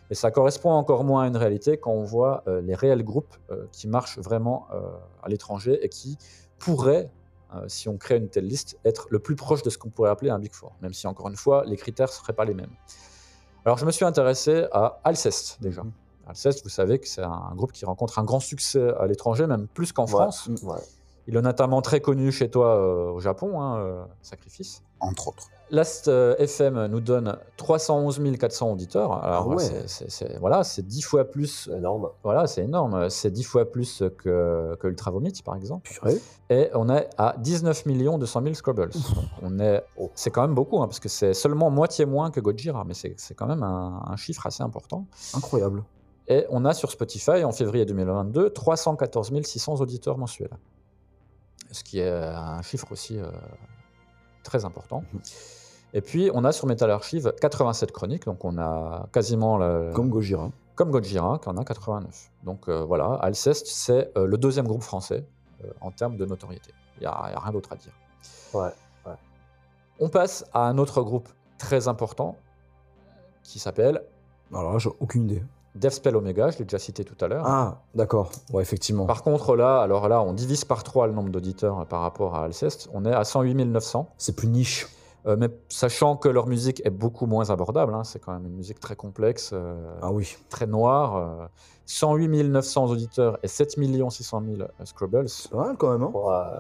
Et ça correspond encore moins à une réalité quand on voit les réels groupes qui marchent vraiment à l'étranger et qui pourraient, si on crée une telle liste, être le plus proche de ce qu'on pourrait appeler un Big Four, même si encore une fois, les critères ne seraient pas les mêmes. Alors je me suis intéressé à Alceste déjà. Mhm. Alceste, vous savez que c'est un groupe qui rencontre un grand succès à l'étranger, même plus qu'en Ouais. France. Ouais. Il est notamment très connu chez toi euh, au Japon, hein, euh, Sacrifice. Entre autres. Last euh, FM nous donne 311 400 auditeurs. Alors, Ah ouais. c'est- c'est- c'est- voilà, c'est 10 fois plus. C'est énorme. Voilà, c'est énorme. C'est 10 fois plus que, que Ultra Vomit, par exemple. Purée. Et on est à 19 200 000 Scrubbles. Donc, on est, Oh. c'est quand même beaucoup, hein, parce que c'est seulement moitié moins que Gojira, mais c'est c'est quand même un, un chiffre assez important. Incroyable. Et on a sur Spotify, en février 2022, 314 600 auditeurs mensuels. Ce qui est un chiffre aussi euh, très important. Mhm. Et puis, on a sur Metal Archive 87 chroniques, donc on a quasiment le- Comme Gojira. comme Gojira, qui en a 89. Donc euh, voilà, Alceste, c'est euh, le deuxième groupe français euh, en termes de notoriété. Il n'y a, a rien d'autre à dire. Ouais. On passe à un autre groupe très important qui s'appelle Alors là, j'ai aucune idée. Deathspell Omega, je l'ai déjà cité tout à l'heure. Ah, d'accord. Ouais, effectivement. Par contre, là, alors là, on divise par 3 le nombre d'auditeurs par rapport à Alceste. On est à 108 900. C'est plus niche. Euh, mais sachant que leur musique est beaucoup moins abordable, hein, c'est quand même une musique très complexe, euh, Ah oui. très noire. euh, 108 900 auditeurs et 7 600 000 Scrubbles. C'est pas mal quand même. Hein.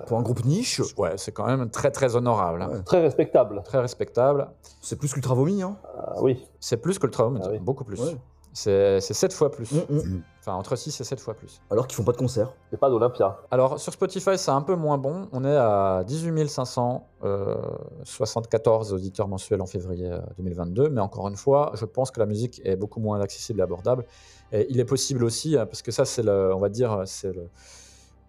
Pour un groupe niche, Ouais, c'est quand même très très honorable, hein. Ouais. Très respectable. très respectable. c'est plus qu'Ultra Vomi. Hein. Ah oui. C'est plus que le Traum, Ah oui. beaucoup plus. Ouais. C'est 7 fois plus. Mm, mm. Enfin, entre 6 et 7 fois plus. Alors qu'ils font pas de concert. C'est pas d'Olympia. Alors, sur Spotify, c'est un peu moins bon. On est à 18 574 auditeurs mensuels en février euh, 2022. Mais encore une fois, je pense que la musique est beaucoup moins accessible et abordable. Et il est possible aussi, euh, parce que ça, c'est le, on va dire, c'est le,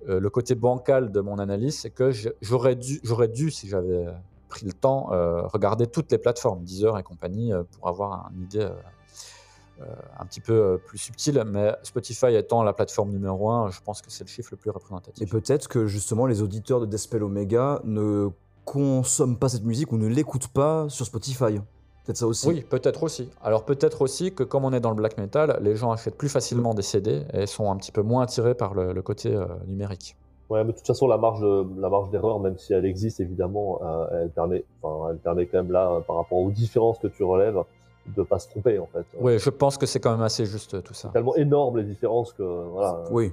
euh, le côté bancal de mon analyse, c'est que j'aurais dû, j'aurais dû, si j'avais pris le temps, euh, regarder toutes les plateformes, Deezer et compagnie, euh, pour avoir une idée euh, euh, un petit peu euh, plus subtile. Mais Spotify étant la plateforme numéro un, je pense que c'est le chiffre le plus représentatif. Et peut-être que justement les auditeurs de Deathspell Omega ne consomment pas cette musique ou ne l'écoutent pas sur Spotify. Peut-être ça aussi. Oui, peut-être aussi. Alors peut-être aussi que comme on est dans le black metal, les gens achètent plus facilement des CD et sont un petit peu moins attirés par le, le côté euh, numérique. Ouais, mais de toute façon, la marge, de- la marge d'erreur, même si elle existe évidemment, euh, elle, permet, enfin, elle permet quand même là, euh, par rapport aux différences que tu relèves, de pas se tromper en fait. Oui, je pense que c'est quand même assez juste tout ça. C'est tellement énorme les différences que voilà. Oui.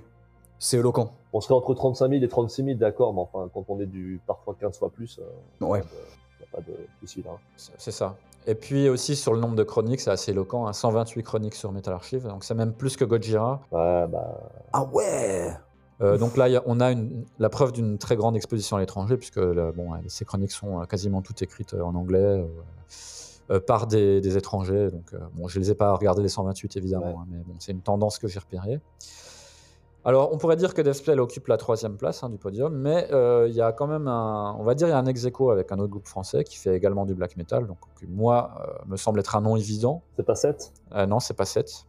C'est éloquent. On serait entre 35 000 et 36 000, d'accord, mais enfin, quand on est du parfois 15 fois plus, euh, Ouais. il n'y a pas de souci là. C'est ça. Et puis aussi sur le nombre de chroniques, c'est assez éloquent. hein, 128 chroniques sur Metal Archive, donc c'est même plus que Gojira. Ouais, bah, Ah ouais Euh, donc là, a- on a une- la preuve d'une très grande exposition à l'étranger, puisque là, bon, euh, ces chroniques sont euh, quasiment toutes écrites euh, en anglais euh, euh, par des, des étrangers. Donc, euh, bon, je ne les ai pas regardées les 128 évidemment, Ouais. hein, mais bon, c'est une tendance que j'ai repérée. Alors, on pourrait dire que Deathspell occupe la troisième place hein, du podium, mais euh, il y a quand même un, on va dire, il y a un ex aequo avec un autre groupe français qui fait également du black metal, donc qui, moi, euh, me semble être un nom évident. c'est pas 7 Euh, non, c'est pas 7.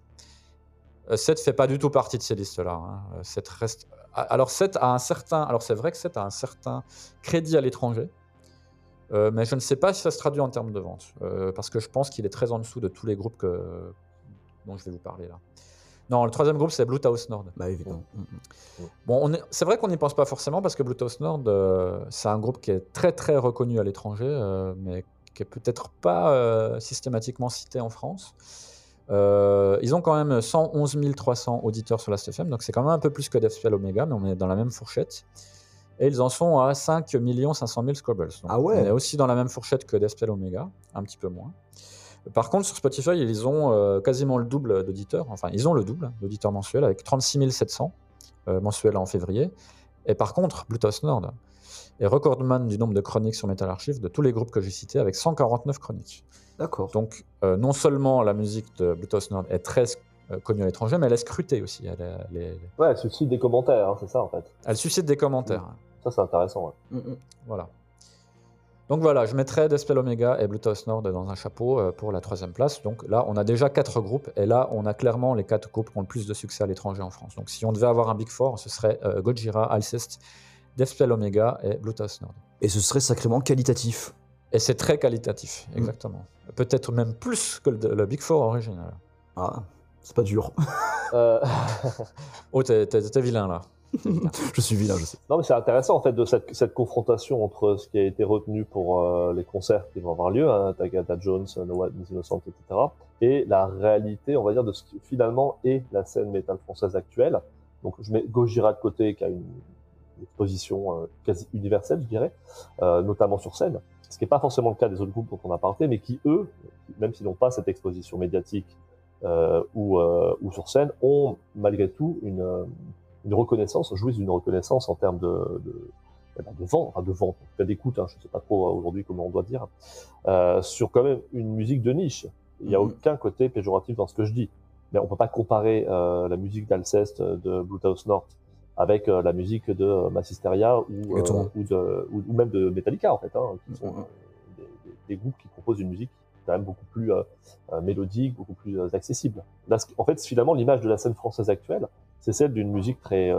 7 fait pas du tout partie de ces listes-là. hein. Euh, 7 reste... Alors 7 a un certain... Alors c'est vrai que 7 a un certain crédit à l'étranger, euh, mais je ne sais pas si ça se traduit en termes de vente, euh, parce que je pense qu'il est très en dessous de tous les groupes que... dont je vais vous parler là. Non, le troisième groupe, c'est Bluetooth Nord. Bah évidemment. Mm, mm. Bon, on est- c'est vrai qu'on n'y pense pas forcément parce que Bluetooth Nord, euh, c'est un groupe qui est très très reconnu à l'étranger, euh, mais qui est peut-être pas euh, systématiquement cité en France. Euh, ils ont quand même 111 300 auditeurs sur la STFM, donc c'est quand même un peu plus que Deathspell Omega, mais on est dans la même fourchette. Et ils en sont à 5 500 000 Scrubbles. Donc Ah ouais. On est aussi dans la même fourchette que Deathspell Omega, un petit peu moins. Par contre, sur Spotify, ils ont euh, quasiment le double d'auditeurs. Enfin, ils ont le double d'auditeurs mensuels avec 36 700 euh, mensuels en février. Et par contre, Bluetooth Nord est recordman du nombre de chroniques sur Metal Archive de tous les groupes que j'ai cités avec 149 chroniques. D'accord. Donc, euh, non seulement la musique de Bluetooth Nord est très connue à l'étranger, mais elle est scrutée aussi. Elle, est- elle Ouais, ceci des commentaires, hein, c'est ça en fait. elle suscite des commentaires. Ça, c'est intéressant. ouais. Mm, mm. Voilà. Donc voilà, je mettrai Despel Omega et Bluetooth Nord dans un chapeau euh, pour la troisième place. Donc là, on a déjà quatre groupes, et là, on a clairement les quatre groupes qui ont le plus de succès à l'étranger en France. Donc si on devait avoir un Big Four, ce serait euh, Gojira, Alcest, Despel Omega et Bluetooth Nord. Et ce serait sacrément qualitatif. Et c'est très qualitatif, exactement. Peut-être même plus que le, le Big Four original. Ah, c'est pas dur. Euh, Oh, t'es t'es- t'es vilain là. je suis vilain, je sais. Non, mais c'est intéressant en fait de cette, cette confrontation entre ce qui a été retenu pour euh, les concerts qui vont avoir lieu, hein, Tagada Jones, No One is Innocent, etc., et la réalité, on va dire, de ce qui finalement est la scène métal française actuelle. Donc, je mets Gojira de côté, qui a une exposition euh, quasi universelle, je dirais, euh, notamment sur scène, ce qui n'est pas forcément le cas des autres groupes dont on a parlé, mais qui eux, même s'ils n'ont pas cette exposition médiatique ou, euh, ou sur scène, ont malgré tout une euh, une reconnaissance, jouissent d'une reconnaissance en termes de, de, eh ben, de vente, enfin de vente, en d'écoute, hein, je ne sais pas trop euh, aujourd'hui comment on doit dire, euh, sur quand même une musique de niche. Il n'y a Mhm. aucun côté péjoratif dans ce que je dis. Mais on peut pas comparer euh, la musique d'Alceste de Bluetooth North avec euh, la musique de euh, Massisteria ou, euh, ou, de, ou, ou même de Metallica en fait, hein, qui sont Mhm. euh, des, des- des groupes qui proposent une musique quand même beaucoup plus euh, euh, mélodique, beaucoup plus euh, accessible. Là, en fait, finalement, l'image de la scène française actuelle, c'est celle d'une musique très,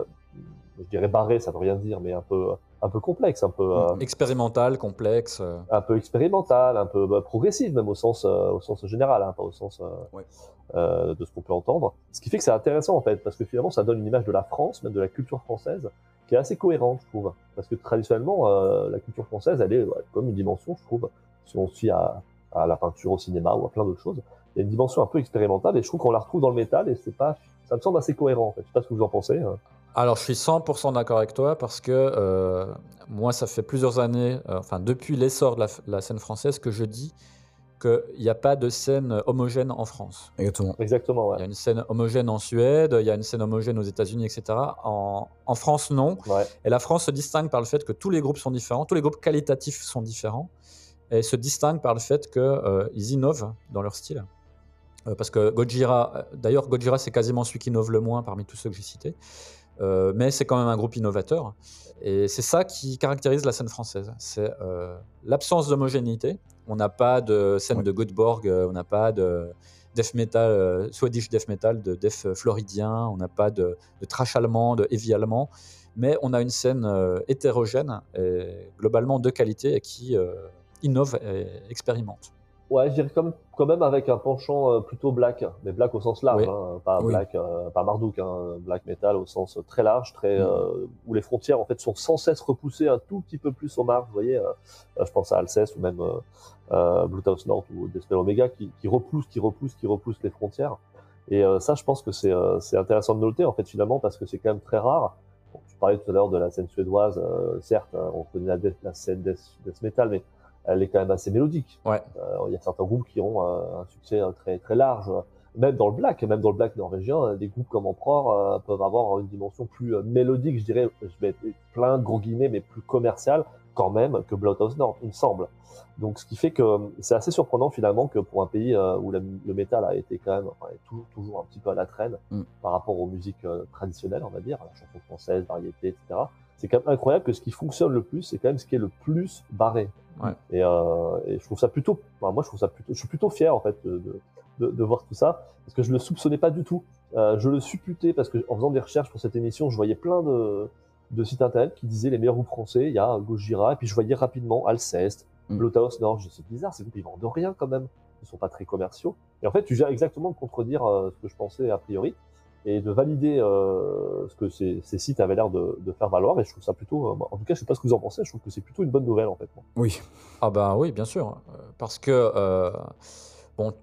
je dirais barrée, ça veut rien dire, mais un peu, un peu complexe, un peu, euh, Expérimental, complexe. un peu expérimentale, un peu bah, progressive même au sens, au sens général, hein, pas au sens Ouais. euh, de ce qu'on peut entendre. Ce qui fait que c'est intéressant en fait, parce que finalement, ça donne une image de la France, même de la culture française, qui est assez cohérente, je trouve. Parce que traditionnellement, euh, la culture française, elle est ouais, comme une dimension, je trouve, si on se fie à, à la peinture, au cinéma ou à plein d'autres choses. Il y a une dimension un peu expérimentale et je trouve qu'on la retrouve dans le métal et c'est pas, ça me semble assez cohérent en fait. Je sais pas ce que vous en pensez. hein. Alors, je suis 100% d'accord avec toi parce que euh, moi, ça fait plusieurs années, euh, enfin, depuis l'essor de la, la scène française, que je dis qu'il n'y a pas de scène homogène en France. Exactement. Exactement, Il y a une scène homogène en Suède, il y a une scène homogène aux États-Unis, etc. En, en France, non. ouais. Et la France se distingue par le fait que tous les groupes sont différents, tous les groupes qualitatifs sont différents, et se distinguent par le fait qu'ils innovent dans leur style. Euh, parce que Gojira, euh, d'ailleurs, Gojira, c'est quasiment celui qui innove le moins parmi tous ceux que j'ai cités, Euh, mais c'est quand même un groupe innovateur. Et c'est ça qui caractérise la scène française c'est euh, l'absence d'homogénéité. On n'a pas de scène de Göteborg, euh, on n'a pas de death metal, euh, Swedish death metal, de death floridien, on n'a pas de, de trash allemand, de heavy allemand mais on a une scène euh, hétérogène et globalement de qualité et qui euh, innove et expérimente. Ouais, je dirais comme, quand même avec un penchant euh, plutôt black, mais black au sens large, Oui. hein, pas Oui. black, euh, pas Marduk, hein, black metal au sens très large, très Mm. euh, où les frontières en fait sont sans cesse repoussées un tout petit peu plus au marge. Vous voyez, euh, euh, je pense à Alceste ou même euh, euh, Blue House North ou Despair Omega qui, qui repoussent, qui repoussent, qui repoussent les frontières. Et euh, ça, je pense que c'est euh, intéressant de noter en fait finalement parce que c'est quand même très rare. Bon, tu parlais tout à l'heure de la scène suédoise, euh, certes, hein, on connaît la scène death, death metal, mais elle est quand même assez mélodique. Ouais. Euh, il y a certains groupes qui ont euh, un succès euh, très très large, même dans le black, même dans le black norvégien, euh, des groupes comme Emperor euh, peuvent avoir une dimension plus euh, mélodique, je dirais, je vais être plein de gros guillemets, mais plus commerciale quand même que Bloodhouse North, il me semble. Donc, ce qui fait que c'est assez surprenant finalement que pour un pays euh, où la- le métal a été quand même enfin, est toujours, toujours un petit peu à la traîne Mm. par rapport aux musiques traditionnelles, on va dire, la chanson française, variété, etc. C'est quand même incroyable que ce qui fonctionne le plus, c'est quand même ce qui est le plus barré. Ouais. Et, euh, et je trouve ça plutôt, enfin, moi je trouve ça plutôt, je suis plutôt fier en fait de, de, de, voir tout ça parce que je le soupçonnais pas du tout. Euh, je le supputais parce que en faisant des recherches pour cette émission, je voyais plein de, de sites internet qui disaient les meilleurs groupes français. Il y a Gojira et puis je voyais rapidement Alceste, Mm. Nord. Je c'est bizarre, ces groupes ils vendent rien quand même. Ils sont pas très commerciaux. Et en fait, tu viens exactement de contredire euh, ce que je pensais a priori et de valider euh, ce que ces, sites avaient l'air de, faire valoir. Et je trouve ça plutôt, euh, en tout cas, je sais pas ce que vous en pensez. Je trouve que c'est plutôt une bonne nouvelle en fait. Oui. Ah ben oui, bien sûr, euh, parce que bon,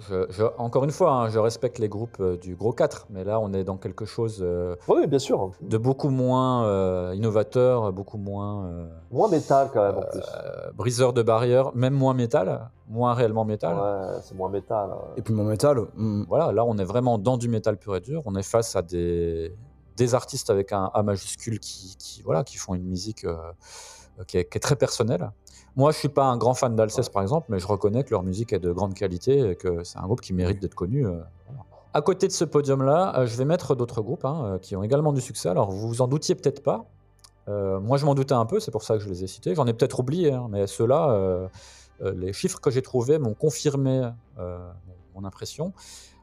je, je- encore une fois, hein, je respecte les groupes euh, du gros 4, mais là on est dans quelque chose euh, Oui, oui, bien sûr. de beaucoup moins euh, innovateur, beaucoup moins euh, Moins métal quand même en plus. briseur de barrières, même moins métal, moins réellement métal. Ouais, c'est moins métal. hein. Et puis mon métal, hmm, Voilà, là on est vraiment dans du métal pur et dur. On est face à des, des artistes avec un A majuscule qui, qui, voilà, qui font une musique euh, qui, est, qui est très personnelle. Moi, je suis pas un grand fan d'Alceste, par exemple, mais je reconnais que leur musique est de grande qualité et que c'est un groupe qui mérite d'être connu. euh, voilà. À côté de ce podium-là, euh, je vais mettre d'autres groupes hein, euh, qui ont également du succès. Alors, vous vous en doutiez peut-être pas. Euh, moi, je m'en doutais un peu, c'est pour ça que je les ai cités. J'en ai peut-être oublié, hein, mais ceux-là, les chiffres que j'ai trouvés m'ont confirmé mon impression.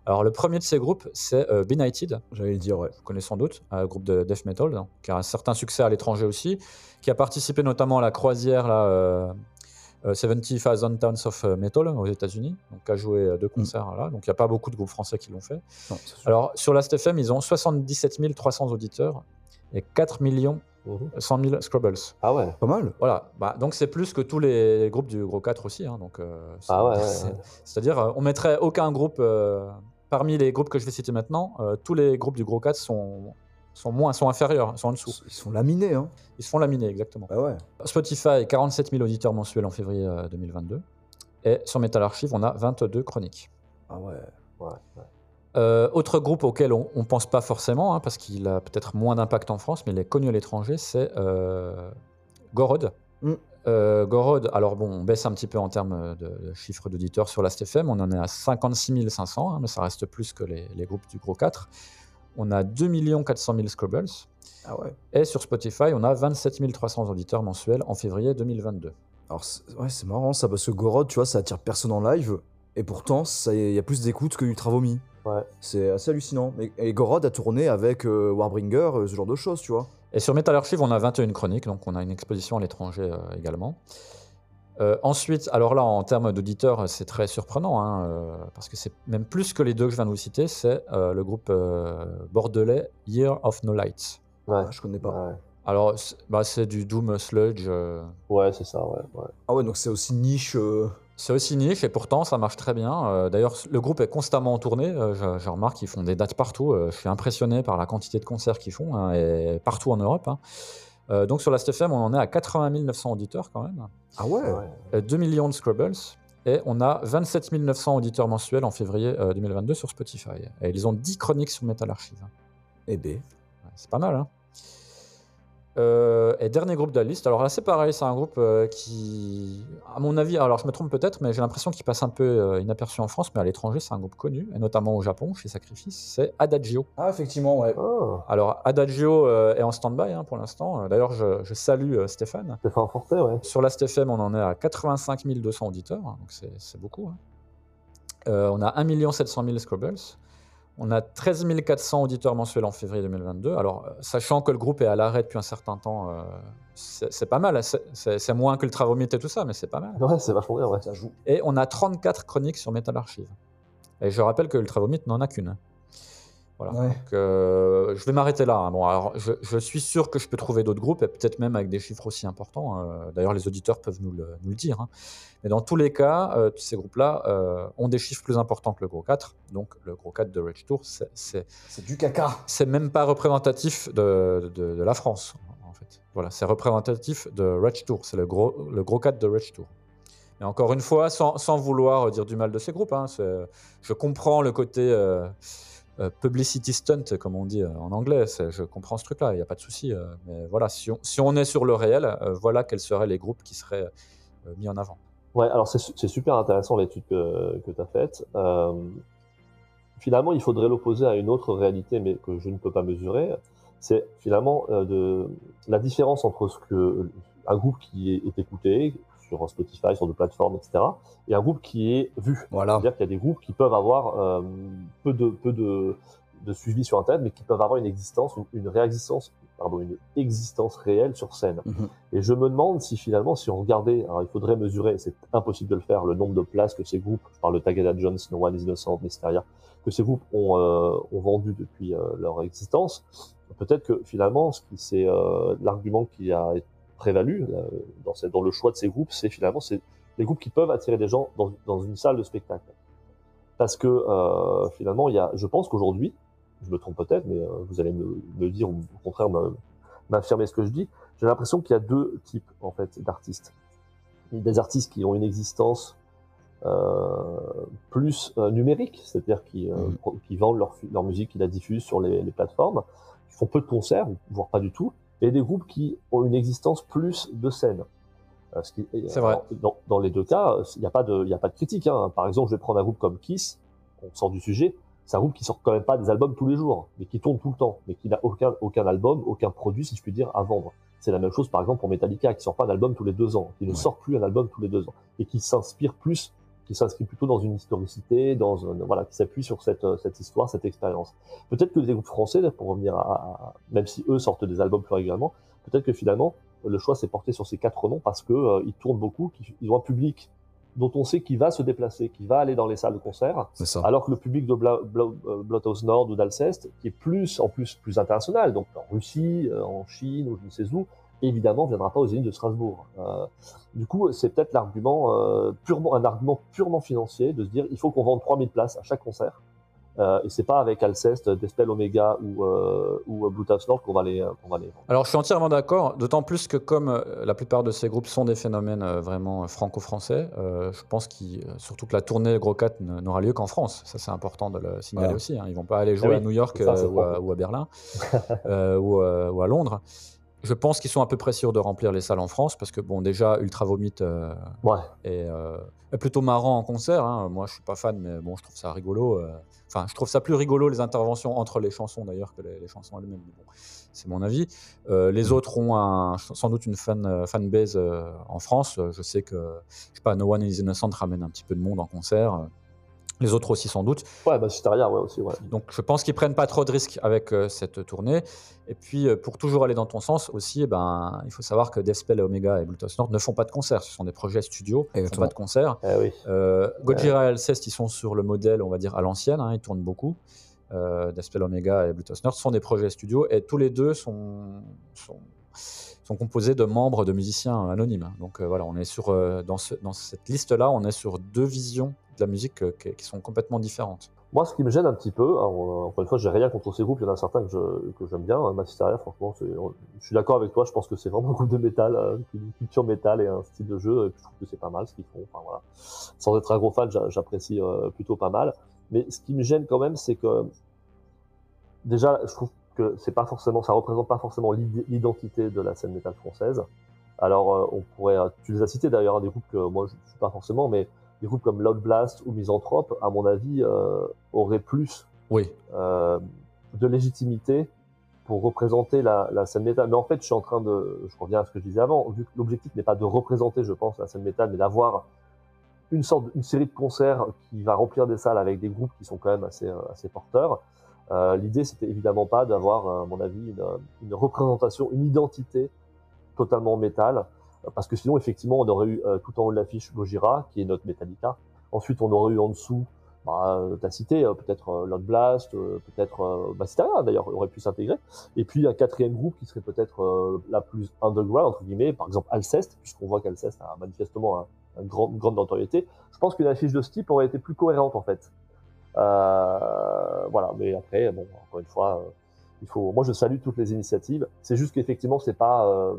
Alors, le premier de ces groupes, c'est euh, Benighted j'allais le dire, ouais. vous connaissez sans doute, un groupe de death metal, hein, qui a un certain succès à l'étranger aussi, qui a participé notamment à la croisière là, euh, euh, 70,000 Towns of Metal aux États-Unis, donc qui a joué euh, deux concerts là. Donc il n'y a pas beaucoup de groupes français qui l'ont fait. Non. Alors sur Last.fm, ils ont 77 300 auditeurs et 4 millions Mhm. 100 000 Scrubbles. Ah ouais. Pas mal. Voilà, bah, donc c'est plus que tous les groupes du gros 4 aussi. hein, donc, euh, Ah ouais, ouais, c'est- ouais. C'est-à-dire, euh, on mettrait aucun groupe, euh, parmi les groupes que je vais citer maintenant, euh, tous les groupes du gros 4 sont, sont moins, sont inférieurs, sont en dessous. Ils sont laminés, hein. Ils se font laminer, exactement. Bah ouais. Spotify, 47 000 auditeurs mensuels en février euh, 2022. Et sur Metal Archive, on a 22 chroniques. Ah ouais. ouais, ouais. Euh, autre groupe auquel on ne pense pas forcément, hein, parce qu'il a peut-être moins d'impact en France, mais il est connu à l'étranger, c'est euh, Gorod. Mm. Euh, Gorod, alors bon, on baisse un petit peu en termes de, de chiffre d'auditeurs sur Last.fm, on en est à 56 500, hein, mais ça reste plus que les, les groupes du gros 4. On a 2 400 000 Scrubbles. Ah ouais. Et sur Spotify, on a 27 300 auditeurs mensuels en février 2022. Alors, c'est- ouais, c'est marrant ça, parce que Gorod, tu vois, ça attire personne en live, et pourtant, ça- il y a plus d'écoute que Ultra Vomi. Ouais. C'est assez hallucinant. Mais, et Gorod a tourné avec euh, Warbringer, euh, ce genre de choses, tu vois. Et sur Metal Archive, on a 21 chroniques, donc on a une exposition à l'étranger euh, également. Euh, ensuite, alors là, en termes d'auditeurs, c'est très surprenant, hein, euh, parce que c'est même plus que les deux que je viens de vous citer, c'est euh, le groupe euh, bordelais Year of No Light. Ouais. Ah, je connais pas. Ouais. Alors, c'est bah, c'est du Doom Sludge. euh, Ouais, c'est ça, ouais. ouais. Ah ouais, donc c'est aussi niche. C'est aussi niche et pourtant ça marche très bien. Euh, D'ailleurs, le groupe est constamment en tournée. Euh, je, je remarque qu'ils font des dates partout. Euh, je suis impressionné par la quantité de concerts qu'ils font hein, et partout en Europe. hein. Donc sur la STFM, on en est à 80 900 auditeurs quand même, Ah ouais, Ouais. Euh, 2 millions de Scrubbles et on a 27 900 auditeurs mensuels en février euh, 2022 sur Spotify. Et ils ont 10 chroniques sur Metal Archive. hein. Eh ben. C'est pas mal, hein Euh, et dernier groupe de la liste. Alors là, c'est pareil, c'est un groupe euh, qui, à mon avis, alors je me trompe peut-être, mais j'ai l'impression qu'il passe un peu euh, inaperçu en France, mais à l'étranger, c'est un groupe connu, et notamment au Japon, chez Sacrifice, c'est Adagio. Ah, effectivement, ouais. Ah, Alors Adagio euh, est en stand-by hein, pour l'instant. D'ailleurs, je, je salue euh, Stéphane. Stéphane Fortet, ouais. Sur la STFM, on en est à 85 200 auditeurs, hein, donc c'est beaucoup. hein. Euh, on a 1 700 000 Scrubbles. On a 13 400 auditeurs mensuels en février 2022. Alors, euh, sachant que le groupe est à l'arrêt depuis un certain temps, euh, c'est pas mal. C'est- moins que le et tout ça, mais c'est pas mal. Ouais, c'est vachement bien, ouais. Ça joue. Et on a 34 chroniques sur Metal Archive. Et je rappelle que Vomit n'en a qu'une. Voilà. Ouais. Donc, euh, je vais m'arrêter là. hein. Bon, alors, je, je suis sûr que je peux trouver d'autres groupes, et peut-être même avec des chiffres aussi importants. Euh, D'ailleurs, les auditeurs peuvent nous le, nous le dire. hein. Mais dans tous les cas, euh, tous ces groupes-là euh, ont des chiffres plus importants que le gros 4. Donc, le gros 4 de Rage Tour, c'est- du caca. c'est même pas représentatif de, de- de la France, en fait. Voilà, c'est représentatif de Rage Tour. C'est le gros, le gros 4 de Rage Tour. Et encore une fois, sans, sans vouloir dire du mal de ces groupes, hein, je comprends le côté publicity stunt, comme on dit euh, en anglais. Je comprends ce truc-là, il n'y a pas de souci. euh, mais voilà, si on, est sur le réel, euh, voilà quels seraient les groupes qui seraient euh, mis en avant. Ouais, alors c'est su- c'est super intéressant l'étude que, tu as faite. Euh, finalement, il faudrait l'opposer à une autre réalité, mais que je ne peux pas mesurer. C'est finalement euh, de, la différence entre ce que un groupe qui est écouté sur Spotify, sur des plateformes, etc., et un groupe qui est vu. Voilà. C'est-à-dire qu'il y a des groupes qui peuvent avoir euh, peu de peu de, de suivi sur Internet, mais qui peuvent avoir une existence, une, une réexistence, pardon, une existence réelle sur scène. Mhm. Et je me demande si finalement, si on regardait, alors il faudrait mesurer, c'est impossible de le faire, le nombre de places que ces groupes, je parle de Tagada Jones, No One is Innocent, Mysteria, que ces groupes ont, euh, ont vendu depuis euh, leur existence. Peut-être que finalement, ce qui c'est euh, l'argument qui a prévalu euh, dans, cette- dans le choix de ces groupes, c'est finalement c'est les groupes qui peuvent attirer des gens dans, dans une salle de spectacle. Parce que euh, finalement, il y a, je pense qu'aujourd'hui, je me trompe peut-être, mais euh, vous allez me, me dire ou au contraire me- m'affirmer ce que je dis. J'ai l'impression qu'il y a deux types en fait d'artistes. Il y a des artistes qui ont une existence euh, plus numérique, c'est-à-dire qui, qui vendent leur, musique, qui la diffusent sur les, les plateformes, qui font peu de concerts, voire pas du tout, et des groupes qui ont une existence plus de scène. Euh, C'est vrai. alors, Dans, dans les deux cas, il n'y a pas de, il y a pas de critique. Hein. Par exemple, je vais prendre un groupe comme Kiss, on sort du sujet, c'est un groupe qui sort quand même pas des albums tous les jours, mais qui tourne tout le temps, mais qui n'a aucun, aucun album, aucun produit, si je puis dire, à vendre. C'est la même chose, par exemple, pour Metallica, qui sort pas un album tous les deux ans, qui ne Ouais. sort plus un album tous les deux ans, et qui s'inspire plus, qui s'inscrit plutôt dans une historicité, dans un, voilà, qui s'appuie sur cette, euh, cette histoire, cette expérience. Peut-être que les groupes français, pour revenir à, à- même si eux sortent des albums plus régulièrement, peut-être que finalement, le choix s'est porté sur ces quatre noms parce que euh, ils tournent beaucoup, qu'ils- ils ont un public dont on sait qui va se déplacer, qui va aller dans les salles de concert, alors que le public de Bla- Bla- euh, Bloodhouse Nord ou d'Alceste, qui est plus, en plus, plus international, donc en Russie, en Chine ou je ne sais où, évidemment, ne viendra pas aux Zénith de Strasbourg. Euh, du coup, c'est peut-être l'argument euh, purement, un argument purement financier de se dire, il faut qu'on vende 3000 places à chaque concert. Euh, et c'est pas avec Alceste, Despel Omega ou, euh, ou Bloodhouse Nord qu'on va les, euh, qu'on va les vendre. Alors je suis entièrement d'accord, d'autant plus que comme la plupart de ces groupes sont des phénomènes vraiment franco-français, euh, je pense qu'il, surtout que la tournée Gros 4 n- n'aura lieu qu'en France. Ça c'est important de le signaler Voilà. aussi. hein. Ils vont pas aller jouer oui, à New York ça, ou, à, franco. ou à Berlin ou, ou à Londres. Je pense qu'ils sont à peu près sûrs de remplir les salles en France parce que bon déjà Ultra Vomit euh, Ouais. est, euh, est plutôt marrant en concert. hein. Moi je suis pas fan mais bon je trouve ça rigolo. euh. Enfin je trouve ça plus rigolo les interventions entre les chansons d'ailleurs que les, les chansons elles-mêmes. bon, c'est mon avis. Euh, les autres ont un- sans doute une fan, fanbase en France. Je sais que, je sais pas, No One is Innocent ramène un petit peu de monde en concert. Les autres aussi sans doute. Ouais, bah, Hysteria, ouais, aussi, ouais. Donc je pense qu'ils prennent pas trop de risques avec euh, cette tournée. Et puis euh, pour toujours aller dans ton sens aussi, eh ben, il faut savoir que Deathspell et Omega et Bluetooth Nord ne font pas de concerts. Ce sont des projets studio, ils ne font pas de concerts. Eh oui. Euh, Gojira et Alcest, ils sont sur le modèle, on va dire, à l'ancienne, hein, ils tournent beaucoup. Euh, Deathspell Omega et Bluetooth Nord sont des projets studio et tous les deux sont, sont, sont composés de membres de musiciens anonymes. Donc euh, voilà, on est sur, euh, dans, ce- dans cette liste-là, on est sur deux visions de la musique euh, qui, sont complètement différentes. Moi, ce qui me gêne un petit peu, euh, encore une fois, j'ai rien contre ces groupes, il y en a certains que j'aime bien. Hein, franchement, je suis d'accord avec toi, je pense que c'est vraiment un groupe de métal, euh, une culture métal et un style de jeu, et je trouve que c'est pas mal ce qu'ils font. Enfin, voilà. Sans être un gros fan, j'a- j'apprécie plutôt pas mal. Mais ce qui me gêne quand même, c'est que déjà, je trouve que c'est pas forcément, ça représente pas forcément l'id- l'identité de la scène métal française. Alors, on pourrait, tu les as cités d'ailleurs, hein, des groupes que moi je suis pas forcément, mais des groupes comme Loud Blast ou Misanthrope, à mon avis, euh, auraient plus Oui, euh, de légitimité pour représenter la, la scène métal. Mais en fait, je suis en train de, je reviens à ce que je disais avant, vu que l'objectif n'est pas de représenter, je pense, la scène métal, mais d'avoir une sorte, une série de concerts qui va remplir des salles avec des groupes qui sont quand même assez, euh, assez porteurs. Euh, L'idée, c'était évidemment pas d'avoir, à mon avis, une, une représentation, une identité totalement métal, parce que sinon, effectivement, on aurait eu euh, tout en haut de l'affiche Gojira, qui est notre Metallica. Ensuite, on aurait eu en dessous bah, euh, t'as cité euh, peut-être euh, Lord Blast, euh, peut-être euh, Bastiaria d'ailleurs aurait pu s'intégrer, et puis un quatrième groupe qui serait peut-être la plus underground entre guillemets, par exemple Alceste, puisqu'on voit qu'Alceste a manifestement un, un grand, une grande notoriété. Je pense qu'une affiche de ce type aurait été plus cohérente en fait. Voilà, mais après bon encore une fois, il faut. Moi je salue toutes les initiatives. C'est juste qu'effectivement c'est pas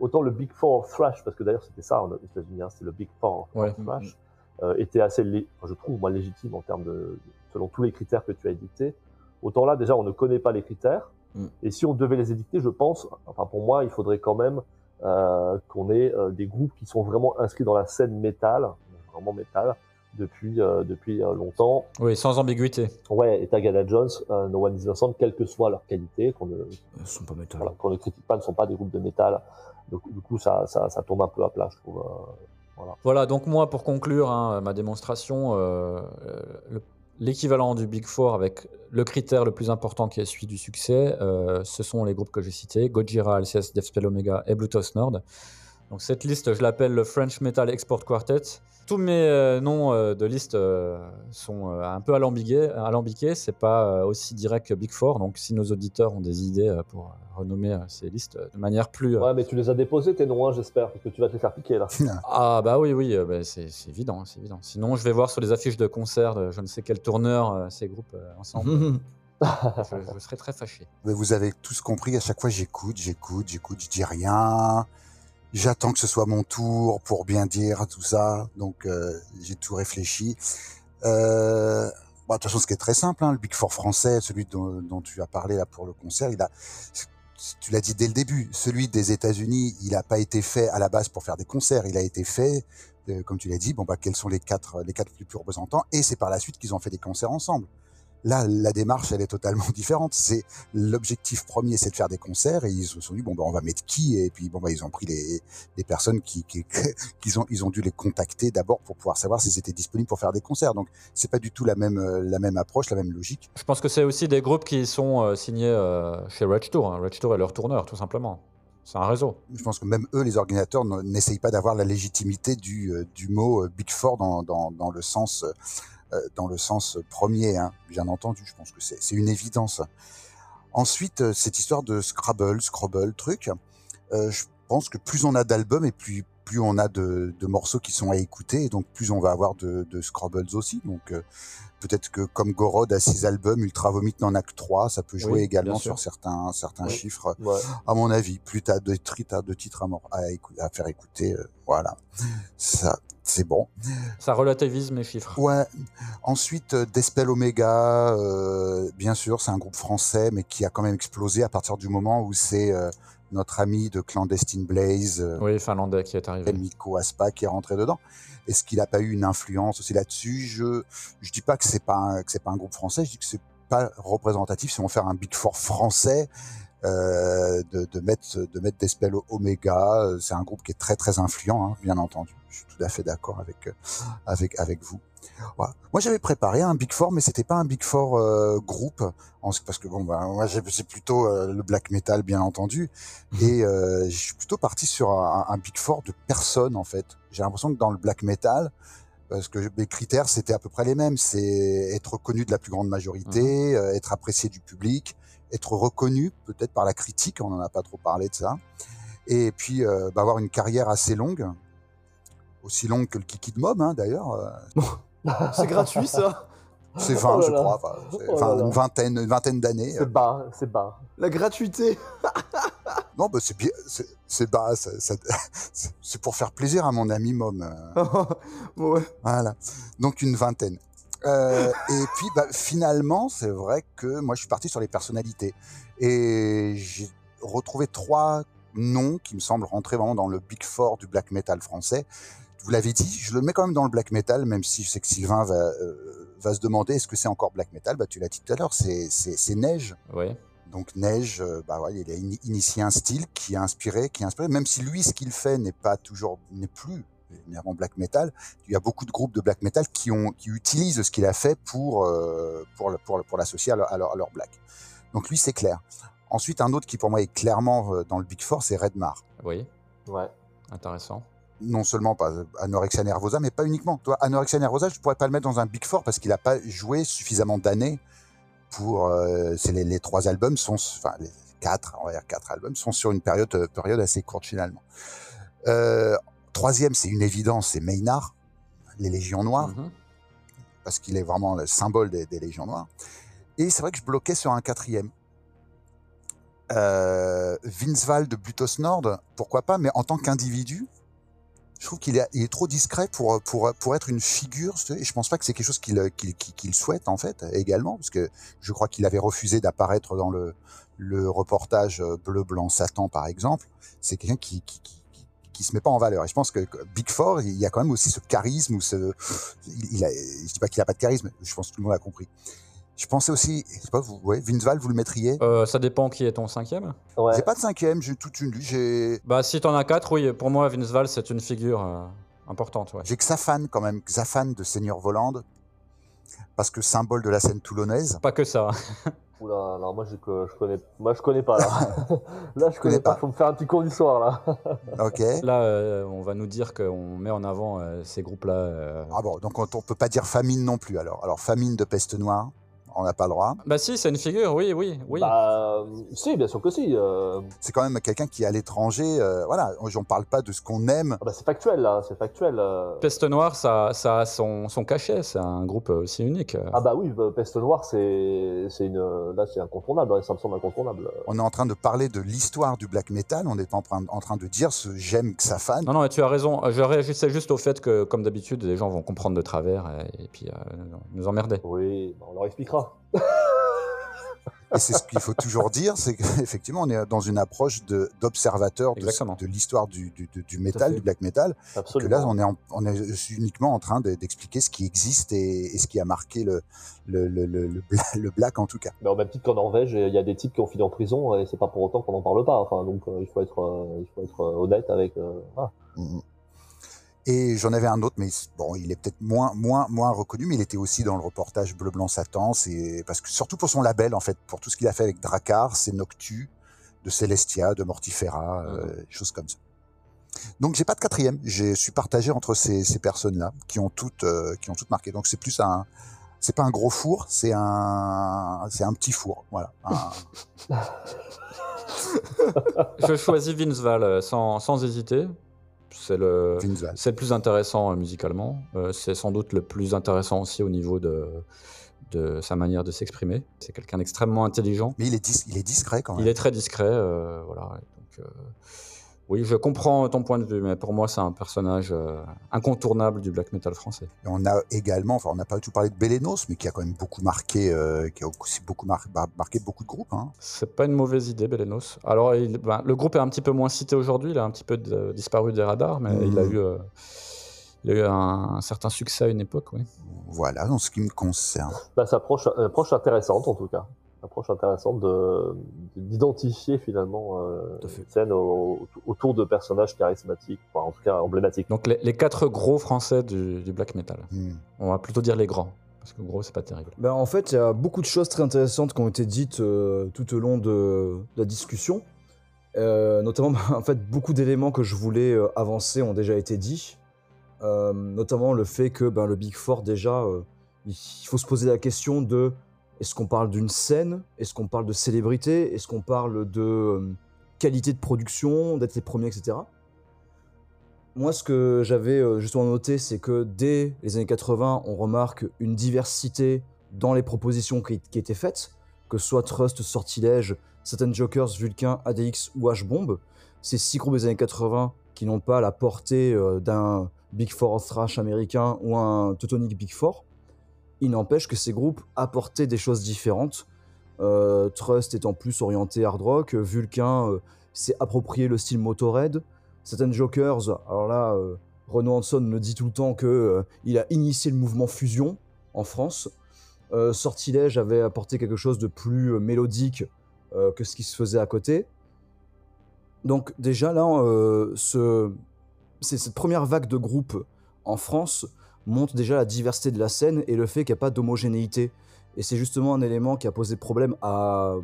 autant le Big Four Thrash, parce que d'ailleurs c'était ça aux États-Unis, hein, c'était le Big Four Ouais. Thrash euh, était assez, je trouve, moi, légitime en termes de, selon tous les critères que tu as édictés. Autant là, déjà, on ne connaît pas les critères. Mm. Et si on devait les édicter, je pense, enfin, pour moi, il faudrait quand même euh, qu'on ait euh, des groupes qui sont vraiment inscrits dans la scène métal, vraiment métal, depuis, euh, depuis longtemps. oui, sans ambiguïté. Ouais, et Tagada Jones, No One is Innocent, quelle que soit leur qualité, qu'on ne, Ils sont pas métal. voilà, qu'on ne critique pas, ne sont pas des groupes de métal. Du coup, ça, tombe un peu à plat, je trouve. euh, Voilà, donc moi, pour conclure hein, ma démonstration, euh, le- l'équivalent du Big Four avec le critère le plus important qui est celui du succès, euh, ce sont les groupes que j'ai cités, Gojira, LCS, Deathspell Omega et Bluetooth Nord. Donc cette liste, je l'appelle le French Metal Export Quartet. Tous mes euh, noms euh, de liste euh, sont euh, un peu alambiqués, alambiqués. c'est pas euh, aussi direct que Big Four. Donc si nos auditeurs ont des idées euh, pour renommer euh, ces listes de manière plus... euh, Ouais, mais tu les as déposés, tes noms, hein, j'espère, parce que tu vas te les faire piquer, là. ah bah oui, oui, euh, bah, c'est évident, c'est évident. Sinon, je vais voir sur les affiches de concert de je ne sais quel tourneur euh, ces groupes euh, ensemble. je, je serais très fâché. Mais vous avez tous compris, à chaque fois j'écoute, j'écoute, j'écoute, je dis rien. J'attends que ce soit mon tour pour bien dire tout ça. Donc euh, j'ai tout réfléchi. Euh, bah, de toute façon, ce qui est très simple, hein, le Big Four français, celui dont, tu as parlé là pour le concert, il a, tu l'as dit dès le début, celui des États-Unis, il n'a pas été fait à la base pour faire des concerts, il a été fait, euh, comme tu l'as dit, bon bah quels sont les quatre, les quatre plus représentants, et c'est par la suite qu'ils ont fait des concerts ensemble. Là, la démarche, elle est totalement différente. C'est l'objectif premier, c'est de faire des concerts, et ils se sont dit bon bah on va mettre qui, et puis bon bah ils ont pris les, les personnes qui, qui, qu'ils ont, ils ont dû les contacter d'abord pour pouvoir savoir s'ils étaient disponibles pour faire des concerts. Donc c'est pas du tout la même, euh, la même approche, la même logique. Je pense que c'est aussi des groupes qui sont euh, signés euh, chez Rage Tour. hein. Rage Tour est leur tourneur, tout simplement. C'est un réseau. Je pense que même eux, les organisateurs, ne- n'essayent pas d'avoir la légitimité du, du mot Big Four dans, dans, dans le sens, dans le sens premier, hein, bien entendu. Je pense que c'est c'est une évidence. Ensuite, euh, cette histoire de Scrabble, Scrabble, truc. euh, je pense que plus on a d'albums et plus plus on a de, de morceaux qui sont à écouter, et donc plus on va avoir de, de Scrabbles aussi. Donc euh, peut-être que comme Gorod a six albums, Ultra Vomit n'en a que trois, ça peut jouer Oui, également sur certains certains Oui. chiffres Ouais. à mon avis, plus t'as de, t'as de titres à, mor- à, faire écouter, euh, voilà, ça, c'est bon. Ça relativise mes chiffres. Ouais. Ensuite, euh, Despel Omega, euh, bien sûr, c'est un groupe français, mais qui a quand même explosé à partir du moment où c'est euh, notre ami de Clandestine Blaze, euh, Oui, finlandais qui est arrivé. Miko Aspa, qui est rentré dedans. Est-ce qu'il n'a pas eu une influence aussi là-dessus? Je je dis pas que c'est pas pas un groupe français, je dis que c'est pas représentatif si on faire un Big Four français. Euh, de, de mettre de mettre Despel Omega, euh, c'est un groupe qui est très très influent, hein, bien entendu. Je suis tout à fait d'accord avec avec avec vous. Voilà. Moi, j'avais préparé un Big Four, mais c'était pas un Big Four euh, groupe, en- parce que bon, bah, moi, c'est plutôt euh, le black metal, bien entendu, et euh, je suis plutôt parti sur un, un Big Four de personnes, en fait. J'ai l'impression que dans le black metal, parce que mes critères c'était à peu près les mêmes, c'est être connu de la plus grande majorité, euh, être apprécié du public, être reconnu peut-être par la critique, on n'en a pas trop parlé de ça, et puis bah, avoir une carrière assez longue, aussi longue que le Kiki de Mob hein, d'ailleurs. Euh, C'est gratuit ça c'est 20, Oh là je crois, enfin, c'est- Oh enfin, là là. une vingtaine, une vingtaine d'années. C'est bas, c'est bas. La gratuité Non, bah, c'est bien, c'est- bas, ça- ça- c'est pour faire plaisir à mon ami Mom. euh, Ouais. Voilà. Donc une vingtaine. Euh, et puis bah, finalement, c'est vrai que moi je suis parti sur les personnalités et j'ai retrouvé trois noms qui me semblent rentrer vraiment dans le big four du black metal français. Vous l'avez dit, je le mets quand même dans le black metal, même si je sais que Sylvain va, euh, va se demander est-ce que c'est encore black metal? Bah tu l'as dit tout à l'heure, c'est Neige. Oui. Donc Neige, euh, bah ouais, il a ini- initié un style qui a inspiré, qui a inspiré, même si lui, ce qu'il fait n'est pas toujours, n'est plus généralement black metal. Il y a beaucoup de groupes de black metal qui ont, qui utilisent ce qu'il a fait pour, euh, pour, le- pour, pour l'associer à leur, à leur, à leur black. Donc lui, c'est clair. Ensuite, un autre qui pour moi est clairement euh, dans le big four, c'est Redmar. Oui. Ouais. Intéressant. Non seulement pas Anorexia Nervosa, mais pas uniquement. Toi, Anorexia Nervosa, je pourrais pas le mettre dans un big four parce qu'il n'a pas joué suffisamment d'années pour. euh, les, les trois albums sont, enfin les quatre, on va dire quatre albums sont sur une période euh, période assez courte finalement. Euh, troisième, c'est une évidence, c'est Maynard, les Légions Noires, Mhm. parce qu'il est vraiment le symbole des, des Légions Noires. Et c'est vrai que je bloquais sur un quatrième. Euh, de Butos Nord, pourquoi pas, mais en tant qu'individu, je trouve qu'il est, est trop discret pour, pour, pour être une figure, et je pense pas que c'est quelque chose qu'il qu'il qu'il souhaite en fait également, parce que je crois qu'il avait refusé d'apparaître dans le, le reportage euh, Bleu Blanc Satan par exemple. C'est quelqu'un qui, qui, qui, qui- se met pas en valeur. Et je pense que Big Four, il y a quand même aussi ce charisme ou ce, il a, je dis pas qu'il a pas de charisme, je pense que tout le monde a compris. Je pensais aussi, je sais pas, vous, ouais, vous le mettriez? Euh, ça dépend qui est ton cinquième. Ouais. J'ai pas de cinquième, j'ai toute une, j'ai, Bah, si t'en as quatre, oui, pour moi, Vince Val, c'est une figure euh, importante. Ouais. J'ai Xafan quand même, Xafan de Seigneur Volande, parce que symbole de la scène toulonnaise. Pas que ça. Oula, alors moi je, je connais, moi je connais pas là. là je connais pas. pas. Faut me faire un petit cours d'histoire là. Ok. Là, euh, on va nous dire qu'on met en avant euh, ces groupes-là. euh. Ah bon, donc on, on peut pas dire famine non plus alors. Alors famine de peste noire, on n'a pas le droit. Bah si, c'est une figure, oui, oui, oui. Bah, si, bien sûr que si. euh. C'est quand même quelqu'un qui est à l'étranger. euh, voilà, on parle pas de ce qu'on aime. Ah bah, c'est factuel là, c'est factuel. euh. Peste Noire, ça, ça a son, son cachet, c'est un groupe aussi unique. euh. Ah bah oui, bah, Peste Noire, c'est c'est une, là c'est incontournable, hein, ça me semble incontournable. On est en train de parler de l'histoire du black metal. On n'est pas en train, en train de dire ce j'aime Xafan. Non, non, mais tu as raison. Je réagissais juste au fait que, comme d'habitude, les gens vont comprendre de travers et, et puis euh, nous emmerder. Oui, bah, on leur expliquera. Et c'est ce qu'il faut toujours dire, c'est qu'effectivement, on est dans une approche d'observateur de, l'histoire du, du, du- du métal, du black metal. Que Absolument. là, on est, en- on est uniquement en train de- d'expliquer ce qui existe et, et ce qui a marqué le, le, le, le, le bla- le black en tout cas. Mais au même titre qu'en Norvège, il y a des types qui ont fini en prison et c'est pas pour autant qu'on n'en parle pas. Enfin, donc euh, il faut être, euh, il faut être euh, honnête avec. euh, voilà. Mhm. Et j'en avais un autre, mais bon, il est peut-être moins, moins, moins reconnu, mais il était aussi dans le reportage Bleu Blanc Satan. C'est parce que surtout pour son label, en fait, pour tout ce qu'il a fait avec Dracar, c'est Noctu, de Celestia, de Mortifera, euh, choses comme ça. Donc j'ai pas de quatrième. Je suis partagé entre ces, ces personnes-là qui ont toutes, euh, qui ont toutes marqué. Donc c'est plus un, c'est pas un gros four, c'est un, c'est un petit four, voilà. Un- Je choisis Vince Val euh, sans, sans hésiter. C'est le, c'est plus intéressant euh, musicalement. Euh, c'est sans doute le plus intéressant aussi au niveau de, de sa manière de s'exprimer. C'est quelqu'un d'extrêmement intelligent. Mais il est, dis- il est discret quand même. Il est très discret. euh, voilà. Donc, euh, oui, je comprends ton point de vue, mais pour moi, c'est un personnage euh, incontournable du black metal français. Et on a également, enfin, on n'a pas du tout parlé de Belenos, mais qui a quand même beaucoup marqué, euh, qui a aussi beaucoup mar- mar- marqué beaucoup de groupes. Hein. C'est pas une mauvaise idée, Belenos. Alors, il- ben, le groupe est un petit peu moins cité aujourd'hui, il a un petit peu de- disparu des radars, mais il, a Mhm. eu, euh, il a eu un, un certain succès à une époque, oui. Voilà, en ce qui me concerne. Bah, c'est approche, une approche intéressante en tout cas. Approche intéressante de d'identifier finalement euh, une scène au- autour de personnages charismatiques, enfin, en tout cas emblématiques. Donc, les, les quatre gros français du, du black metal. Hmm. On va plutôt dire les grands, parce que gros, c'est pas terrible. Ben, en fait, il y a beaucoup de choses très intéressantes qui ont été dites euh, tout au long de, de la discussion. Euh, notamment, ben, en fait, beaucoup d'éléments que je voulais euh, avancer ont déjà été dits. Euh, notamment le fait que ben, le Big Four, déjà, euh, il faut se poser la question de Est-ce qu'on parle d'une scène? Est-ce qu'on parle de célébrité? Est-ce qu'on parle de euh, qualité de production, d'être les premiers, etc. Moi, ce que j'avais euh, justement noté, c'est que dès les années 80, on remarque une diversité dans les propositions qui, étaient faites, que ce soit Trust, Sortilège, certaines Jokers, Vulcain, ADX ou H-Bomb. Ces six groupes des années 80 qui n'ont pas la portée euh, d'un Big Four thrash américain ou un Teutonic Big Four. Il n'empêche que ces groupes apportaient des choses différentes. Euh, Trust étant plus orienté hard rock, Vulcain euh, s'est approprié le style Motorhead. Certaines Jokers, alors là, euh, Renaud Hanson me dit tout le temps que il a initié le mouvement fusion en France. Sortilège avait apporté quelque chose de plus mélodique que ce qui se faisait à côté. Donc déjà là, ce, c'est cette première vague de groupes en France montre déjà la diversité de la scène et le fait qu'il n'y a pas d'homogénéité. Et c'est justement un élément qui a posé problème à,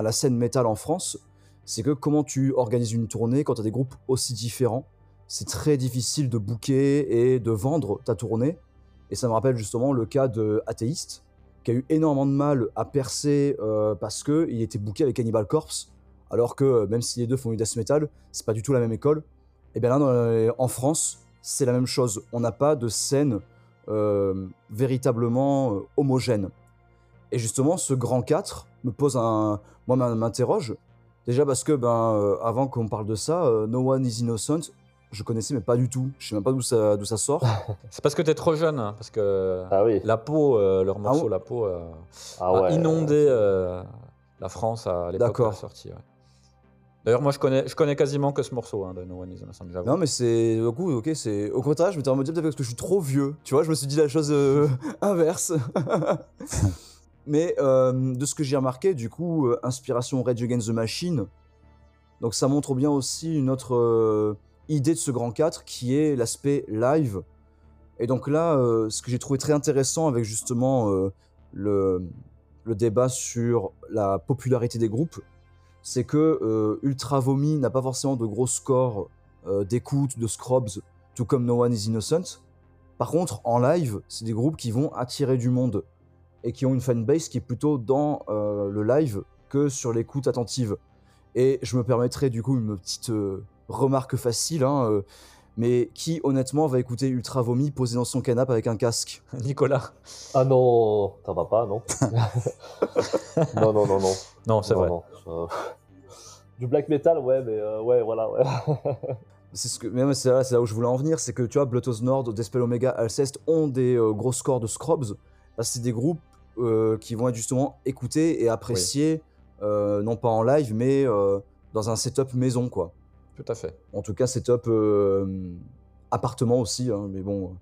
la scène métal en France. C'est que comment tu organises une tournée quand tu as des groupes aussi différents C'est très difficile de booker et de vendre ta tournée. Et ça me rappelle justement le cas de Athéiste, qui a eu énormément de mal à percer euh, parce qu'il était booké avec Cannibal Corpse, alors que euh, même si les deux font du death metal, c'est pas du tout la même école. Et bien là, les- en France, c'est la même chose. On n'a pas de scène euh, véritablement euh, homogène. Et justement, ce grand 4 me pose un. Moi, m'in- m'interroge. Déjà parce que, ben, euh, avant qu'on parle de ça, euh, No One is Innocent, je connaissais, mais pas du tout. Je sais même pas d'où ça, d'où ça sort. C'est parce que t'es trop jeune, hein, parce que Ah oui. la peau, euh, leur morceau, ouais. la peau, euh, Ah a ouais. inondé euh, la France à l'époque de la D'accord. sortie. ouais. D'ailleurs, moi, je connais, quasiment que ce morceau hein, de No One Is Innocent. Non, mais c'est. Ok, c'est. Au contraire, je m'étais mode peut-être parce que je suis trop vieux. Tu vois, je me suis dit la chose euh, inverse. mais euh, de ce que j'ai remarqué, du coup, euh, inspiration Rage Against the Machine. Donc ça montre bien aussi une autre idée de ce grand 4 qui est l'aspect live. Et donc là, ce que j'ai trouvé très intéressant avec justement le débat sur la popularité des groupes, c'est que euh, Ultra Vomi n'a pas forcément de gros scores euh, d'écoute, de Scrubs, tout comme No One is Innocent. Par contre, en live, c'est des groupes qui vont attirer du monde et qui ont une fanbase qui est plutôt dans euh, le live que sur l'écoute attentive. Et je me permettrai du coup une petite remarque facile, hein, mais qui honnêtement va écouter Ultra Vomi posé dans son canapé avec un casque? Nicolas. Ah non, ça va pas, non Non, non, non, non. Non, c'est vrai. non, Du black metal, ouais, mais euh, ouais, voilà, ouais. C'est ce que, mais ouais, c'est là, où je voulais en venir, c'est que tu vois, Bloodhouse Nord, Despel Omega, Alceste ont des euh, gros scores de Scrubs, que c'est des groupes euh, qui vont être justement écoutés et appréciés, euh, non pas en live, mais euh, dans un setup maison, quoi. Tout à fait. En tout cas, setup euh, appartement aussi, hein, mais bon,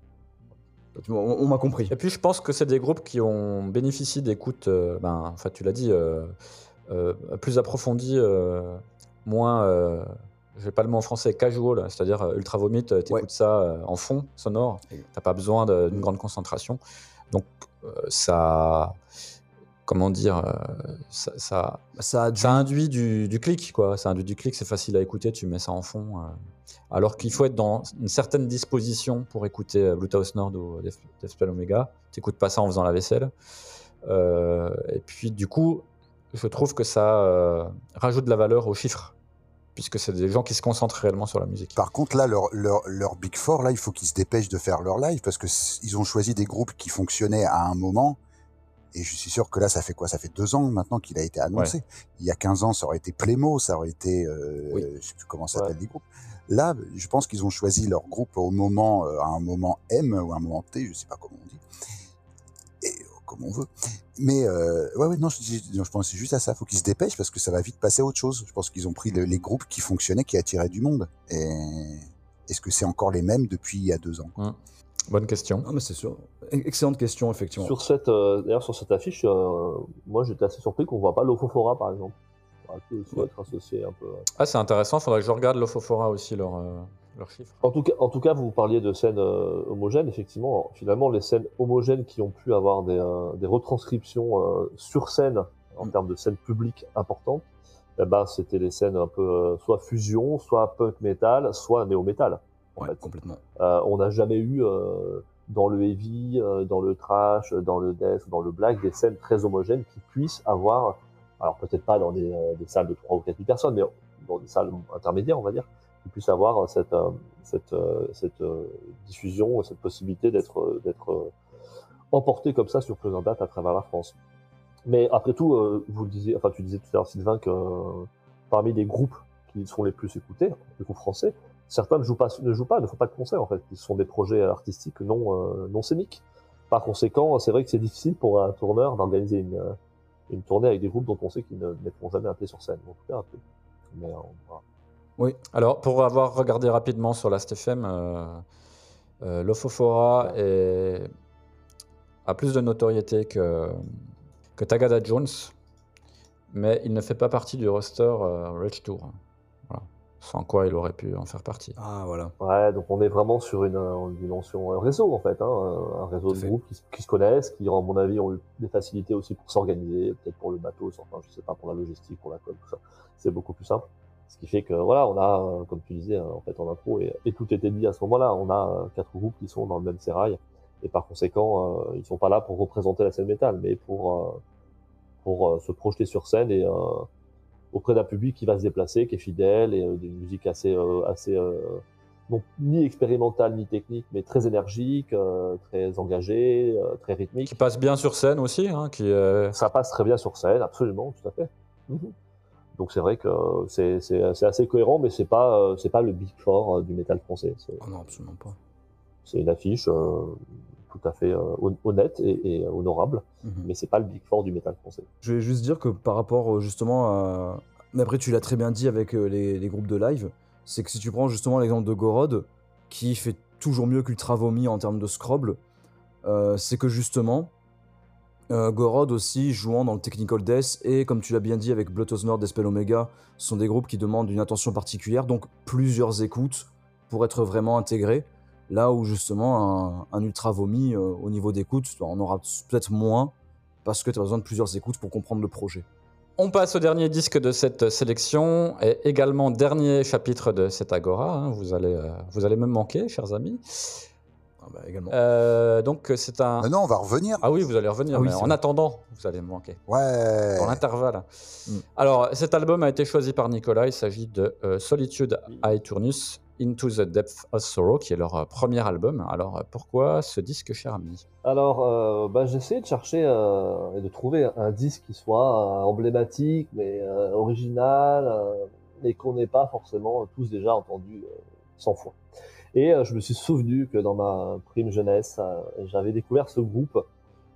euh, on, on m'a compris. Et puis, je pense que c'est des groupes qui ont bénéficié d'écoutes, euh, ben, en fait, tu l'as dit, euh, plus approfondies, moins, je vais pas le mot en français, casual, c'est-à-dire ultra vomit, tu écoutes Ouais. ça en fond, sonore, t'as pas besoin d'une grande concentration. Donc, ça. Comment dire euh, ça, ça, Ça a dû- ça induit du, du clic, quoi. Ça induit du clic, c'est facile à écouter, tu mets ça en fond. euh. Alors qu'il faut être dans une certaine disposition pour écouter euh, Bluetooth Nord ou Death Deathspell Omega. T'écoutes pas ça en faisant la vaisselle. Euh, et puis, du coup, je trouve que ça euh, rajoute de la valeur aux chiffres, puisque c'est des gens qui se concentrent réellement sur la musique. Par contre, là, leur, leur, leur Big Four, là, il faut qu'ils se dépêchent de faire leur live parce que s- ils ont choisi des groupes qui fonctionnaient à un moment. Et je suis sûr que là, ça fait quoi? Ça fait deux ans maintenant qu'il a été annoncé. Il y a 15 ans, ça aurait été Plémo, ça aurait été, euh, Oui. je sais plus comment ça s'appelle Ouais. les groupes. Là, je pense qu'ils ont choisi leur groupe au moment, euh, à un moment M ou un moment T, je sais pas comment on dit, et euh, comme on veut. Mais euh, ouais, ouais, non, je, non, je pense juste à ça. Faut qu'ils se dépêchent parce que ça va vite passer à autre chose. Je pense qu'ils ont pris le- les groupes qui fonctionnaient, qui attiraient du monde. Et est-ce que c'est encore les mêmes depuis il y a deux ans? Bonne question. Non, mais c'est sûr. Excellente question, effectivement. Sur cette, euh, d'ailleurs, sur cette affiche, euh, moi j'étais assez surpris qu'on voit pas l'Ofofora par exemple. Ça aussi Ouais. être associé un peu. Ah, c'est intéressant, faudrait que je regarde l'Ofofora aussi, leurs euh, leurs chiffres. En tout cas, en tout cas, vous parliez de scènes euh, homogènes. Effectivement, finalement, les scènes homogènes qui ont pu avoir des, euh, des retranscriptions euh, sur scène en Mm. termes de scènes publiques importantes, eh ben, c'était les scènes un peu euh, soit fusion, soit punk metal, soit néo metal. Ouais, fait. complètement. Euh, on n'a jamais eu euh, dans le heavy, euh, dans le trash, dans le death, dans le black, des scènes très homogènes qui puissent avoir, alors peut-être pas dans des, euh, des salles de 3 ou 4 000 personnes, mais dans des salles intermédiaires, on va dire, qui puissent avoir cette, euh, cette, euh, cette euh, diffusion, cette possibilité d'être d'être euh, emporté comme ça sur plusieurs dates à travers la France. Mais après tout, euh, vous le disiez, enfin tu disais tout à l'heure Sylvain que euh, parmi les groupes qui sont les plus écoutés, les groupes français, certains ne jouent pas, ne jouent pas, ne font pas de concerts en fait. Ils sont des projets artistiques non euh, non scéniques. Par conséquent, c'est vrai que c'est difficile pour un tourneur d'organiser une euh, une tournée avec des groupes dont on sait qu'ils ne mettront jamais un pied sur scène. En tout cas, un peu. Mais euh, voilà. Alors, pour avoir regardé rapidement sur Last.fm, euh, euh, l'Ofofora est- a plus de notoriété que, que Tagada Jones, mais il ne fait pas partie du roster euh, Rage Tour. Sans quoi il aurait pu en faire partie. Ah, voilà. Ouais, donc on est vraiment sur une, une dimension euh, réseau en fait, hein, un réseau de groupes qui, se- qui se connaissent, qui, à mon avis, ont eu des facilités aussi pour s'organiser, peut-être pour le bateau, enfin, je sais pas, pour la logistique, pour la com, tout ça. C'est beaucoup plus simple. Ce qui fait que voilà, on a, comme tu disais, en fait, en intro, et, et tout était dit à ce moment-là. On a euh, quatre groupes qui sont dans le même sérail, et par conséquent, euh, ils sont pas là pour représenter la scène métal, mais pour euh, pour euh, se projeter sur scène et euh, auprès d'un public qui va se déplacer, qui est fidèle et euh, des musiques assez euh, assez euh, non ni expérimentale ni technique, mais très énergique, euh, très engagé, euh, très rythmique. Qui passe bien sur scène aussi, hein, qui Ça passe très bien sur scène, absolument, tout à fait. Mhm. Donc c'est vrai que c'est assez cohérent, mais c'est pas c'est pas le big four du métal français. Oh non, absolument pas. c'est une affiche tout à fait euh, hon- honnête et, et honorable, Mhm. mais c'est pas le big four du métal français. Je vais juste dire que par rapport euh, justement à. Mais après, tu l'as très bien dit avec euh, les, les groupes de live, c'est que si tu prends justement l'exemple de Gorod, qui fait toujours mieux qu'Ultra Vomi en termes de scroble, euh, c'est que justement, euh, Gorod aussi jouant dans le Technical Death, et comme tu l'as bien dit avec Blood Nord, Spell Omega, sont des groupes qui demandent une attention particulière, donc plusieurs écoutes pour être vraiment intégrés. Là où justement un, un Ultra Vomi, euh, au niveau d'écoute, on aura peut-être moins, parce que tu as besoin de plusieurs écoutes pour comprendre le projet. On passe au dernier disque de cette sélection et également dernier chapitre de cette agora. hein. Vous, allez, euh, vous allez me manquer, chers amis. Ah bah, également. Euh, donc c'est un. Mais non, on va revenir. Ah oui, vous allez revenir, Ah oui, mais c'est en vrai. attendant, vous allez me manquer. Ouais. Dans l'intervalle. Mm. Alors, cet album a été choisi par Nicolas. Il s'agit de euh, Solitude Aeternus Into the Depth of Sorrow, qui est leur euh, premier album. Alors, euh, pourquoi ce disque, cher ami? Alors, euh, bah, j'ai de chercher euh, et de trouver un disque qui soit emblématique, mais original, et qu'on n'ait pas forcément tous déjà entendu euh, 100 fois. Et je me suis souvenu que dans ma prime jeunesse, j'avais découvert ce groupe.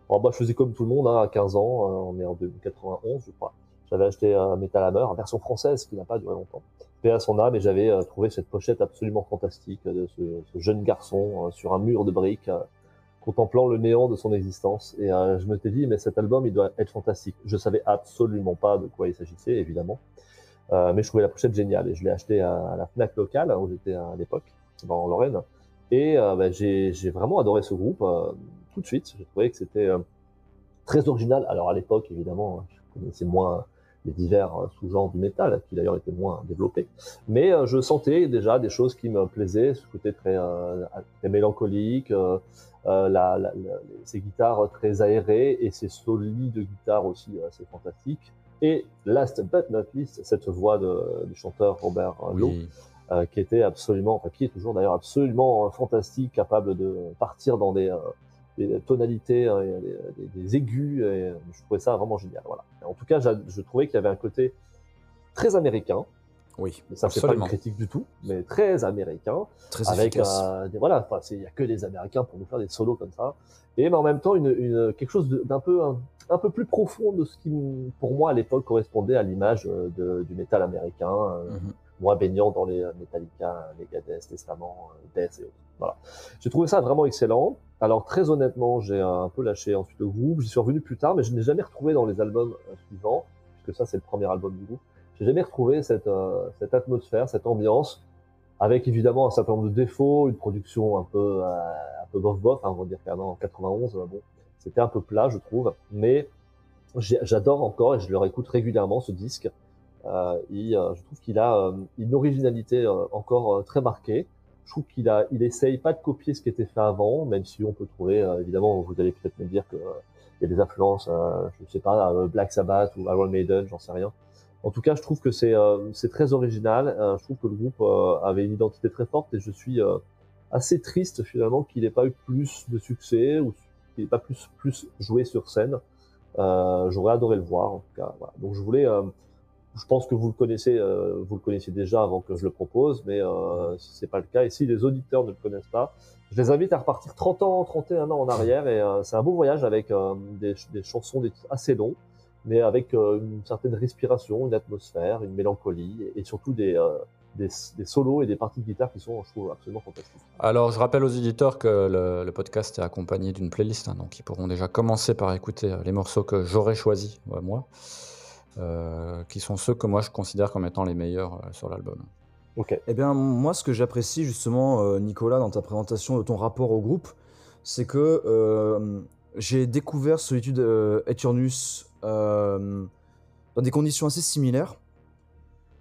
Alors, moi, je faisais comme tout le monde, hein, à 15 ans, on est en 91, je crois. J'avais acheté un Metal Hammer, en version française, qui n'a pas duré longtemps. Paix à son âme, et j'avais euh, trouvé cette pochette absolument fantastique de ce, jeune garçon euh, sur un mur de briques, euh, contemplant le néant de son existence. Et je me suis dit, mais cet album, il doit être fantastique. Je savais absolument pas de quoi il s'agissait, évidemment. Mais je trouvais la pochette géniale et je l'ai acheté à, la Fnac locale où j'étais à l'époque, dans Lorraine. Et bah, j'ai vraiment adoré ce groupe tout de suite. J'ai trouvé que c'était très original. Alors à l'époque, évidemment, je connaissais moins les divers euh, sous-genres du métal, qui d'ailleurs étaient moins développés. Mais euh, je sentais déjà des choses qui me plaisaient, ce côté très, euh, très mélancolique, euh, la, la, la- ces guitares très aérées et ces solis de guitare aussi assez fantastiques. Et last but not least, cette voix de, du chanteur Robert Lowe, qui était absolument, enfin, qui est toujours d'ailleurs absolument fantastique, capable de partir dans des, des tonalités, et des, des- des aigus. Et euh, je trouvais ça vraiment génial. Voilà. En tout cas, je trouvais qu'il y avait un côté très américain. Oui, Mais ça, c'est pas une critique du tout, mais très américain très avec efficace. euh, des, voilà, il y a que les Américains pour nous faire des solos comme ça, et mais en même temps une, une quelque chose d'un peu un, un peu plus profond de ce qui pour moi à l'époque correspondait à l'image euh, du métal américain, euh, Mhm. moi baignant dans les Metallica, Megadeth, Testament, Death et autres. Voilà, j'ai trouvé ça vraiment excellent. Alors très honnêtement, j'ai un peu lâché ensuite le groupe, j'y suis revenu plus tard, mais je n'ai jamais retrouvé dans les albums euh, suivants, puisque ça c'est le premier album du groupe. J'ai jamais retrouvé cette, euh, cette atmosphère, cette ambiance avec évidemment un certain nombre de défauts, une production un peu, euh, un peu bof bof, hein, on va dire qu'en 91, euh, bon, c'était un peu plat, je trouve, mais j'adore encore et je le réécoute régulièrement ce disque. Euh, il, euh, je trouve qu'il a une originalité encore très marquée, Je trouve qu'il a, il essaye pas de copier ce qui était fait avant, même si on peut trouver, euh, évidemment, vous allez peut-être me dire que euh, y a des influences, euh, je sais pas, euh, Black Sabbath ou Iron Maiden, j'en sais rien. En tout cas, je trouve que c'est très original. Je trouve que le groupe avait une identité très forte et je suis assez triste finalement qu'il n'ait pas eu plus de succès ou qu'il n'ait pas plus plus joué sur scène. J'aurais adoré le voir en tout cas. Donc je voulais, je pense que vous le connaissez, euh, vous le connaissiez déjà avant que je le propose, mais euh, si c'est pas le cas et si les auditeurs ne le connaissent pas, je les invite à repartir 30 ans, 31 ans en arrière et euh, c'est un beau voyage avec euh, des, des chansons des- assez longs, mais avec euh, une certaine respiration, une atmosphère, une mélancolie et, surtout des, euh, des, des solos et des parties de guitare qui sont, je trouve, absolument fantastiques. Alors, je rappelle aux éditeurs que le, le podcast est accompagné d'une playlist, hein, donc ils pourront déjà commencer par écouter les morceaux que j'aurais choisis, moi, euh, qui sont ceux que moi je considère comme étant les meilleurs euh, sur l'album. Ok. Eh bien, moi, ce que j'apprécie justement, euh, Nicolas, dans ta présentation de ton rapport au groupe, c'est que euh, j'ai découvert Solitude euh, Eternus euh, dans des conditions assez similaires.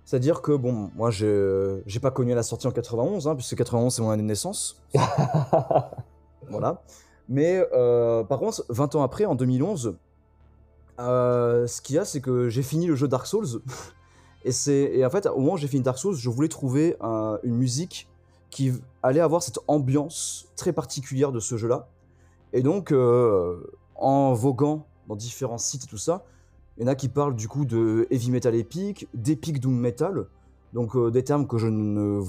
C'est-à-dire que, bon, moi, j'ai j'ai pas connu la sortie en 91, hein, puisque 91, c'est mon année de naissance. voilà. Mais euh, par contre, 20 ans après, en 2011, euh, ce qu'il y a, c'est que j'ai fini le jeu Dark Souls. Et, et en fait, au moment où j'ai fini Dark Souls, je voulais trouver un- une musique qui allait avoir cette ambiance très particulière de ce jeu-là. Et donc, euh, en voguant dans différents sites et tout ça, il y en a qui parlent du coup de heavy metal épique, d'epic doom metal, donc euh, des termes que je ne,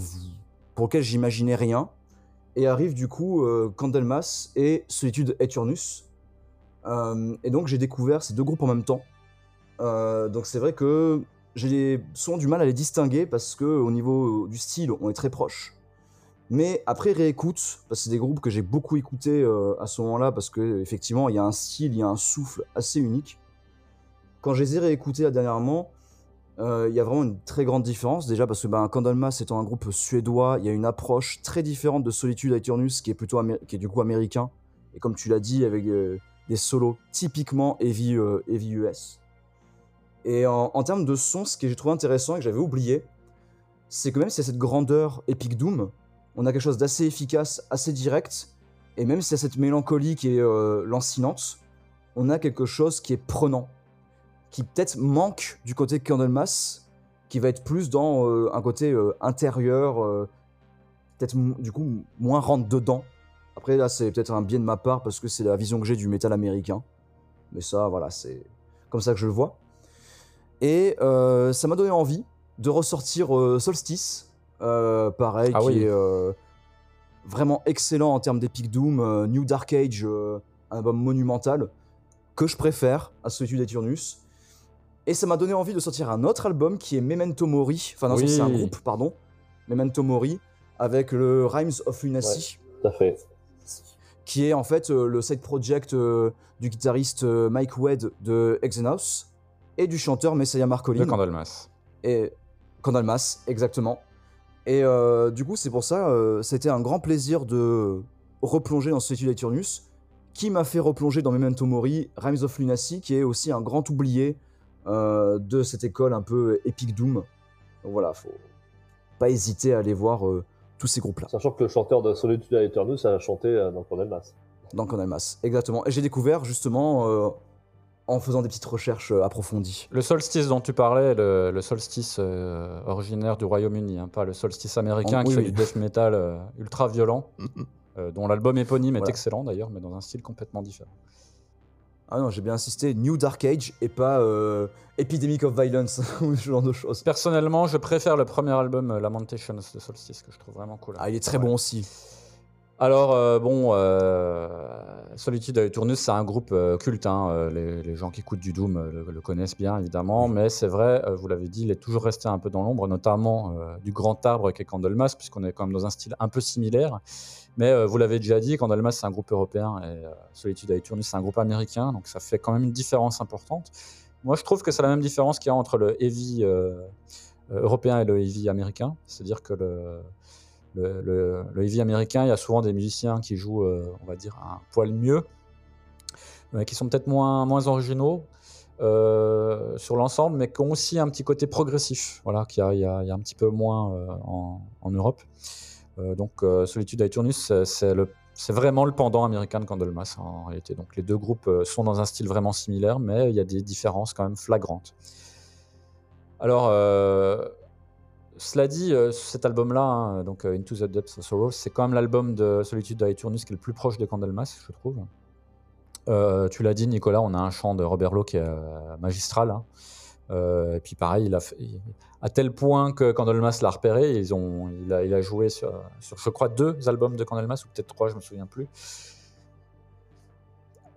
pour lesquels j'imaginais rien. Et arrive du coup euh, Candlemas et Solitude Eternus. Euh, et donc j'ai découvert ces deux groupes en même temps. Euh, donc c'est vrai que j'ai souvent du mal à les distinguer parce que au niveau du style, on est très proches. Mais après réécoute, parce que c'est des groupes que j'ai beaucoup écoutés euh, à ce moment-là, parce que effectivement il y a un style, il y a un souffle assez unique. Quand je les ai réécoutés dernièrement, il y a vraiment une très grande différence. Déjà parce que ben, Candlemas étant un groupe suédois, il y a une approche très différente de Solitude Aeternus qui est plutôt qui est du coup américain. Et comme tu l'as dit, avec des solos typiquement heavy, euh, US. Et en, termes de son, ce que j'ai trouvé intéressant et que j'avais oublié, c'est que même si y a cette grandeur Epic Doom, on a quelque chose d'assez efficace, assez direct, et même si y a cette mélancolie qui est euh, lancinante, on a quelque chose qui est prenant, qui peut-être manque du côté Candlemas, qui va être plus dans euh, un côté euh, intérieur, euh, peut-être du coup moins rentre dedans. Après là, c'est peut-être un biais de ma part parce que c'est la vision que j'ai du métal américain, mais ça, voilà, c'est comme ça que je le vois. Et euh, ça m'a donné envie de ressortir euh, Solstice, euh, pareil, Ah qui oui. est vraiment excellent en termes d'Epic Doom, New Dark Age, un album monumental, que je préfère à Solitude Eternus. Et ça m'a donné envie de sortir un autre album qui est Memento Mori, enfin non, Oui. c'est un groupe, pardon, Memento Mori, avec le Rhymes of Lunacy Tout à fait. Qui est en fait euh, le side project euh, du guitariste euh, Mike Wedd de Exenos et du chanteur Messiah De Marcolin Candlemas. et Candlemas exactement. Et euh, du coup, c'est pour ça, euh, c'était un grand plaisir de replonger dans Solitude Eternus, qui m'a fait replonger dans Memento Mori, Rhymes of Lunacy, qui est aussi un grand oublié euh, de cette école un peu Epic Doom. Donc voilà, faut pas hésiter à aller voir tous ces groupes-là. Sachant que le chanteur de Solitude Eternus a chanté euh, dans Candlemas. dans Candlemas, exactement. Et j'ai découvert justement euh, en faisant des petites recherches euh, approfondies. Le solstice dont tu parlais, le, le solstice euh, originaire du Royaume-Uni, hein, pas le solstice américain En- qui oui, fait du death metal euh, ultra violent, euh, dont l'album éponyme est excellent d'ailleurs, mais dans un style complètement différent. Ah non, j'ai bien insisté, New Dark Age et pas euh, Epidemic of Violence ou ce genre de choses. Personnellement, je préfère le premier album euh, Lamentations de Solstice, que je trouve vraiment cool. Ah, il est très Ouais. bon aussi. Alors, euh, bon, euh, Solitude Aeternus, c'est un groupe culte. hein, les, les gens qui écoutent du Doom le, le connaissent bien, évidemment. Mais c'est vrai, vous l'avez dit, il est toujours resté un peu dans l'ombre, notamment du grand arbre qui est Candlemas, puisqu'on est quand même dans un style un peu similaire. Mais euh, vous l'avez déjà dit, Candlemas, c'est un groupe européen et euh, Solitude Aeternus, c'est un groupe américain. Donc, ça fait quand même une différence importante. Moi, je trouve que c'est la même différence qu'il y a entre le heavy euh, européen et le heavy américain. C'est-à-dire que le, le, heavy américain, il y a souvent des musiciens qui jouent, on va dire, un poil mieux, mais qui sont peut-être moins, moins originaux sur l'ensemble, mais qui ont aussi un petit côté progressif, voilà, qu'il y a, un petit peu moins en Europe. Euh, donc euh, Solitude Aeternus, c'est- c'est vraiment le pendant américain de Candlemas en réalité. Donc les deux groupes euh, sont dans un style vraiment similaire, mais il y a des différences quand même flagrantes. Alors, cela dit, cet album-là, hein, donc Into the Depths of Sorrow, c'est quand même l'album de Solitude Aeternus qui est le plus proche de Candlemas, je trouve. Tu l'as dit, Nicolas, on a un chant de Robert Lowe qui est magistral. hein. Et puis pareil, il a fait- à tel point que Candlemas l'a repéré, ils ont, il, a, joué sur, je crois, deux albums de Candlemas, ou peut-être trois, je me souviens plus.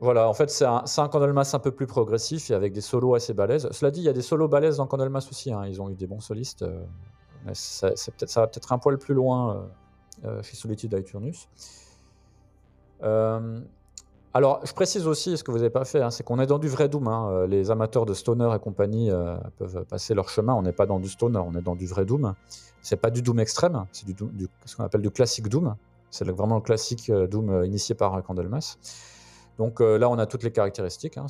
Voilà, en fait, c'est un, un Candlemas un peu plus progressif et avec des solos assez balèzes. Cela dit, il y a des solos balèzes dans Candlemas aussi. hein. Ils ont eu des bons solistes. euh, mais ça, va peut-être un poil plus loin euh, euh, chez Solitude Aeternus. Euh, alors, je précise aussi ce que vous n'avez pas fait, hein, c'est qu'on est dans du vrai Doom. hein. Euh, Les amateurs de Stoner et compagnie euh, peuvent passer leur chemin. On n'est pas dans du Stoner, on est dans du vrai Doom. C'est pas du Doom extrême, c'est du, ce qu'on appelle du classique Doom. C'est vraiment le classique euh, Doom initié par Candlemas. Donc là, on a toutes les caractéristiques. hein.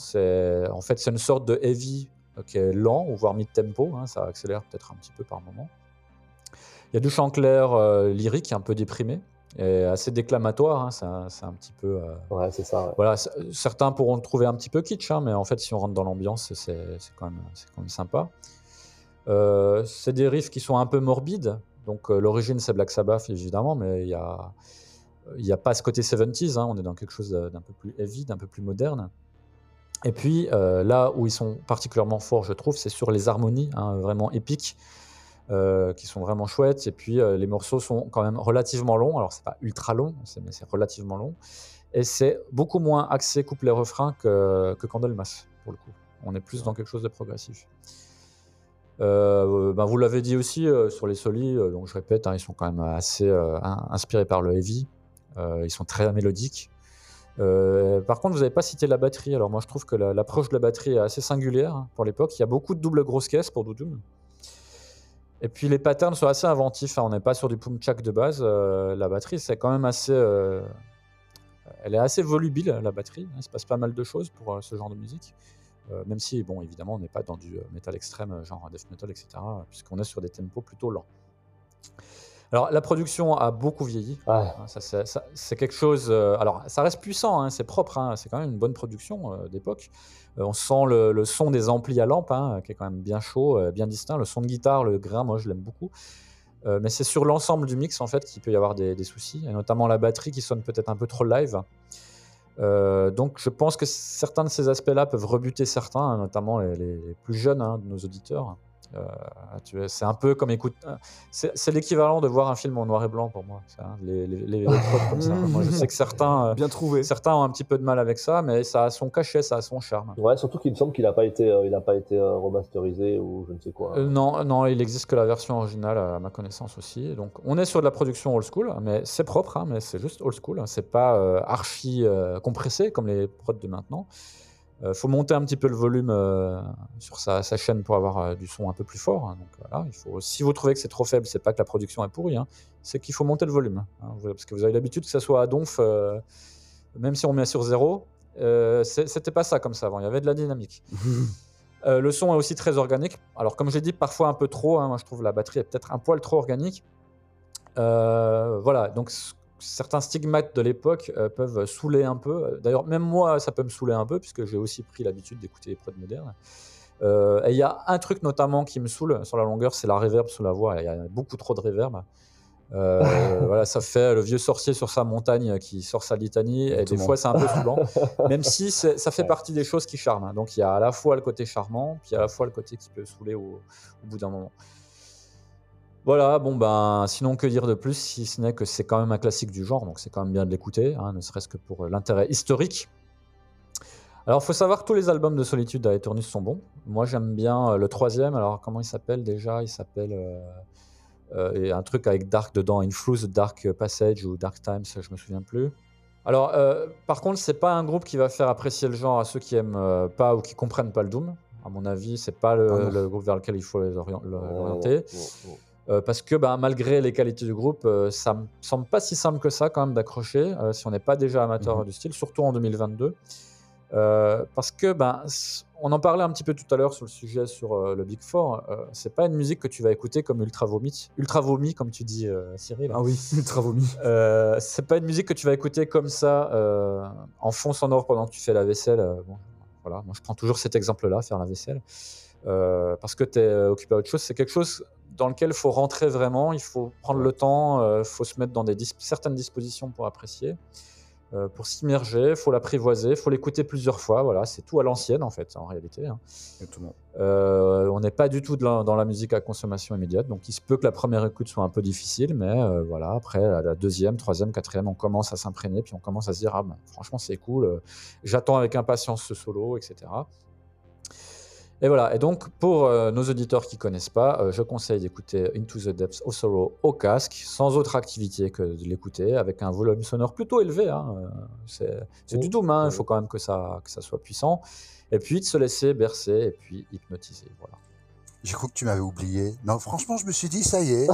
En fait, c'est une sorte de heavy qui est lent, ou voire mid-tempo. hein. Ça accélère peut-être un petit peu par moment. Il y a du chant clair lyrique, un peu déprimé, et assez déclamatoire. hein. C'est un- petit peu. euh, Ouais, c'est ça. ouais. voilà, certains pourront le trouver un petit peu kitsch, hein, mais en fait, si on rentre dans l'ambiance, c'est quand, même- c'est quand même sympa. Euh, c'est des riffs qui sont un peu morbides. Donc, euh, l'origine, c'est Black Sabbath, évidemment, mais il n'y a, y a pas ce côté 70s. hein, on est dans quelque chose d'un peu plus heavy, d'un peu plus moderne. Et puis, là où ils sont particulièrement forts, je trouve, c'est sur les harmonies, vraiment épiques, euh, qui sont vraiment chouettes. Et puis, euh, les morceaux sont quand même relativement longs. Alors, c'est pas ultra long, mais c'est relativement long. Et c'est beaucoup moins axé couplet-refrain que, que Candlemas, pour le coup. On est plus dans quelque chose de progressif. Euh, ben, vous l'avez dit aussi sur les solis, donc je répète, hein, ils sont quand même assez in- inspirés par le heavy. Ils sont très mélodiques. Par contre, vous n'avez pas cité la batterie. Alors moi, je trouve que la- l'approche de la batterie est assez singulière hein, pour l'époque. Il y a beaucoup de doubles grosses caisses pour Doudoum. Et puis les patterns sont assez inventifs. hein. On n'est pas sur du pumchak de base. Euh, la batterie, c'est quand même assez. euh, elle est assez volubile, la batterie. Il se passe pas mal de choses pour euh, ce genre de musique. Même si, bon, évidemment, on n'est pas dans du métal extrême, genre death metal, etc., puisqu'on est sur des tempos plutôt lents. Alors, la production a beaucoup vieilli. Hein, ça, c'est- quelque chose. alors, ça reste puissant, hein, c'est propre, hein, c'est quand même une bonne production d'époque. Euh, on sent le, son des amplis à lampe, hein, qui est quand même bien chaud, euh, bien distinct. Le son de guitare, le grain, moi, je l'aime beaucoup. Euh, mais c'est sur l'ensemble du mix, en fait, qu'il peut y avoir des, soucis, et notamment la batterie qui sonne peut-être un peu trop live. Donc, je pense que certains de ces aspects-là peuvent rebuter certains, hein, notamment les plus jeunes hein, de nos auditeurs. Euh, c'est un peu comme écoute, c'est c'est l'équivalent de voir un film en noir et blanc pour moi. ça, hein, les, les, comme ça. Moi, je sais que certains, euh, Bien trouvé. certains ont un petit peu de mal avec ça, mais ça a son cachet, ça a son charme. Ouais, surtout qu'il me semble qu'il n'a pas été, euh, il a pas été euh, remasterisé ou je ne sais quoi. Euh, non, non, il existe que la version originale à ma connaissance aussi. Donc, on est sur de la production old school, mais c'est propre, hein, mais c'est juste old school. C'est pas euh, archi euh, compressé comme les prods de maintenant. Il faut monter un petit peu le volume euh, sur sa, sa chaîne pour avoir euh, du son un peu plus fort. hein. Donc voilà, il faut. Si vous trouvez que c'est trop faible, c'est pas que la production est pourrie, hein, c'est qu'il faut monter le volume. hein. Parce que vous avez l'habitude que ça soit à donf, euh, même si on met sur zéro. euh, C'était pas ça comme ça avant. Il y avait de la dynamique. Euh, le son est aussi très organique. Alors, comme j'ai dit, parfois un peu trop. hein, moi, je trouve la batterie est peut-être un poil trop organique. Euh, voilà, donc certains stigmates de l'époque euh, peuvent saouler un peu. D'ailleurs, même moi, ça peut me saouler un peu, puisque j'ai aussi pris l'habitude d'écouter les prods modernes. Euh, et il y a un truc notamment qui me saoule sur la longueur, c'est la reverb sous la voix. Il y a beaucoup trop de reverb. Euh, voilà, ça fait le vieux sorcier sur sa montagne qui sort sa litanie, et des fois c'est un peu saoulant, même si ça fait partie des choses qui charment. Donc il y a à la fois le côté charmant, puis à la fois le côté qui peut saouler au, au bout d'un moment. Voilà, bon ben, sinon que dire de plus, si ce n'est que c'est quand même un classique du genre, donc c'est quand même bien de l'écouter, hein, ne serait-ce que pour euh, l'intérêt historique. Alors, il faut savoir que tous les albums de Solitude à Eternus sont bons. Moi, j'aime bien euh, le troisième. Alors, comment il s'appelle déjà? Il s'appelle euh, euh, un truc avec Dark dedans, Influence Dark Passage ou Dark Times, je me souviens plus. Alors, par contre, c'est pas un groupe qui va faire apprécier le genre à ceux qui aiment pas ou qui comprennent pas le Doom. À mon avis, c'est pas le, Ah le groupe vers lequel il faut les orien- le- Ouais, l'orienter. ouais, ouais. Euh, parce que bah, malgré les qualités du groupe, euh, ça me semble pas si simple que ça quand même d'accrocher euh, si on n'est pas déjà amateur Mhm. du style, surtout en 2022. Euh, parce que, ben, on en parlait un petit peu tout à l'heure sur le sujet sur le Big Four. c'est pas une musique que tu vas écouter comme ultra vomi, ultra vomi comme tu dis, Cyril. Ah oui, ultra vomi. C'est pas une musique que tu vas écouter comme ça en fond sonore pendant que tu fais la vaisselle. bon, voilà, moi je prends toujours cet exemple-là, faire la vaisselle, parce que tu es occupé à autre chose. C'est quelque chose dans lequel il faut rentrer vraiment, il faut prendre le temps, il faut se mettre dans des dis- certaines dispositions pour apprécier, euh, pour s'immerger, il faut l'apprivoiser, il faut l'écouter plusieurs fois. Voilà, c'est tout à l'ancienne en fait, en réalité. hein. Exactement. Euh, on n'est pas du tout de la- dans la musique à consommation immédiate, donc il se peut que la première écoute soit un peu difficile, mais euh, voilà, après la, la deuxième, troisième, quatrième, on commence à s'imprégner, puis on commence à se dire, ah ben, franchement c'est cool, euh, j'attends avec impatience ce solo, etc. Et voilà, et donc pour euh, nos auditeurs qui connaissent pas, euh, je conseille d'écouter Into the Depths of Sorrow au casque, sans autre activité que de l'écouter, avec un volume sonore plutôt élevé. hein, euh, C'est du Oh, doom, hein, il faut quand même que ça, que ça soit puissant. Et puis de se laisser bercer et puis hypnotiser. Voilà. J'ai cru que tu m'avais oublié. Non, franchement, je me suis dit, ça y est,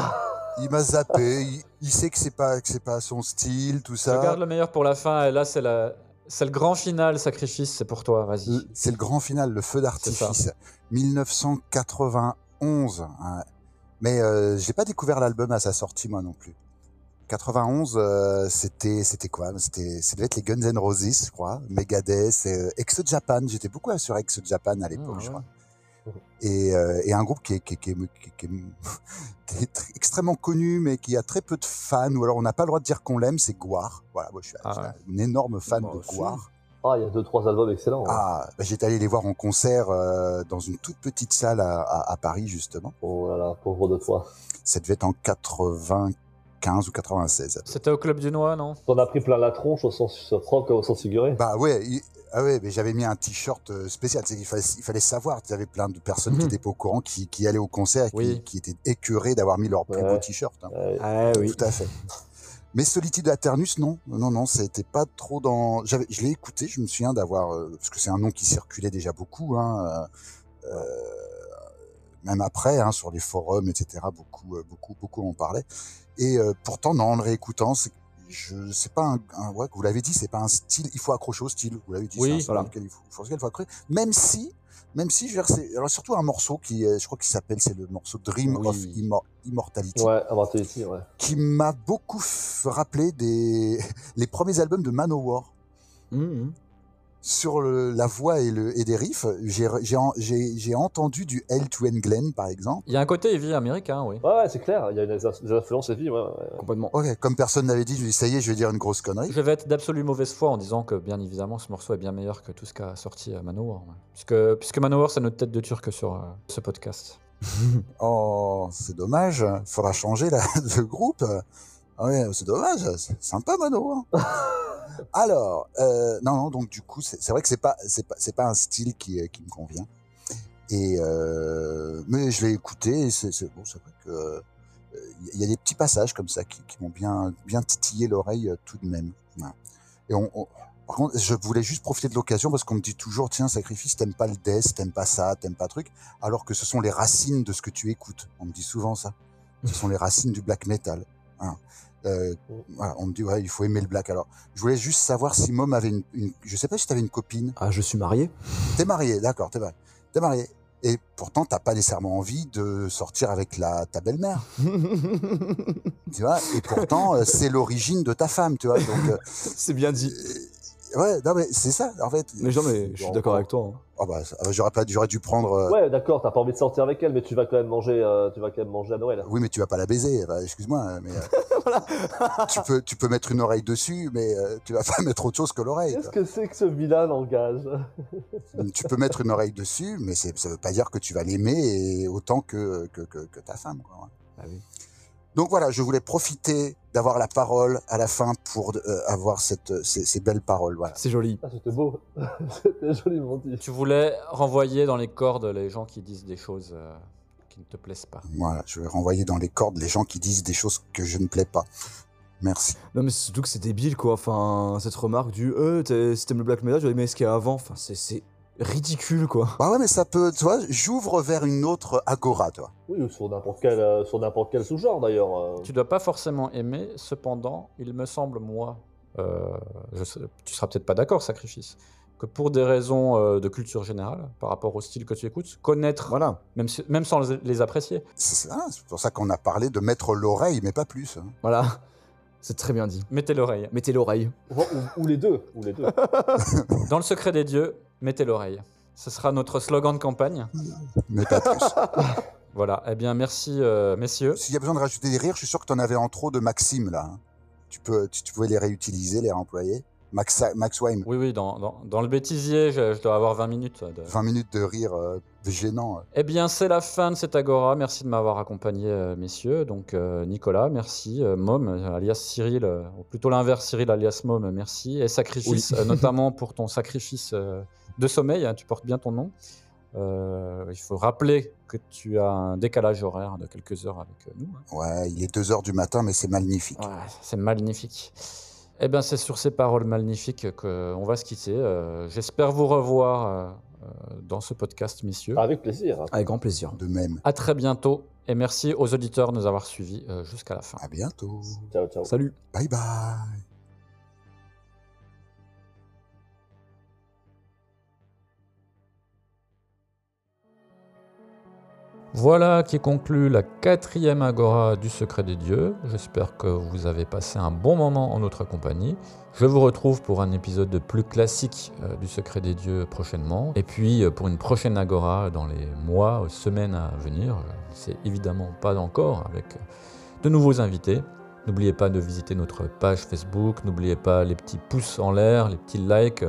il m'a zappé, il, il sait que c'est pas, que c'est pas son style, tout Je ça. garde le meilleur pour la fin, et là c'est la... c'est le grand final, sacrifice, c'est pour toi, vas-y. C'est le grand final, le feu d'artifice. 1991. hein. Mais euh, j'ai pas découvert l'album à sa sortie, moi non plus. 91, euh, c'était c'était quoi? C'était ça devait être les Guns N' Roses, je crois, Megadeth, et, euh, Ex Japan. J'étais beaucoup sur Ex Japan à l'époque, Ah, je crois. Et, euh, et un groupe qui est, qui est- qui est- qui est- qui est- qui est tr- extrêmement connu, mais qui a très peu de fans, ou alors on n'a pas le droit de dire qu'on l'aime, c'est Guar. Voilà, moi je suis, Ah ouais. un énorme fan Moi de. Guar. Ah, il y a deux, trois albums excellents. hein. Ah, bah, j'étais allé les voir en concert euh, dans une toute petite salle à, à- à Paris, justement. Oh là là, pauvre de toi. Ça devait être en 95 ou 96. C'était au Club du Noix, non? T'en as pris plein la tronche au sens propre au sens figuré. Bah ouais, ah ouais mais j'avais mis un t-shirt euh, spécial. Qu'il fallait, il fallait savoir. Il y avait plein de personnes qui Mhm. n'étaient pas au courant, qui, qui allaient au concert qui, Oui. qui étaient écœurées d'avoir mis leur plus Ouais. beau t-shirt. hein. Ah oui. Tout à fait. Mais Solitude Aternus, non, non, non, c'était pas trop dans. Je l'ai écouté, je me souviens d'avoir, euh, parce que c'est un nom qui circulait déjà beaucoup, hein, euh, euh, même après, hein, sur les forums, etc. Beaucoup, beaucoup, beaucoup en parlaient. Et pourtant, non, en le réécoutant, c'est, je, c'est pas un, un- ouais, vous l'avez dit, c'est pas un style. Il faut accrocher au style. Vous l'avez dit, Oui, voilà. il faut, sur lequel il faut accrocher. Même si, même si, je veux dire, alors surtout un morceau qui, est- je crois qu'il s'appelle, c'est le morceau Dream Oui. of Immor- Immortality Ouais, Immortality, ouais. qui m'a beaucoup rappelé des les premiers albums de Manowar. Mhm. Sur le- la voix et, le, et des riffs, j'ai j'ai en- j'ai- j'ai entendu du Hell to England, par exemple. Il y a un côté heavy américain, oui. Ouais, ouais, c'est clair, il y a une- des influences heavy, ouais, ouais. Complètement. Ok, comme personne n'avait dit, je dis ça y est, je vais dire une grosse connerie. Je vais être d'absolue mauvaise foi en disant que, bien évidemment, ce morceau est bien meilleur que tout ce qu'a sorti euh, Manowar. ouais. Puisque, puisque Manowar, c'est notre tête de turc sur euh, ce podcast. Oh, c'est dommage, faudra changer la, de groupe. Ah ouais, c'est dommage, c'est sympa Manowar. Alors, euh, non, non, donc du coup, c'est vrai que c'est pas, pas, pas un style qui, euh, me convient. Et euh, mais je l'ai écouté, c'est bon, c'est vrai que il y a des petits passages comme ça qui, m'ont bien, bien titillé l'oreille tout de même. Et on, je voulais juste profiter de l'occasion parce qu'on me dit toujours, tiens, sacrifice, t'aimes pas le death, t'aimes pas ça, t'aimes pas truc, alors que ce sont les racines de ce que tu écoutes. On me dit souvent ça. Ce sont les racines du black metal. Euh, voilà, on me dit, ouais, il faut aimer le black. Alors, je voulais juste savoir si Mom avait une, une je sais pas si t'avais une copine. Ah, je suis marié. T'es marié, d'accord, t'es marié. T'es marié. Et pourtant, t'as pas nécessairement envie de sortir avec la, ta belle-mère, tu vois. Et pourtant, euh, c'est l'origine de ta femme, tu vois. Donc, euh, C'est bien dit. Ouais, non, mais c'est ça, en fait. Mais genre, mais je suis d'accord avec toi. hein. Oh, bah, j'aurais pas, j'aurais dû prendre. euh, Ouais, d'accord, t'as pas envie de sortir avec elle, mais tu vas quand même manger, euh, tu vas quand même manger à Noël. Oui, mais tu vas pas la baiser. Bah, Excuse-moi, mais euh, tu peux, tu peux mettre une oreille dessus, mais euh, tu vas pas mettre autre chose que l'oreille. Qu'est-ce que c'est que ce vilain langage? Tu peux mettre une oreille dessus, mais c'est- ça veut pas dire que tu vas l'aimer autant que, que, que, que ta femme. Quoi. Ah oui. Donc voilà, je voulais profiter d'avoir la parole à la fin pour euh, avoir cette, ces, ces belles paroles. Voilà. C'est joli. Ah, c'était beau. c'était joliment dit. Tu voulais renvoyer dans les cordes les gens qui disent des choses euh, qui ne te plaisent pas. voilà, je vais renvoyer dans les cordes les gens qui disent des choses que je ne plais pas. Merci. Non, mais surtout que c'est débile, quoi. Enfin, cette remarque du euh, t'es- si t'aimes le black metal, je vais aimer ce qu'il y a avant? Enfin, c'est ridicule, quoi. Bah ouais, mais ça peut, tu vois, j'ouvre vers une autre agora, toi. Oui, ou sur n'importe quel, euh, sur n'importe quel sous-genre d'ailleurs. euh. Tu dois pas forcément aimer, cependant, il me semble, moi, euh, je sais- tu seras peut-être pas d'accord, sacrifice, que pour des raisons euh, de culture générale, par rapport au style que tu écoutes, connaître, Voilà, même, si- même sans les, les apprécier. C'est ça, c'est pour ça qu'on a parlé de mettre l'oreille, mais pas plus. hein. voilà. C'est très bien dit. Mettez l'oreille. Mettez l'oreille. Ou, ou- ou les deux, ou les deux. Dans le secret des dieux, mettez l'oreille. Ce sera notre slogan de campagne. Mais pas plus. Voilà. Eh bien, merci, euh, messieurs. S'il y a besoin de rajouter des rires, je suis sûr que tu en avais en trop de Maxime, là. Tu, peux, tu, tu pouvais les réutiliser, les réemployer. Max, Max Wayne, Oui, oui, dans, dans- dans le bêtisier, je, je dois avoir 20 minutes. de- 20 minutes de rire euh, gênant. Eh bien, c'est la fin de cette agora. Merci de m'avoir accompagné, euh, messieurs. Donc, euh, Nicolas, merci. Euh, Mom, euh, alias Cyril, euh, ou plutôt l'inverse, Cyril, alias Mom, merci. Et Sacrifice, euh, notamment pour ton sacrifice euh, de sommeil. hein, tu portes bien ton nom. Euh, il faut rappeler que tu as un décalage horaire de quelques heures avec euh, nous. hein. Ouais, il est 2 heures du matin, mais c'est magnifique. Ouais, c'est magnifique. Eh bien, c'est sur ces paroles magnifiques qu'on va se quitter. Euh, J'espère vous revoir euh, dans ce podcast, messieurs. Avec plaisir. Avec grand plaisir. De même. À très bientôt et merci aux auditeurs de nous avoir suivis euh, jusqu'à la fin. À bientôt. Ciao, ciao. Salut. Bye bye. Voilà qui conclut la quatrième agora du secret des dieux. J'espère que vous avez passé un bon moment en notre compagnie. Je vous retrouve pour un épisode plus classique euh, du secret des dieux prochainement. Et puis euh, pour une prochaine agora dans les mois, semaines à venir. C'est évidemment pas encore avec euh, de nouveaux invités. N'oubliez pas de visiter notre page Facebook. N'oubliez pas les petits pouces en l'air, les petits likes.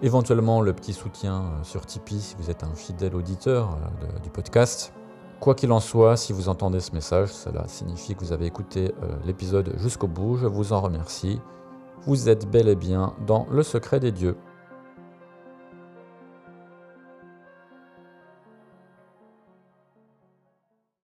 Éventuellement le petit soutien sur Tipeee si vous êtes un fidèle auditeur du podcast. Quoi qu'il en soit, si vous entendez ce message, cela signifie que vous avez écouté euh, l'épisode jusqu'au bout. Je vous en remercie. Vous êtes bel et bien dans le secret des dieux.